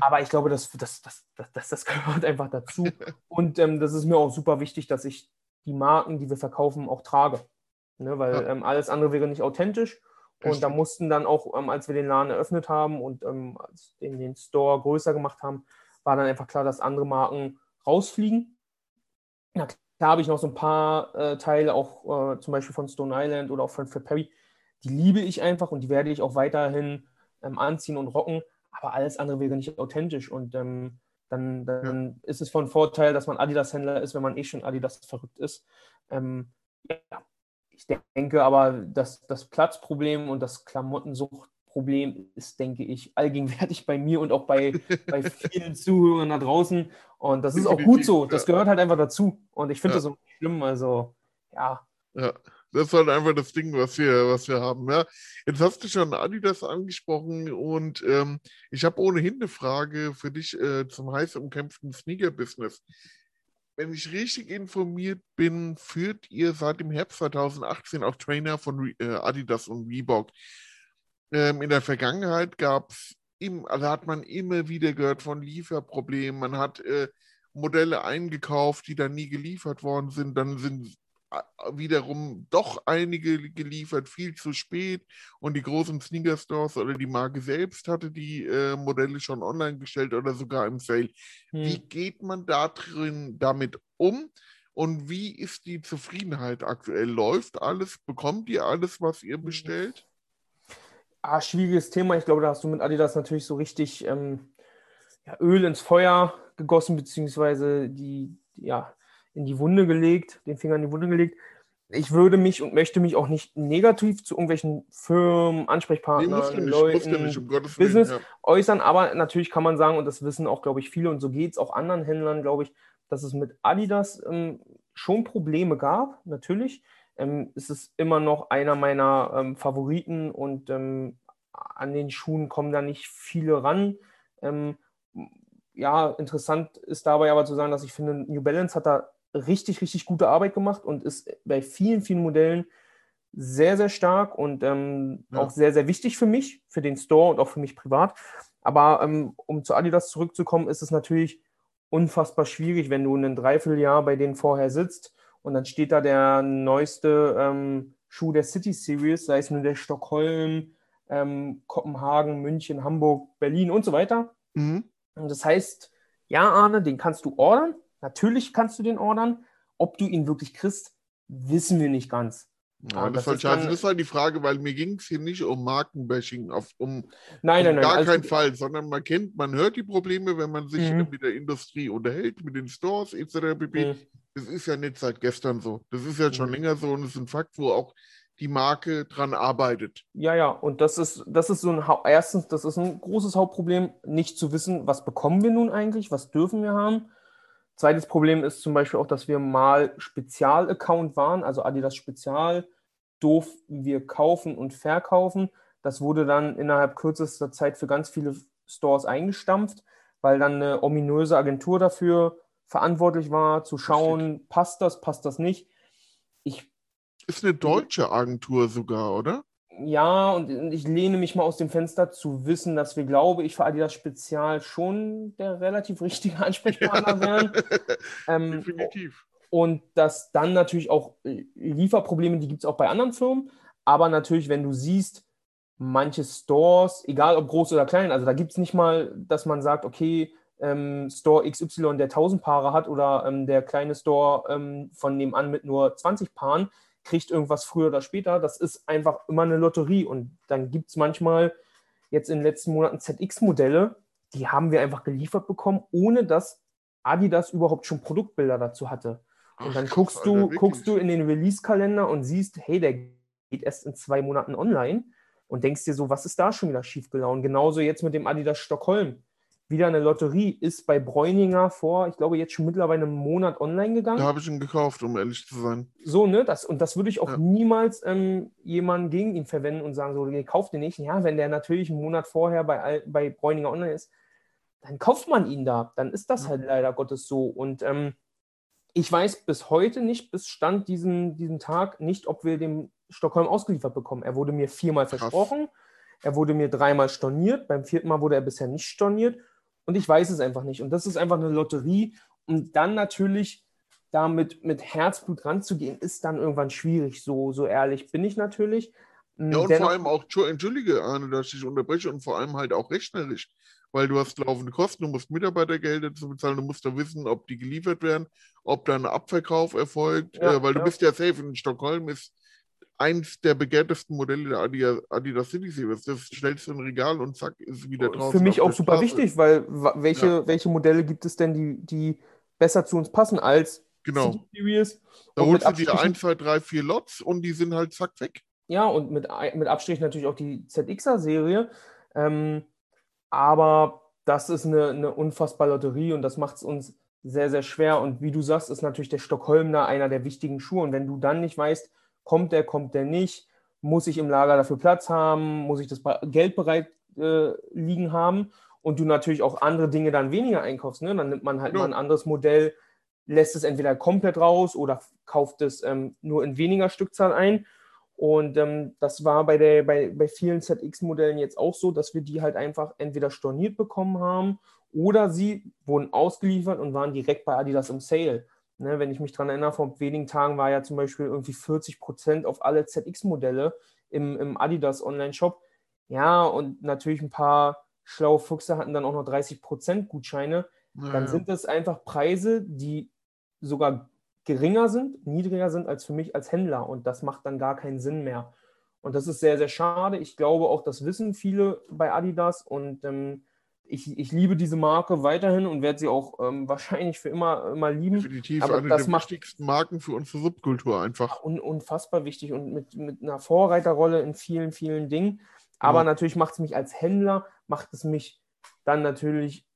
Aber ich glaube, das, das, das, das, das, gehört einfach dazu. Und ähm, das ist mir auch super wichtig, dass ich die Marken, die wir verkaufen, auch trage. Ne, weil ähm, alles andere wäre nicht authentisch. Und da mussten dann auch, ähm, als wir den Laden eröffnet haben und ähm, den, Store größer gemacht haben, war dann einfach klar, dass andere Marken rausfliegen. Na klar habe ich noch so ein paar äh, Teile, auch äh, zum Beispiel von Stone Island oder auch von Fred Perry. Die liebe ich einfach und die werde ich auch weiterhin ähm, anziehen und rocken. Aber alles andere wäre nicht authentisch. Und ähm, dann, dann ist es von Vorteil, dass man Adidas-Händler ist, wenn man eh schon Adidas verrückt ist. Ähm, ja, ich denke aber, dass das Platzproblem und das Klamottensuchtproblem ist, denke ich, allgegenwärtig bei mir und auch bei, bei vielen Zuhörern da draußen. Und das ist auch gut so. Das gehört halt einfach dazu. Und ich finde Ja. das auch nicht schlimm. Also, ja. Ja, das ist halt einfach das Ding, was wir, was wir haben. Ja. Jetzt hast du schon Adidas angesprochen und ähm, ich habe ohnehin eine Frage für dich äh, zum heiß umkämpften Sneaker-Business. Wenn ich richtig informiert bin, führt ihr seit dem Herbst 2018 auch Trainer von äh, Adidas und Reebok. Ähm, in der Vergangenheit gab es, also hat man immer wieder gehört von Lieferproblemen. Man hat äh, Modelle eingekauft, die dann nie geliefert worden sind. Dann sind wiederum doch einige geliefert, viel zu spät. Und die großen Sneaker-Stores oder die Marke selbst hatte die äh, Modelle schon online gestellt oder sogar im Sale. Wie Hm. geht man da drin damit um? Und wie ist die Zufriedenheit aktuell? Läuft alles? Bekommt ihr alles, was ihr bestellt? Ah, schwieriges Thema. Ich glaube, da hast du mit Adidas natürlich so richtig ähm, ja, Öl ins Feuer gegossen, beziehungsweise die, ja, in die Wunde gelegt, den Finger in die Wunde gelegt. Ich würde mich und möchte mich auch nicht negativ zu irgendwelchen Firmen, Nee, Ansprechpartnern, du nicht, Leuten nicht, um. Business Ja. äußern, aber natürlich kann man sagen, und das wissen auch, glaube ich, viele, und so geht es auch anderen Händlern, glaube ich, dass es mit Adidas ähm, schon Probleme gab, natürlich. Ähm, es ist immer noch einer meiner ähm, Favoriten und ähm, an den Schuhen kommen da nicht viele ran. Ähm, ja, interessant ist dabei aber zu sagen, dass ich finde, New Balance hat da richtig, richtig gute Arbeit gemacht und ist bei vielen, vielen Modellen sehr, sehr stark und ähm, Ja. auch sehr, sehr wichtig für mich, für den Store und auch für mich privat. Aber ähm, um zu Adidas zurückzukommen, ist es natürlich unfassbar schwierig, wenn du ein Dreivierteljahr bei denen vorher sitzt und dann steht da der neueste ähm, Schuh der City Series, sei es nur der Stockholm, ähm, Kopenhagen, München, Hamburg, Berlin und so weiter. Mhm. Und das heißt, ja, Arne, den kannst du ordern. Natürlich kannst du den ordern. Ob du ihn wirklich kriegst, wissen wir nicht ganz. Ja, das, das, ist scheiße. Das ist halt die Frage, weil mir ging es hier nicht um Markenbashing, auf, um, nein, um nein, gar nein, keinen Fall, sondern man kennt, man hört die Probleme, wenn man sich Mhm. mit der Industrie unterhält, mit den Stores etc. pp. Mhm. Das ist ja nicht seit gestern so. Das ist ja schon Mhm. länger so und es ist ein Fakt, wo auch die Marke dran arbeitet. Ja, ja, und das ist, das ist so ein, erstens, das ist ein großes Hauptproblem, nicht zu wissen, was bekommen wir nun eigentlich, was dürfen wir haben. Zweites Problem ist zum Beispiel auch, dass wir mal Spezial-Account waren, also Adidas Spezial durften wir kaufen und verkaufen. Das wurde dann innerhalb kürzester Zeit für ganz viele Stores eingestampft, weil dann eine ominöse Agentur dafür verantwortlich war, zu schauen, passt das, passt das nicht. Ich Ist eine deutsche Agentur sogar, oder? Ja, und ich lehne mich mal aus dem Fenster zu wissen, dass wir, glaube ich, für Adidas Spezial schon der relativ richtige Ansprechpartner wären. Ähm, Definitiv. und dass dann natürlich auch äh, Lieferprobleme, die gibt es auch bei anderen Firmen. Aber natürlich, wenn du siehst, manche Stores, egal ob groß oder klein, also da gibt es nicht mal, dass man sagt, okay, ähm, Store XY, der 1000 Paare hat oder ähm, der kleine Store ähm, von nebenan mit nur 20 Paaren, kriegt irgendwas früher oder später. Das ist einfach immer eine Lotterie. Und dann gibt es manchmal jetzt in den letzten Monaten ZX-Modelle, die haben wir einfach geliefert bekommen, ohne dass Adidas überhaupt schon Produktbilder dazu hatte. Und Ach, dann krass, guckst Alter, du, wirklich. guckst du in den Release-Kalender und siehst, hey, der geht erst in zwei Monaten online und denkst dir so, was ist da schon wieder schiefgelaufen? Genauso jetzt mit dem Adidas Stockholm. Wieder eine Lotterie ist bei Bräuninger vor, ich glaube, jetzt schon mittlerweile einen Monat online gegangen. Da habe ich ihn gekauft, um ehrlich zu sein. So, ne? Das, und das würde ich auch Ja. niemals ähm, jemanden gegen ihn verwenden und sagen, so, nee, kauf den nicht. Ja, wenn der natürlich einen Monat vorher bei, bei Bräuninger online ist, dann kauft man ihn da. Dann ist das Ja. halt leider Gottes so. Und ähm, ich weiß bis heute nicht, bis Stand diesen, diesen Tag, nicht, ob wir den Stockholm ausgeliefert bekommen. Er wurde mir viermal Krass. versprochen. Er wurde mir dreimal storniert. Beim vierten Mal wurde er bisher nicht storniert. Und ich weiß es einfach nicht. Und das ist einfach eine Lotterie. Und dann natürlich damit mit Herzblut ranzugehen, ist dann irgendwann schwierig. So, so ehrlich bin ich natürlich. Ja, und Dennoch- vor allem auch, Entschu- entschuldige, Arne, dass ich dich unterbreche, und vor allem halt auch rechnerisch, weil du hast laufende Kosten, du musst Mitarbeitergelder zu bezahlen, du musst da wissen, ob die geliefert werden, ob da ein Abverkauf erfolgt, Ja, äh, weil du ja. bist ja safe. In Stockholm ist eins der begehrtesten Modelle der Adidas, Adidas City Series. Das stellst du in ein Regal und zack, ist wieder draußen. Für mich auch super Straße. wichtig, weil welche, welche Modelle gibt es denn, die, die besser zu uns passen als Genau. City Series? Da holst du dir Abstrichen- ein, zwei, drei, vier Lots und die sind halt zack weg. Ja, und mit, mit Abstrich natürlich auch die ZXer-Serie. Ähm, aber das ist eine, eine unfassbare Lotterie und das macht es uns sehr, sehr schwer. Und wie du sagst, ist natürlich der Stockholmner einer der wichtigen Schuhe. Und wenn du dann nicht weißt, kommt der, kommt der nicht, muss ich im Lager dafür Platz haben, muss ich das Geld bereit äh, liegen haben und du natürlich auch andere Dinge dann weniger einkaufst, ne? dann nimmt man halt Ja. mal ein anderes Modell, lässt es entweder komplett raus oder kauft es ähm, nur in weniger Stückzahl ein. Und ähm, das war bei, der, bei, bei vielen ZX-Modellen jetzt auch so, dass wir die halt einfach entweder storniert bekommen haben oder sie wurden ausgeliefert und waren direkt bei Adidas im Sale. Ne, wenn ich mich daran erinnere, vor wenigen Tagen war ja zum Beispiel irgendwie 40 Prozent auf alle ZX-Modelle im, im Adidas Online-Shop. Ja, und natürlich ein paar schlaue Füchse hatten dann auch noch 30 Prozent Gutscheine dann Naja. sind es einfach Preise, die sogar geringer sind, niedriger sind als für mich als Händler. Und das macht dann gar keinen Sinn mehr. Und das ist sehr, sehr schade. Ich glaube auch, das wissen viele bei Adidas. Und ähm, ich, ich liebe diese Marke weiterhin und werde sie auch ähm, wahrscheinlich für immer, immer lieben. Definitiv Aber eine das der macht- wichtigsten Marken für unsere Subkultur einfach. Un, unfassbar wichtig und mit, mit einer Vorreiterrolle in vielen, vielen Dingen. Aber Ja. natürlich macht es mich als Händler, macht es mich dann natürlich,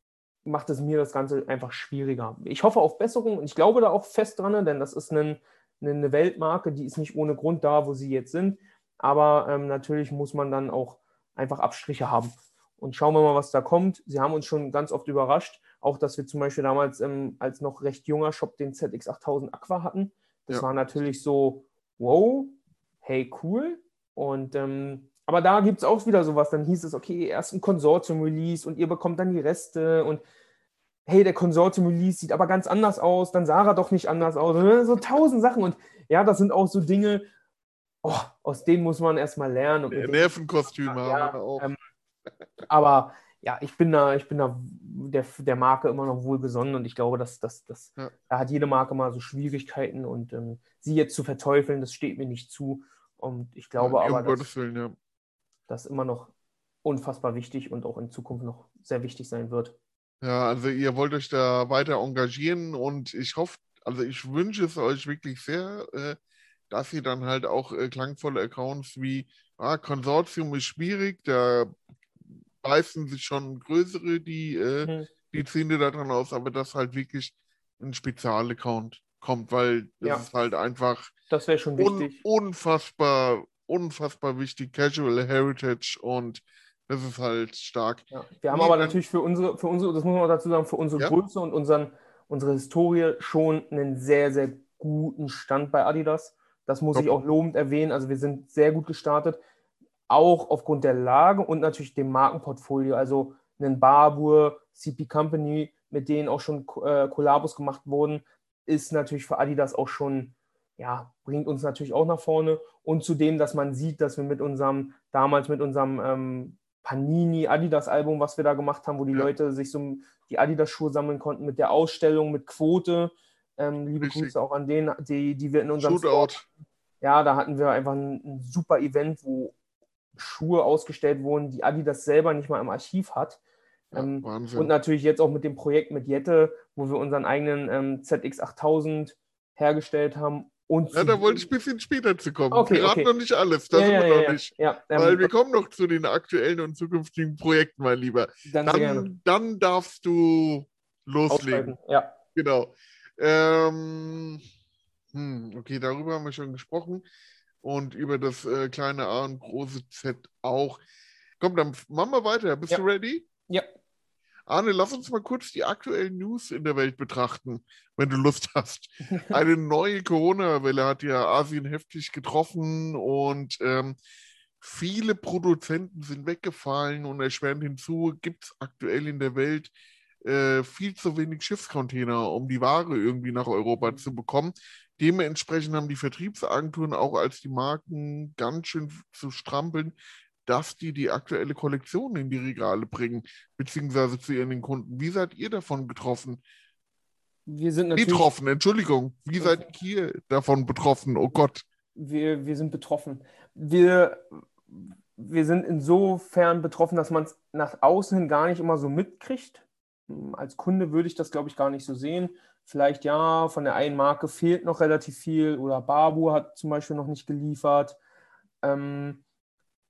macht es mir das Ganze einfach schwieriger. Ich hoffe auf Besserung und ich glaube da auch fest dran, denn das ist ein, eine Weltmarke, die ist nicht ohne Grund da, wo sie jetzt sind. Aber ähm, natürlich muss man dann auch einfach Abstriche haben. Und schauen wir mal, was da kommt. Sie haben uns schon ganz oft überrascht, auch dass wir zum Beispiel damals ähm, als noch recht junger Shop den ZX8000 Aqua hatten. Das Ja. war natürlich so, wow, hey, cool. Und ähm, aber da gibt es auch wieder sowas. Dann hieß es, okay, erst ein Konsortium-Release und ihr bekommt dann die Reste und hey, der Konsortium-Release sieht aber ganz anders aus, dann sah er doch nicht anders aus. Und So tausend Sachen. Und ja, das sind auch so Dinge, oh, aus denen muss man erstmal lernen. Nervenkostüme Ja, haben wir auch. ähm, aber ja, ich bin da, ich bin da der, der Marke immer noch wohlgesonnen und ich glaube, dass, dass, dass Ja. da hat jede Marke mal so Schwierigkeiten und ähm, sie jetzt zu verteufeln, das steht mir nicht zu. Und ich glaube Ja, aber, dass Willen, ja. das immer noch unfassbar wichtig und auch in Zukunft noch sehr wichtig sein wird. Ja, also ihr wollt euch da weiter engagieren und ich hoffe, also ich wünsche es euch wirklich sehr, äh, dass ihr dann halt auch äh, klangvolle Accounts wie ah, Konsortium ist schwierig, da beißen sich schon größere die, äh, Mhm. die Zähne daran aus, aber dass halt wirklich ein Spezialaccount kommt, weil das Ja. ist halt einfach Das schon un unfassbar, unfassbar wichtig, Casual Heritage und das ist halt stark. Ja. Wir haben Nee, aber natürlich für unsere, für unsere, das muss man auch dazu sagen, für unsere Ja. Größe und unseren, unsere Historie schon einen sehr, sehr guten Stand bei Adidas. Das muss Top. ich auch lobend erwähnen. Also wir sind sehr gut gestartet, auch aufgrund der Lage und natürlich dem Markenportfolio. Also einen Barbour, CP Company, mit denen auch schon äh, Kollabos gemacht wurden, ist natürlich für Adidas auch schon, ja, bringt uns natürlich auch nach vorne. Und zudem, dass man sieht, dass wir mit unserem, damals mit unserem ähm, Panini Adidas Album, was wir da gemacht haben, wo die Ja. Leute sich so die Adidas Schuhe sammeln konnten mit der Ausstellung, mit Quote. Ähm, liebe Richtig. Grüße auch an denen, die, die wir in unserem Shootout. ja, da hatten wir einfach ein, ein super Event, wo Schuhe ausgestellt wurden, die Adidas selber nicht mal im Archiv hat. Ja, Ähm, Wahnsinn. und natürlich jetzt auch mit dem Projekt mit Jette, wo wir unseren eigenen ähm, ZX8000 hergestellt haben. Und Ja, da wollte ich ein bisschen später zu kommen. Okay, wir raten okay. noch nicht alles, da ja, sind ja, wir ja, noch nicht. ähm, Weil wir kommen noch zu den aktuellen und zukünftigen Projekten, mein Lieber. dann. Dann, darfst du loslegen. Ja, Genau. Ähm, hm, okay, darüber haben wir schon gesprochen. Und über das äh, kleine A und große Z auch. Komm, dann machen wir weiter. Bist Ja. du ready? ja. Arne, lass uns mal kurz die aktuellen News in der Welt betrachten, wenn du Lust hast. Eine neue Corona-Welle hat ja Asien heftig getroffen und ähm, viele Produzenten sind weggefallen und erschwerend hinzu gibt es aktuell in der Welt äh, viel zu wenig Schiffscontainer, um die Ware irgendwie nach Europa zu bekommen. Dementsprechend haben die Vertriebsagenturen auch als die Marken ganz schön zu strampeln, dass die die aktuelle Kollektion in die Regale bringen, beziehungsweise zu ihren Kunden. Wie seid ihr davon getroffen? Wir sind natürlich Betroffen, Entschuldigung. Wie seid ihr davon betroffen? Oh Gott. wir, wir sind betroffen. Wir, wir sind insofern betroffen, dass man es nach außen hin gar nicht immer so mitkriegt. Hm, Als Kunde würde ich das, glaube ich, gar nicht so sehen. Vielleicht ja, von der einen Marke fehlt noch relativ viel oder Babu hat zum Beispiel noch nicht geliefert. Ähm,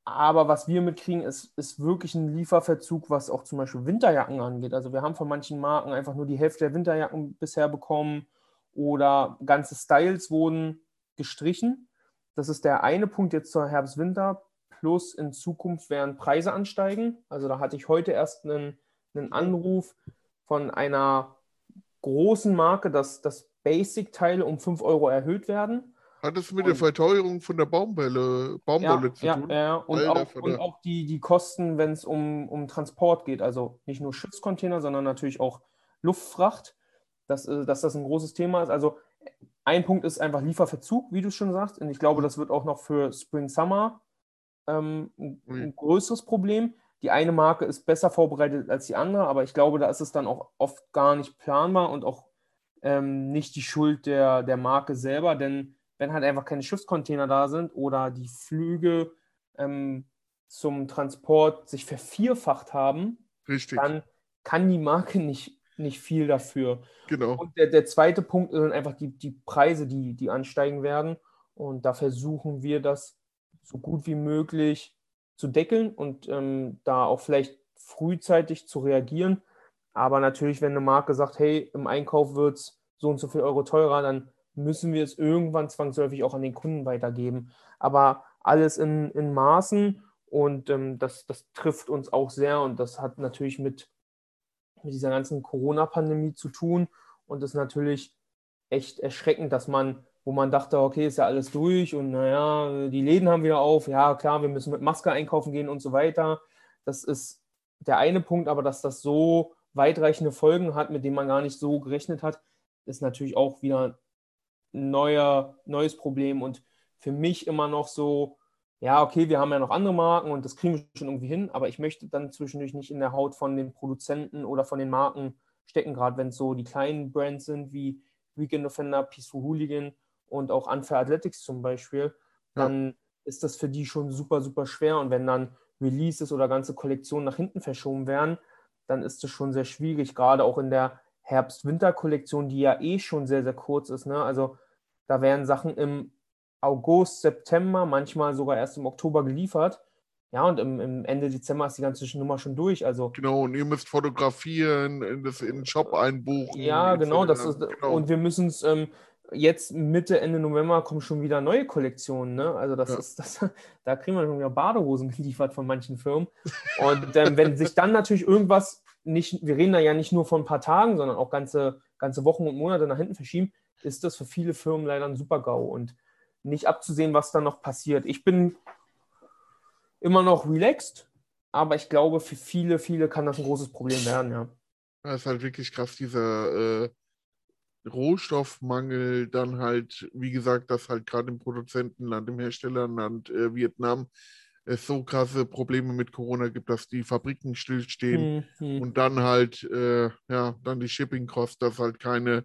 aber was wir mitkriegen, ist, ist wirklich ein Lieferverzug, was auch zum Beispiel Winterjacken angeht. Also wir haben von manchen Marken einfach nur die Hälfte der Winterjacken bisher bekommen oder ganze Styles wurden gestrichen. Das ist der eine Punkt jetzt zur Herbst-Winter. Plus in Zukunft werden Preise ansteigen. Also da hatte ich heute erst einen, einen Anruf von einer großen Marke, dass, dass Basic-Teile um 5 Euro erhöht werden. Hat es mit der Und- Verteuerung von der Baumwolle, Baumwolle Ja, zu ja, tun? ja. Und Alter auch, und auch die, die Kosten, wenn es um, um Transport geht. Also nicht nur Schiffscontainer, sondern natürlich auch Luftfracht, dass, äh, dass das ein großes Thema ist. Also ein Punkt ist einfach Lieferverzug, wie du schon sagst. Und ich glaube, das wird auch noch für Spring Summer ähm, ein, ein größeres Problem. Die eine Marke ist besser vorbereitet als die andere, aber ich glaube, da ist es dann auch oft gar nicht planbar und auch ähm, nicht die Schuld der, der Marke selber, denn wenn halt einfach keine Schiffscontainer da sind oder die Flüge ähm, zum Transport sich vervierfacht haben, Richtig, dann kann die Marke nicht, nicht viel dafür. genau. Und der, der zweite Punkt sind einfach die, die Preise, die, die ansteigen werden. Und da versuchen wir das so gut wie möglich zu deckeln und ähm, da auch vielleicht frühzeitig zu reagieren. Aber natürlich, wenn eine Marke sagt, hey, im Einkauf wird es so und so viel Euro teurer, dann müssen wir es irgendwann zwangsläufig auch an den Kunden weitergeben. Aber alles in, in Maßen und ähm, das, das trifft uns auch sehr und das hat natürlich mit, mit dieser ganzen Corona-Pandemie zu tun und ist natürlich echt erschreckend, dass man, wo man dachte, okay, ist ja alles durch und naja, die Läden haben wieder auf, ja klar, wir müssen mit Maske einkaufen gehen und so weiter. Das ist der eine Punkt, aber dass das so weitreichende Folgen hat, mit denen man gar nicht so gerechnet hat, ist natürlich auch wieder ein neuer, neues Problem und für mich immer noch so ja, okay, wir haben ja noch andere Marken und das kriegen wir schon irgendwie hin, aber ich möchte dann zwischendurch nicht in der Haut von den Produzenten oder von den Marken stecken, gerade wenn es so die kleinen Brands sind wie Weekend Offender, Peaceful Hooligan und auch Unfair Athletics zum Beispiel, dann ja. ist das für die schon super, super schwer. Und wenn dann Releases oder ganze Kollektionen nach hinten verschoben werden, dann ist das schon sehr schwierig, gerade auch in der Herbst-Winter-Kollektion, die ja eh schon sehr, sehr kurz ist. Ne? Also da werden Sachen im August, September, manchmal sogar erst im Oktober geliefert. Ja, und im, im, Ende Dezember ist die ganze Nummer schon durch. Also, genau, und ihr müsst fotografieren, in, das, in den Shop einbuchen. Ja, genau, das ist, genau. Und wir müssen es ähm, jetzt Mitte, Ende November kommen schon wieder neue Kollektionen. Ne? Also das ja. ist, das, da kriegen wir schon wieder Badehosen geliefert von manchen Firmen. Und ähm, wenn sich dann natürlich irgendwas nicht, wir reden da ja nicht nur von ein paar Tagen, sondern auch ganze, ganze Wochen und Monate nach hinten verschieben, ist das für viele Firmen leider ein Super-GAU und nicht abzusehen, was dann noch passiert. Ich bin immer noch relaxed, aber ich glaube, für viele, viele kann das ein großes Problem werden, ja. Das ist halt wirklich krass, dieser äh, Rohstoffmangel, dann halt, wie gesagt, dass halt gerade im Produzentenland, im Herstellerland äh, Vietnam es so krasse Probleme mit Corona gibt, dass die Fabriken stillstehen mhm. und dann halt, äh, ja, dann die Shipping Costs, dass halt keine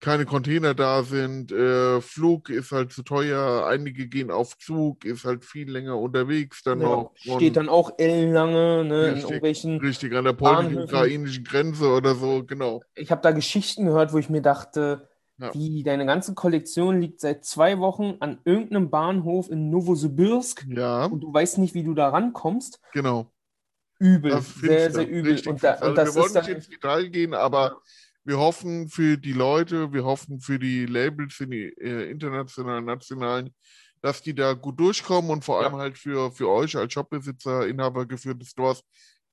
keine Container da sind, äh, Flug ist halt zu teuer, einige gehen auf Zug, ist halt viel länger unterwegs dann ja, noch. Steht dann auch ellenlange ne, richtig, in irgendwelchen Richtig, an der polnisch-ukrainischen Grenze oder so, genau. Ich habe da Geschichten gehört, wo ich mir dachte, ja. wie deine ganze Kollektion liegt seit zwei Wochen an irgendeinem Bahnhof in Novosibirsk ja. und du weißt nicht, wie du da rankommst. Genau. Übel, sehr, sehr übel. und, da, und also wir wollen nicht ins Detail gehen, aber wir hoffen für die Leute, wir hoffen für die Labels, für die äh, internationalen, nationalen, dass die da gut durchkommen und vor allem halt für, für euch als Shopbesitzer, Inhaber geführtes Stores,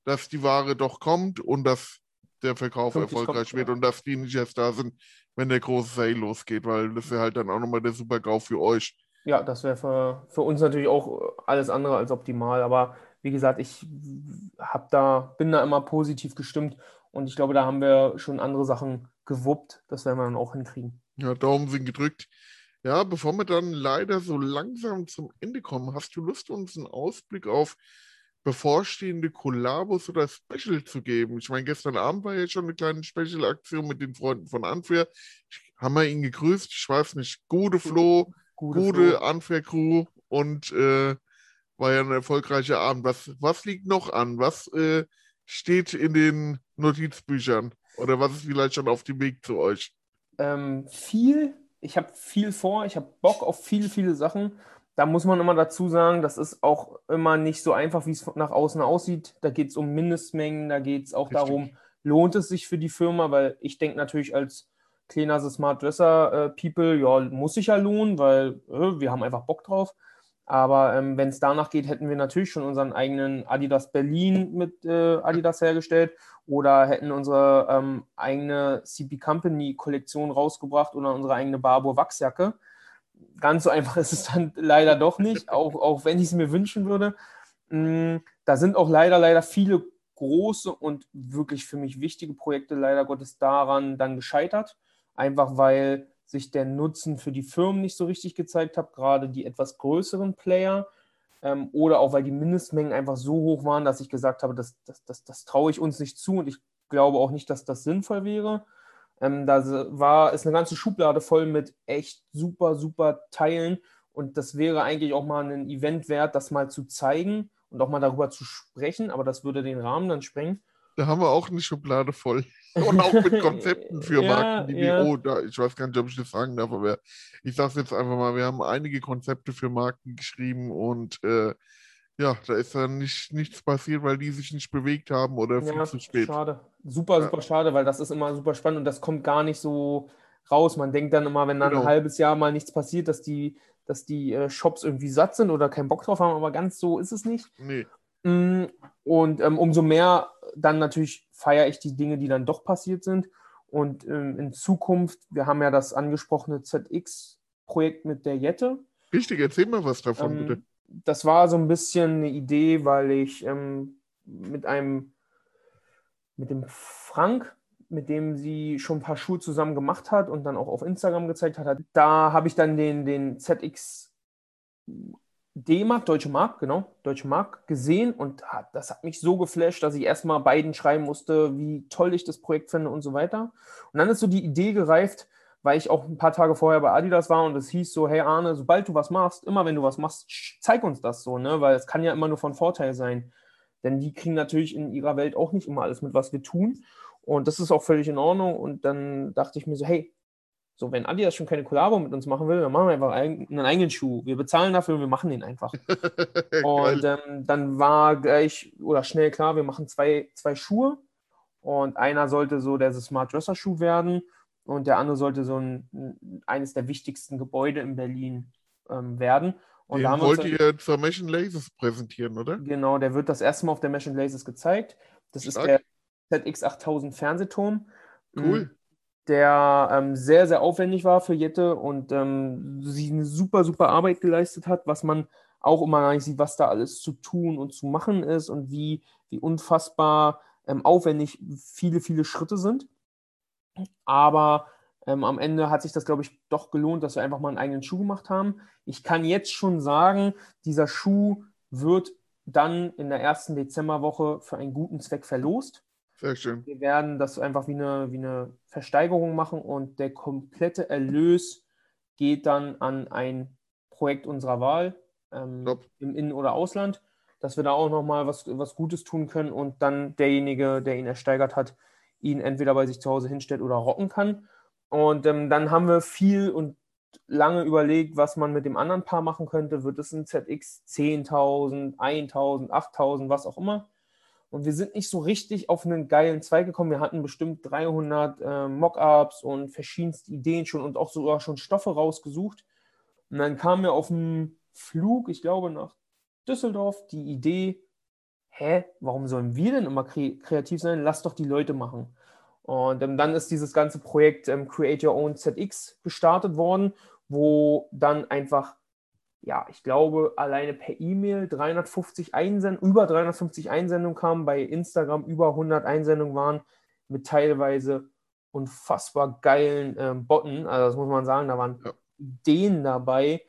dass die Ware doch kommt und dass der Verkauf erfolgreich kommt, wird ja. und dass die nicht erst da sind, wenn der große Sale losgeht, weil das wäre halt dann auch nochmal der Super-GAU für euch. Ja, das wäre für, für uns natürlich auch alles andere als optimal, aber wie gesagt, ich hab da, bin da immer positiv gestimmt und ich glaube, da haben wir schon andere Sachen gewuppt. Das werden wir dann auch hinkriegen. Ja, Daumen sind gedrückt. Ja, bevor wir dann leider so langsam zum Ende kommen, hast du Lust, uns einen Ausblick auf bevorstehende Kollabos oder Special zu geben? Ich meine, gestern Abend war ja schon eine kleine Special-Aktion mit den Freunden von Unfair. Haben wir ihn gegrüßt? Ich weiß nicht. Gute Flo, gute, gute Unfair-Crew und äh, war ja ein erfolgreicher Abend. Was, was liegt noch an? Was äh, steht in den Notizbüchern? Oder was ist vielleicht schon auf dem Weg zu euch? Ähm, viel. Ich habe viel vor. Ich habe Bock auf viele, viele Sachen. Da muss man immer dazu sagen, das ist auch immer nicht so einfach, wie es nach außen aussieht. Da geht es um Mindestmengen, da geht es auch Richtig. darum, lohnt es sich für die Firma, weil ich denke natürlich als kleiner Smart Dresser äh, People, ja, muss sich ja lohnen, weil äh, wir haben einfach Bock drauf. Aber ähm, wenn es danach geht, hätten wir natürlich schon unseren eigenen Adidas Berlin mit äh, Adidas hergestellt oder hätten unsere ähm, eigene CP Company Kollektion rausgebracht oder unsere eigene Barbour Wachsjacke. Ganz so einfach ist es dann leider doch nicht, auch, auch wenn ich es mir wünschen würde. Mm, da sind auch leider, leider viele große und wirklich für mich wichtige Projekte leider Gottes daran dann gescheitert. Einfach weil sich der Nutzen für die Firmen nicht so richtig gezeigt hat, gerade die etwas größeren Player. Ähm, oder auch weil die Mindestmengen einfach so hoch waren, dass ich gesagt habe, das, das, das, das traue ich uns nicht zu und ich glaube auch nicht, dass das sinnvoll wäre. Ähm, da war, ist eine ganze Schublade voll mit echt super, super Teilen und das wäre eigentlich auch mal ein Event wert, das mal zu zeigen und auch mal darüber zu sprechen, aber das würde den Rahmen dann sprengen. Da haben wir auch eine Schublade voll. Und auch mit Konzepten für ja, Marken, die ja. wir, oh, da, ich weiß gar nicht, ob ich das sagen darf, aber ich sage es jetzt einfach mal, wir haben einige Konzepte für Marken geschrieben und äh, ja, da ist dann nicht, nichts passiert, weil die sich nicht bewegt haben oder viel ja, zu spät. Schade. Super, super schade, weil das ist immer super spannend und das kommt gar nicht so raus. Man denkt dann immer, wenn dann genau. ein halbes Jahr mal nichts passiert, dass die, dass die äh, Shops irgendwie satt sind oder keinen Bock drauf haben, aber ganz so ist es nicht. Nee. Mm, und ähm, umso mehr dann natürlich feiere ich die Dinge, die dann doch passiert sind. Und ähm, in Zukunft, wir haben ja das angesprochene ZX-Projekt mit der Jette. Richtig, erzähl mal was davon, ähm, bitte. Das war so ein bisschen eine Idee, weil ich ähm, mit einem, mit dem Frank, mit dem sie schon ein paar Schuhe zusammen gemacht hat und dann auch auf Instagram gezeigt hat, da habe ich dann den, den ZX D-Mark, Deutsche Mark, genau, Deutsche Mark gesehen und hat, das hat mich so geflasht, dass ich erstmal beiden schreiben musste, wie toll ich das Projekt finde und so weiter. Und dann ist so die Idee gereift, weil ich auch ein paar Tage vorher bei Adidas war und es hieß so, hey Arne, sobald du was machst, immer wenn du was machst, zeig uns das so, ne? Weil es kann ja immer nur von Vorteil sein. Denn die kriegen natürlich in ihrer Welt auch nicht immer alles mit, was wir tun. Und das ist auch völlig in Ordnung. Und dann dachte ich mir so, hey, so, wenn Adidas schon keine Kollabo mit uns machen will, dann machen wir einfach einen eigenen Schuh. Wir bezahlen dafür und wir machen den einfach. und ähm, dann war gleich oder schnell klar, wir machen zwei, zwei Schuhe. Und einer sollte so der Smart Dresser Schuh werden und der andere sollte so ein, eines der wichtigsten Gebäude in Berlin ähm, werden. Und Den da haben wollt uns, ihr zur Mesh Lasers präsentieren, oder? Genau, der wird das erste Mal auf der Mesh Lasers gezeigt. Das Stark. ist der ZX8000 Fernsehturm. Cool. Der ähm, sehr, sehr aufwendig war für Jette und ähm, sie eine super, super Arbeit geleistet hat, was man auch immer gar nicht sieht, was da alles zu tun und zu machen ist und wie, wie unfassbar ähm, aufwendig viele, viele Schritte sind. Aber ähm, am Ende hat sich das, glaube ich, doch gelohnt, dass wir einfach mal einen eigenen Schuh gemacht haben. Ich kann jetzt schon sagen, dieser Schuh wird dann in der ersten Dezemberwoche für einen guten Zweck verlost. Sehr schön. Wir werden das einfach wie eine, wie eine Versteigerung machen und der komplette Erlös geht dann an ein Projekt unserer Wahl ähm, im In- oder Ausland, dass wir da auch nochmal was, was Gutes tun können und dann derjenige, der ihn ersteigert hat, ihn entweder bei sich zu Hause hinstellt oder rocken kann. Und ähm, dann haben wir viel und lange überlegt, was man mit dem anderen Paar machen könnte. Wird es ein ZX 10.000, 1.000, 8.000, was auch immer. Und wir sind nicht so richtig auf einen geilen Zweig gekommen. Wir hatten bestimmt 300 äh, Mockups und verschiedenste Ideen schon und auch sogar schon Stoffe rausgesucht. Und dann kam mir auf dem Flug, ich glaube nach Düsseldorf, die Idee, hä, warum sollen wir denn immer kre kreativ sein? Lass doch die Leute machen. Und ähm, dann ist dieses ganze Projekt ähm, Create Your Own ZX gestartet worden, wo dann einfach, ja, ich glaube, alleine per E-Mail 350 Einsendungen, über 350 Einsendungen kamen, bei Instagram über 100 Einsendungen waren, mit teilweise unfassbar geilen ähm, Botten. Also das muss man sagen, da waren Ja. Ideen dabei.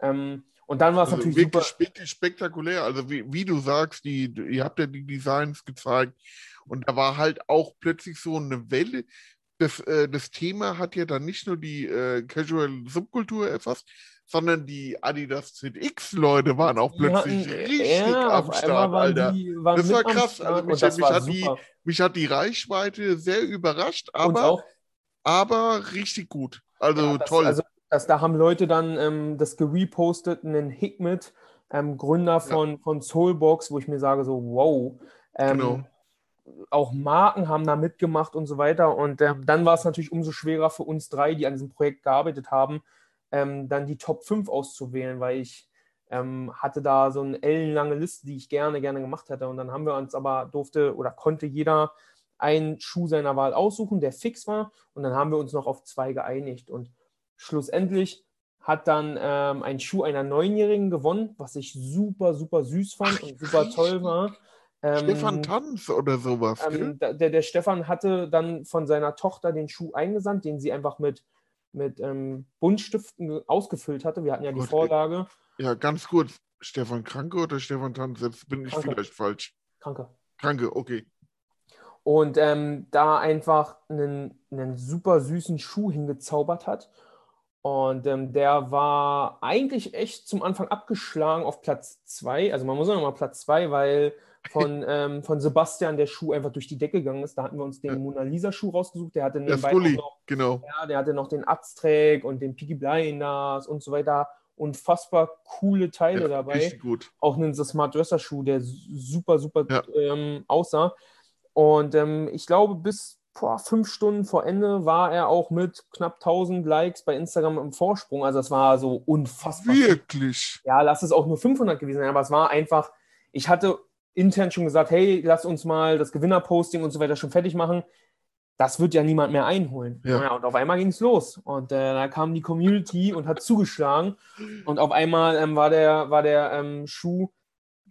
Ähm, und dann war es Also natürlich wirklich, super. wirklich spektakulär. Also wie, wie du sagst, die, ihr habt ja die Designs gezeigt und da war halt auch plötzlich so eine Welle. Das, äh, das Thema hat ja dann nicht nur die äh, Casual-Subkultur erfasst, sondern die Adidas ZX-Leute waren auch plötzlich hatten- richtig ja, am Start, Alter. Die, Das war krass. Also mich, mich, war hat die, mich hat die Reichweite sehr überrascht, aber, aber richtig gut. Also Ja, das, toll. Also, das, da haben Leute dann ähm, das gerepostet, einen Hikmet, ähm, Gründer von, von Soulbox, wo ich mir sage, so, wow. Ähm, Genau. Auch Marken haben da mitgemacht und so weiter. Und ähm, dann war es natürlich umso schwerer für uns drei, die an diesem Projekt gearbeitet haben, ähm, dann die Top 5 auszuwählen, weil ich ähm, hatte da so eine ellenlange Liste, die ich gerne, gerne gemacht hätte. Und dann haben wir uns aber, durfte oder konnte jeder einen Schuh seiner Wahl aussuchen, der fix war. Und dann haben wir uns noch auf zwei geeinigt. Und schlussendlich hat dann ähm, ein Schuh einer Neunjährigen gewonnen, was ich super, super süß fand Ach, und super richtig. toll war. Ähm, Stefan Tanz oder sowas. ähm, der, der Stefan hatte dann von seiner Tochter den Schuh eingesandt, den sie einfach mit, mit ähm, Buntstiften ge- ausgefüllt hatte. Wir hatten ja die Gott. Vorlage. Ja, ganz kurz. Stefan Kranke oder Stefan Tanz? Jetzt bin ich Kranke. vielleicht falsch. Kranke. Kranke, okay. Und ähm, da einfach einen, einen super süßen Schuh hingezaubert hat. Und ähm, der war eigentlich echt zum Anfang abgeschlagen auf Platz 2. Also man muss sagen mal Platz 2, weil von, ähm, von Sebastian der Schuh einfach durch die Decke gegangen ist. Da hatten wir uns den Ja. Mona Lisa Schuh rausgesucht. Der hatte Der nebenbei Fully, noch genau. Ja, der hatte noch den Aztec und den Peaky Blinders und so weiter. Unfassbar coole Teile Ja, dabei. richtig gut. Auch einen Smart Dresser Schuh, der super, super Ja. ähm, aussah. Und ähm, ich glaube, bis vor fünf Stunden vor Ende war er auch mit knapp 1000 Likes bei Instagram im Vorsprung. Also, das war so unfassbar. Wirklich. Ja, lass es auch nur 500 gewesen sein, aber es war einfach, ich hatte intern schon gesagt, hey, lass uns mal das Gewinnerposting und so weiter schon fertig machen. Das wird ja niemand mehr einholen. Ja. und auf einmal ging es los. Und äh, da kam die Community und hat zugeschlagen. Und auf einmal ähm, war der, war der ähm, Schuh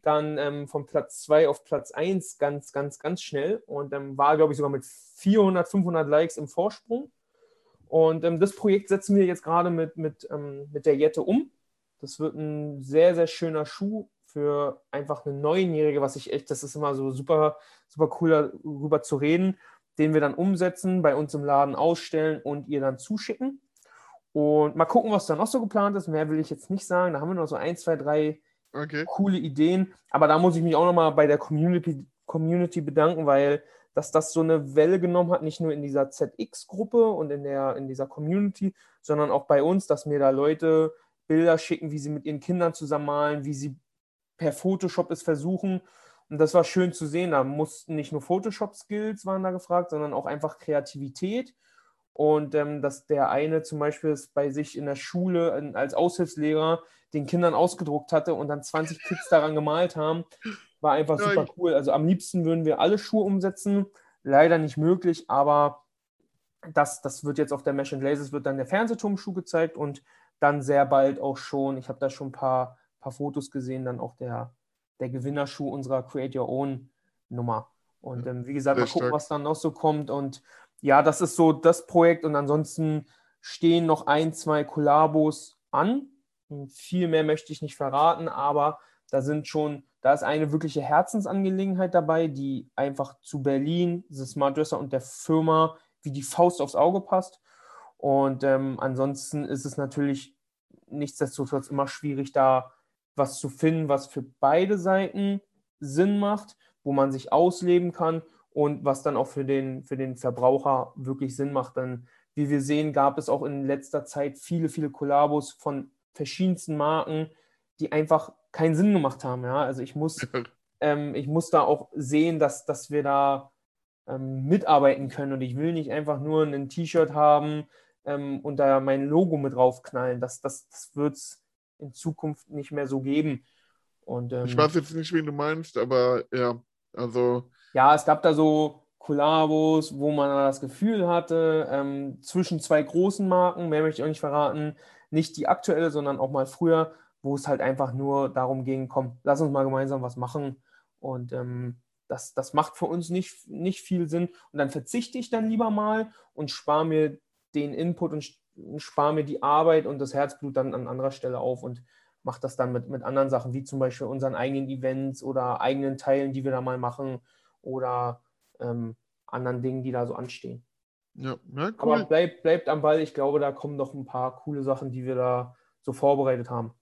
dann ähm, von Platz 2 auf Platz 1 ganz, ganz, ganz schnell. Und ähm, war, glaube ich, sogar mit 400, 500 Likes im Vorsprung. Und ähm, das Projekt setzen wir jetzt gerade mit, mit, ähm, mit der Jette um. Das wird ein sehr, sehr schöner Schuh für einfach eine Neunjährige, was ich echt, das ist immer so super, super cool, darüber zu reden, den wir dann umsetzen, bei uns im Laden ausstellen und ihr dann zuschicken. Und mal gucken, was da noch so geplant ist. Mehr will ich jetzt nicht sagen. Da haben wir noch so ein, zwei, drei okay. coole Ideen. Aber da muss ich mich auch nochmal bei der Community, Community bedanken, weil dass das so eine Welle genommen hat, nicht nur in dieser ZX-Gruppe und in, der, in dieser Community, sondern auch bei uns, dass mir da Leute Bilder schicken, wie sie mit ihren Kindern zusammen malen, wie sie per Photoshop es versuchen. Und das war schön zu sehen. Da mussten nicht nur Photoshop-Skills waren da gefragt, sondern auch einfach Kreativität. Und ähm, dass der eine zum Beispiel bei sich in der Schule in, als Aushilfslehrer den Kindern ausgedruckt hatte und dann 20 Kids daran gemalt haben, war einfach ja, super cool. Also am liebsten würden wir alle Schuhe umsetzen. Leider nicht möglich, aber das, das wird jetzt auf der Mesh and Lasers wird dann der Fernsehturmschuh gezeigt und dann sehr bald auch schon, ich habe da schon ein paar paar Fotos gesehen, dann auch der, der Gewinnerschuh unserer Create Your Own Nummer. Und ähm, wie gesagt, mal gucken, was dann noch so kommt. Und ja, das ist so das Projekt. Und ansonsten stehen noch ein, zwei Kollabos an. Und viel mehr möchte ich nicht verraten, aber da sind schon, da ist eine wirkliche Herzensangelegenheit dabei, die einfach zu Berlin, The Smart Dresser und der Firma wie die Faust aufs Auge passt. Und ähm, ansonsten ist es natürlich nichtsdestotrotz immer schwierig, da was zu finden, was für beide Seiten Sinn macht, wo man sich ausleben kann und was dann auch für den, für den Verbraucher wirklich Sinn macht. Denn wie wir sehen, gab es auch in letzter Zeit viele, viele Kollabos von verschiedensten Marken, die einfach keinen Sinn gemacht haben. Ja? Also ich muss, ähm, ich muss da auch sehen, dass, dass wir da ähm, mitarbeiten können und ich will nicht einfach nur ein T-Shirt haben ähm, und da mein Logo mit draufknallen. Das, das, das wird es in Zukunft nicht mehr so geben. Und, ähm, ich weiß jetzt nicht, wen du meinst, aber ja, also. Ja, es gab da so Kollabos, wo man das Gefühl hatte, ähm, zwischen zwei großen Marken, mehr möchte ich auch nicht verraten, nicht die aktuelle, sondern auch mal früher, wo es halt einfach nur darum ging, komm, lass uns mal gemeinsam was machen. Und ähm, das, das macht für uns nicht, nicht viel Sinn. Und dann verzichte ich dann lieber mal und spare mir den Input und spare mir die Arbeit und das Herzblut dann an anderer Stelle auf und mache das dann mit, mit anderen Sachen, wie zum Beispiel unseren eigenen Events oder eigenen Teilen, die wir da mal machen oder ähm, anderen Dingen, die da so anstehen. Ja, ja cool. Aber bleibt, bleibt am Ball. Ich glaube, da kommen noch ein paar coole Sachen, die wir da so vorbereitet haben.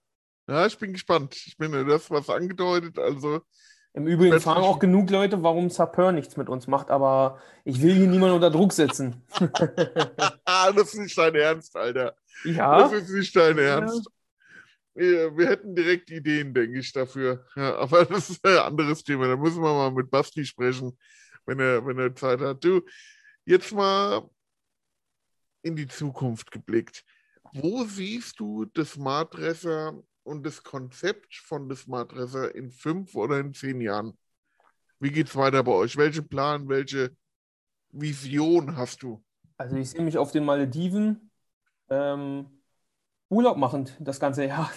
Ja, ich bin gespannt. Ich bin das was angedeutet. Also im Übrigen fragen auch genug Leute, warum Sapeur nichts mit uns macht, aber ich will hier niemanden unter Druck setzen. das ist nicht dein Ernst, Alter. Ja. Das ist nicht dein Ernst. Ja. Wir hätten direkt Ideen, denke ich, dafür. Ja, aber das ist ein anderes Thema. Da müssen wir mal mit Basti sprechen, wenn er, wenn er Zeit hat. Du, jetzt mal in die Zukunft geblickt. Wo siehst du das Maadresser und das Konzept von das Maadresser in fünf oder in zehn Jahren? Wie geht es weiter bei euch? Welchen Plan, welche Vision hast du? Also ich sehe mich auf den Malediven ähm, Urlaub machend das ganze Jahr.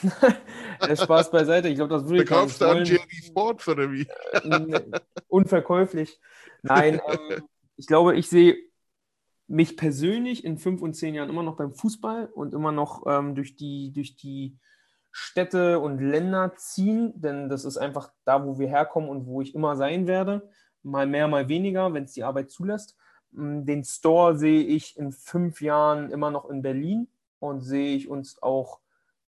Der Spaß beiseite. Ich glaube, das würde ich Verkaufst du an Jerry Sports oder wie? Äh, unverkäuflich. Nein, ähm, ich glaube, ich sehe mich persönlich in fünf und zehn Jahren immer noch beim Fußball und immer noch ähm, durch die, durch die Städte und Länder ziehen, denn das ist einfach da, wo wir herkommen und wo ich immer sein werde. Mal mehr, mal weniger, wenn es die Arbeit zulässt. Mm, den Store sehe ich in fünf Jahren immer noch in Berlin und sehe ich uns auch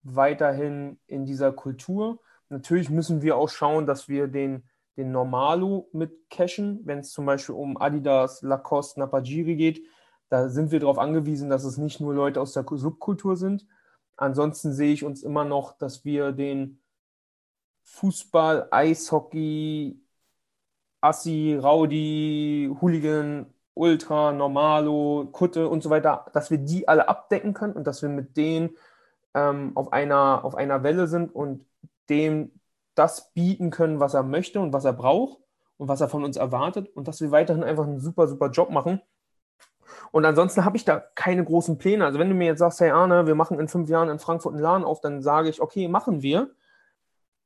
weiterhin in dieser Kultur. Natürlich müssen wir auch schauen, dass wir den, den Normalo mit cashen, wenn es zum Beispiel um Adidas, Lacoste, Napajiri geht. Da sind wir darauf angewiesen, dass es nicht nur Leute aus der Subkultur sind, Ansonsten sehe ich uns immer noch, dass wir den Fußball, Eishockey, Assi, Rowdy, Hooligan, Ultra, Normalo, Kutte und so weiter, dass wir die alle abdecken können und dass wir mit denen ähm, auf, einer, auf einer Welle sind und dem das bieten können, was er möchte und was er braucht und was er von uns erwartet und dass wir weiterhin einfach einen super, super Job machen und ansonsten habe ich da keine großen Pläne. Also wenn du mir jetzt sagst, hey Arne, wir machen in fünf Jahren in Frankfurt einen Laden auf, dann sage ich, okay, machen wir.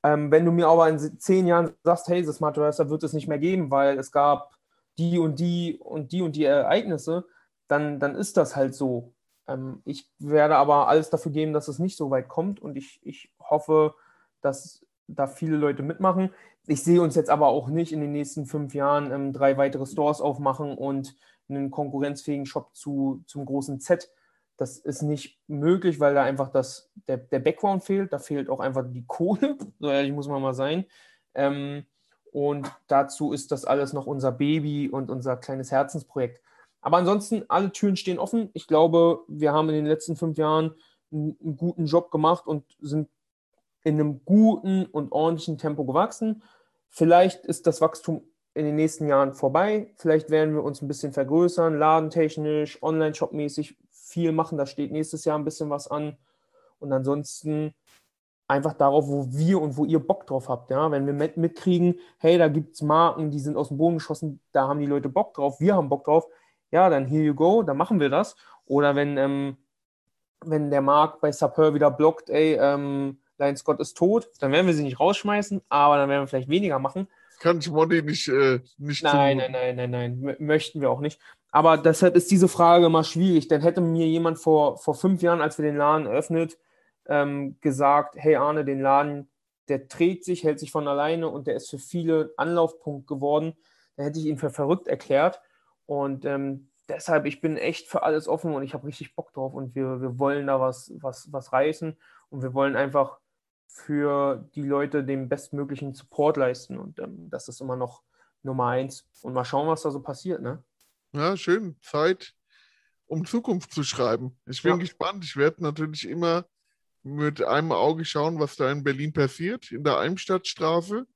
Ähm, wenn du mir aber in zehn Jahren sagst, hey, das Smart Racer wird es nicht mehr geben, weil es gab die und die und die und die Ereignisse, dann, dann ist das halt so. Ähm, ich werde aber alles dafür geben, dass es nicht so weit kommt und ich, ich hoffe, dass da viele Leute mitmachen. Ich sehe uns jetzt aber auch nicht in den nächsten fünf Jahren ähm, drei weitere Stores aufmachen und einen konkurrenzfähigen Shop zu, zum großen Z. Das ist nicht möglich, weil da einfach das, der, der Background fehlt. Da fehlt auch einfach die Kohle. So ehrlich muss man mal sein. Ähm, und dazu ist das alles noch unser Baby und unser kleines Herzensprojekt. Aber ansonsten, alle Türen stehen offen. Ich glaube, wir haben in den letzten fünf Jahren einen, einen guten Job gemacht und sind in einem guten und ordentlichen Tempo gewachsen. Vielleicht ist das Wachstum in den nächsten Jahren vorbei. Vielleicht werden wir uns ein bisschen vergrößern, ladentechnisch, online-shop-mäßig viel machen. Da steht nächstes Jahr ein bisschen was an. Und ansonsten einfach darauf, wo wir und wo ihr Bock drauf habt. Ja? Wenn wir mit, mitkriegen, hey, da gibt es Marken, die sind aus dem Boden geschossen, da haben die Leute Bock drauf, wir haben Bock drauf, ja, dann here you go, dann machen wir das. Oder wenn, ähm, wenn der Markt bei Sapeur wieder blockt, ey, ähm, Lion Scott ist tot, dann werden wir sie nicht rausschmeißen, aber dann werden wir vielleicht weniger machen. Kann ich Monty nicht, äh, nicht Nein, nein, nein, nein, nein, möchten wir auch nicht. Aber deshalb ist diese Frage mal schwierig. Dann hätte mir jemand vor, vor fünf Jahren, als wir den Laden eröffnet, ähm, gesagt, hey Arne, den Laden, der trägt sich, hält sich von alleine und der ist für viele Anlaufpunkt geworden. Da hätte ich ihn für verrückt erklärt. Und ähm, deshalb, ich bin echt für alles offen und ich habe richtig Bock drauf und wir, wir wollen da was, was, was reißen und wir wollen einfach für die Leute den bestmöglichen Support leisten. Und ähm, das ist immer noch Nummer eins. Und mal schauen, was da so passiert, ne? Ja, schön. Zeit, um Zukunft zu schreiben. Ich bin ja. gespannt. Ich werde natürlich immer mit einem Auge schauen, was da in Berlin passiert, in der Almstadtstraße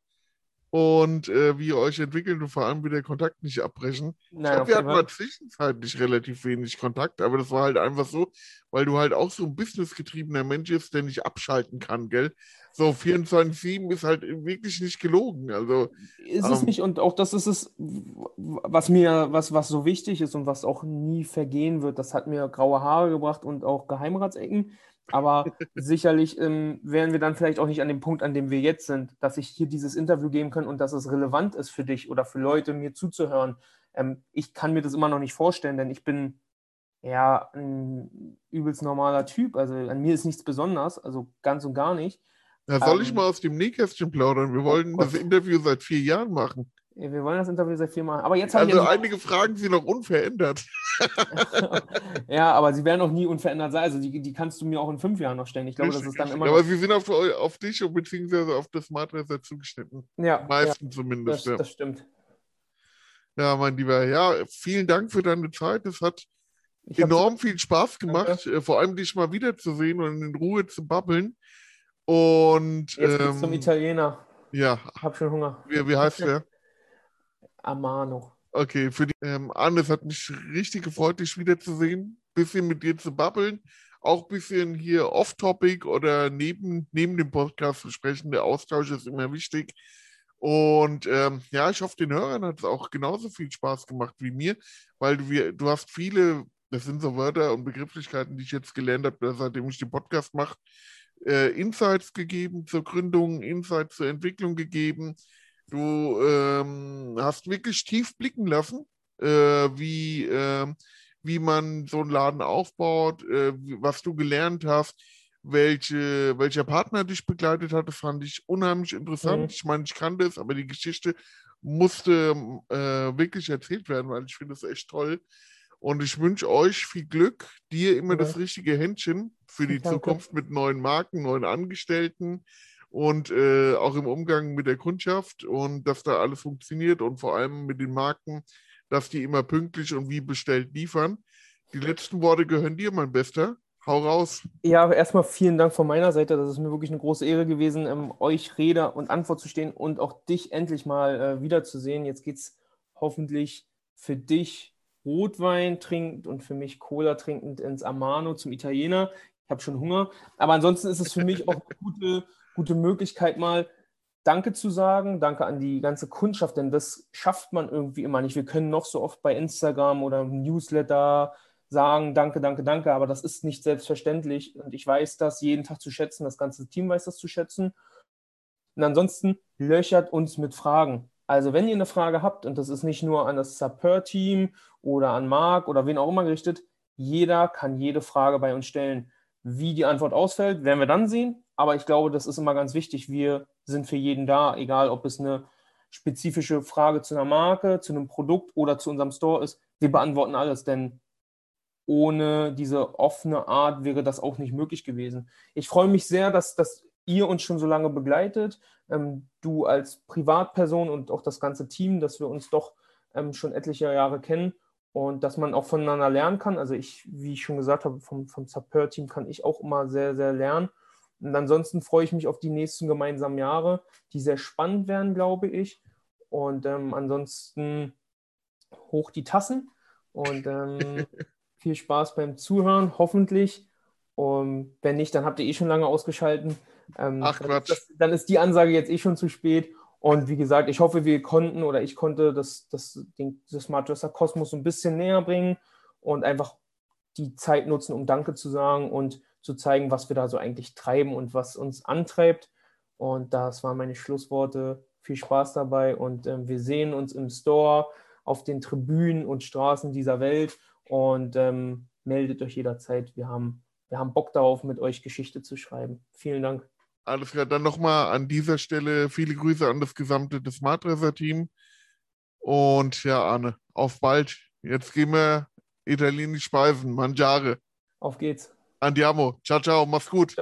und äh, wie ihr euch entwickelt und vor allem wie der Kontakt nicht abbrechen. Nein, ich glaube, wir hatten mal zwischenzeitlich relativ wenig Kontakt, aber das war halt einfach so, weil du halt auch so ein businessgetriebener Mensch bist, der nicht abschalten kann, gell? So 24-7 ist halt wirklich nicht gelogen. Also, ist es ähm, nicht und auch das ist es, was mir, was, was so wichtig ist und was auch nie vergehen wird, das hat mir graue Haare gebracht und auch Geheimratsecken. Aber sicherlich ähm, wären wir dann vielleicht auch nicht an dem Punkt, an dem wir jetzt sind, dass ich hier dieses Interview geben kann und dass es relevant ist für dich oder für Leute, mir zuzuhören. Ähm, ich kann mir das immer noch nicht vorstellen, denn ich bin ja ein übelst normaler Typ. Also an mir ist nichts besonders, also ganz und gar nicht. Ja, soll ähm, ich mal aus dem Nähkästchen plaudern? Wir wollen oh das Interview seit vier Jahren machen. Wir wollen das Interview seit viermal. Aber jetzt also einige Fragen sind noch unverändert. ja, aber sie werden auch nie unverändert sein. Also die, die kannst du mir auch in fünf Jahren noch stellen. Ich glaube, das ist dann immer. Ja, aber sie sind auf, auf dich und beziehungsweise auf das Smart Reset zugeschnitten. Ja. Meistens ja, zumindest. Das, ja. das stimmt. Ja, mein Lieber, ja, vielen Dank für deine Zeit. Es hat ich enorm viel Spaß gemacht, Danke. Äh, vor allem dich mal wiederzusehen und in Ruhe zu babbeln. Und jetzt ähm, zum Italiener. Ja. Hab schon Hunger. Wie, wie heißt der? Amano. Okay, für die ähm, Anne, es hat mich richtig gefreut, dich wiederzusehen. Bisschen mit dir zu babbeln. Auch ein bisschen hier off-topic oder neben, neben dem Podcast zu sprechen. Der Austausch ist immer wichtig. Und ähm, ja, ich hoffe, den Hörern hat es auch genauso viel Spaß gemacht wie mir, weil du, du hast viele, das sind so Wörter und Begrifflichkeiten, die ich jetzt gelernt habe, seitdem ich den Podcast mache, äh, Insights gegeben zur Gründung, Insights zur Entwicklung gegeben Du ähm, hast wirklich tief blicken lassen, äh, wie, äh, wie man so einen Laden aufbaut, äh, was du gelernt hast, welche, welcher Partner dich begleitet hat. Das fand ich unheimlich interessant. Mhm. Ich meine, ich kannte es, aber die Geschichte musste äh, wirklich erzählt werden, weil ich finde es echt toll. Und ich wünsche euch viel Glück, dir immer mhm. das richtige Händchen für die Danke. Zukunft mit neuen Marken, neuen Angestellten und äh, auch im Umgang mit der Kundschaft und dass da alles funktioniert und vor allem mit den Marken, dass die immer pünktlich und wie bestellt liefern. Die letzten Worte gehören dir, mein Bester. Hau raus. Ja, erstmal vielen Dank von meiner Seite. Das ist mir wirklich eine große Ehre gewesen, ähm, euch Rede und Antwort zu stehen und auch dich endlich mal äh, wiederzusehen. Jetzt geht es hoffentlich für dich Rotwein trinkend und für mich Cola trinkend ins Amano zum Italiener. Ich habe schon Hunger. Aber ansonsten ist es für mich auch eine gute gute Möglichkeit, mal Danke zu sagen. Danke an die ganze Kundschaft, denn das schafft man irgendwie immer nicht. Wir können noch so oft bei Instagram oder Newsletter sagen, danke, danke, danke, aber das ist nicht selbstverständlich. Und ich weiß das jeden Tag zu schätzen, das ganze Team weiß das zu schätzen. Und ansonsten löchert uns mit Fragen. Also wenn ihr eine Frage habt, und das ist nicht nur an das Support-Team oder an Marc oder wen auch immer gerichtet, jeder kann jede Frage bei uns stellen Wie die Antwort ausfällt, werden wir dann sehen. Aber ich glaube, das ist immer ganz wichtig. Wir sind für jeden da, egal ob es eine spezifische Frage zu einer Marke, zu einem Produkt oder zu unserem Store ist. Wir beantworten alles, denn ohne diese offene Art wäre das auch nicht möglich gewesen. Ich freue mich sehr, dass, dass ihr uns schon so lange begleitet. Ähm, du als Privatperson und auch das ganze Team, dass wir uns doch ähm, schon etliche Jahre kennen und dass man auch voneinander lernen kann. Also ich, wie ich schon gesagt habe, vom, vom Sapeur-Team kann ich auch immer sehr, sehr lernen. Und ansonsten freue ich mich auf die nächsten gemeinsamen Jahre, die sehr spannend werden, glaube ich. Und ähm, ansonsten hoch die Tassen und ähm, viel Spaß beim Zuhören, hoffentlich. Und wenn nicht, dann habt ihr eh schon lange ausgeschalten. Ähm, Ach Quatsch. Das, dann ist die Ansage jetzt eh schon zu spät. Und wie gesagt, ich hoffe, wir konnten oder ich konnte das, das, den, das Smart Dresser Kosmos ein bisschen näher bringen und einfach die Zeit nutzen, um Danke zu sagen und zu zeigen, was wir da so eigentlich treiben und was uns antreibt. Und das waren meine Schlussworte. Viel Spaß dabei und äh, wir sehen uns im Store, auf den Tribünen und Straßen dieser Welt und ähm, meldet euch jederzeit. Wir haben, wir haben Bock darauf, mit euch Geschichte zu schreiben. Vielen Dank. Alles klar, dann nochmal an dieser Stelle viele Grüße an das gesamte Smartdresser-Team. Und ja, Arne, auf bald. Jetzt gehen wir italienisch speisen. Mangiare. Auf geht's. Andiamo. Ciao, ciao. Mach's gut.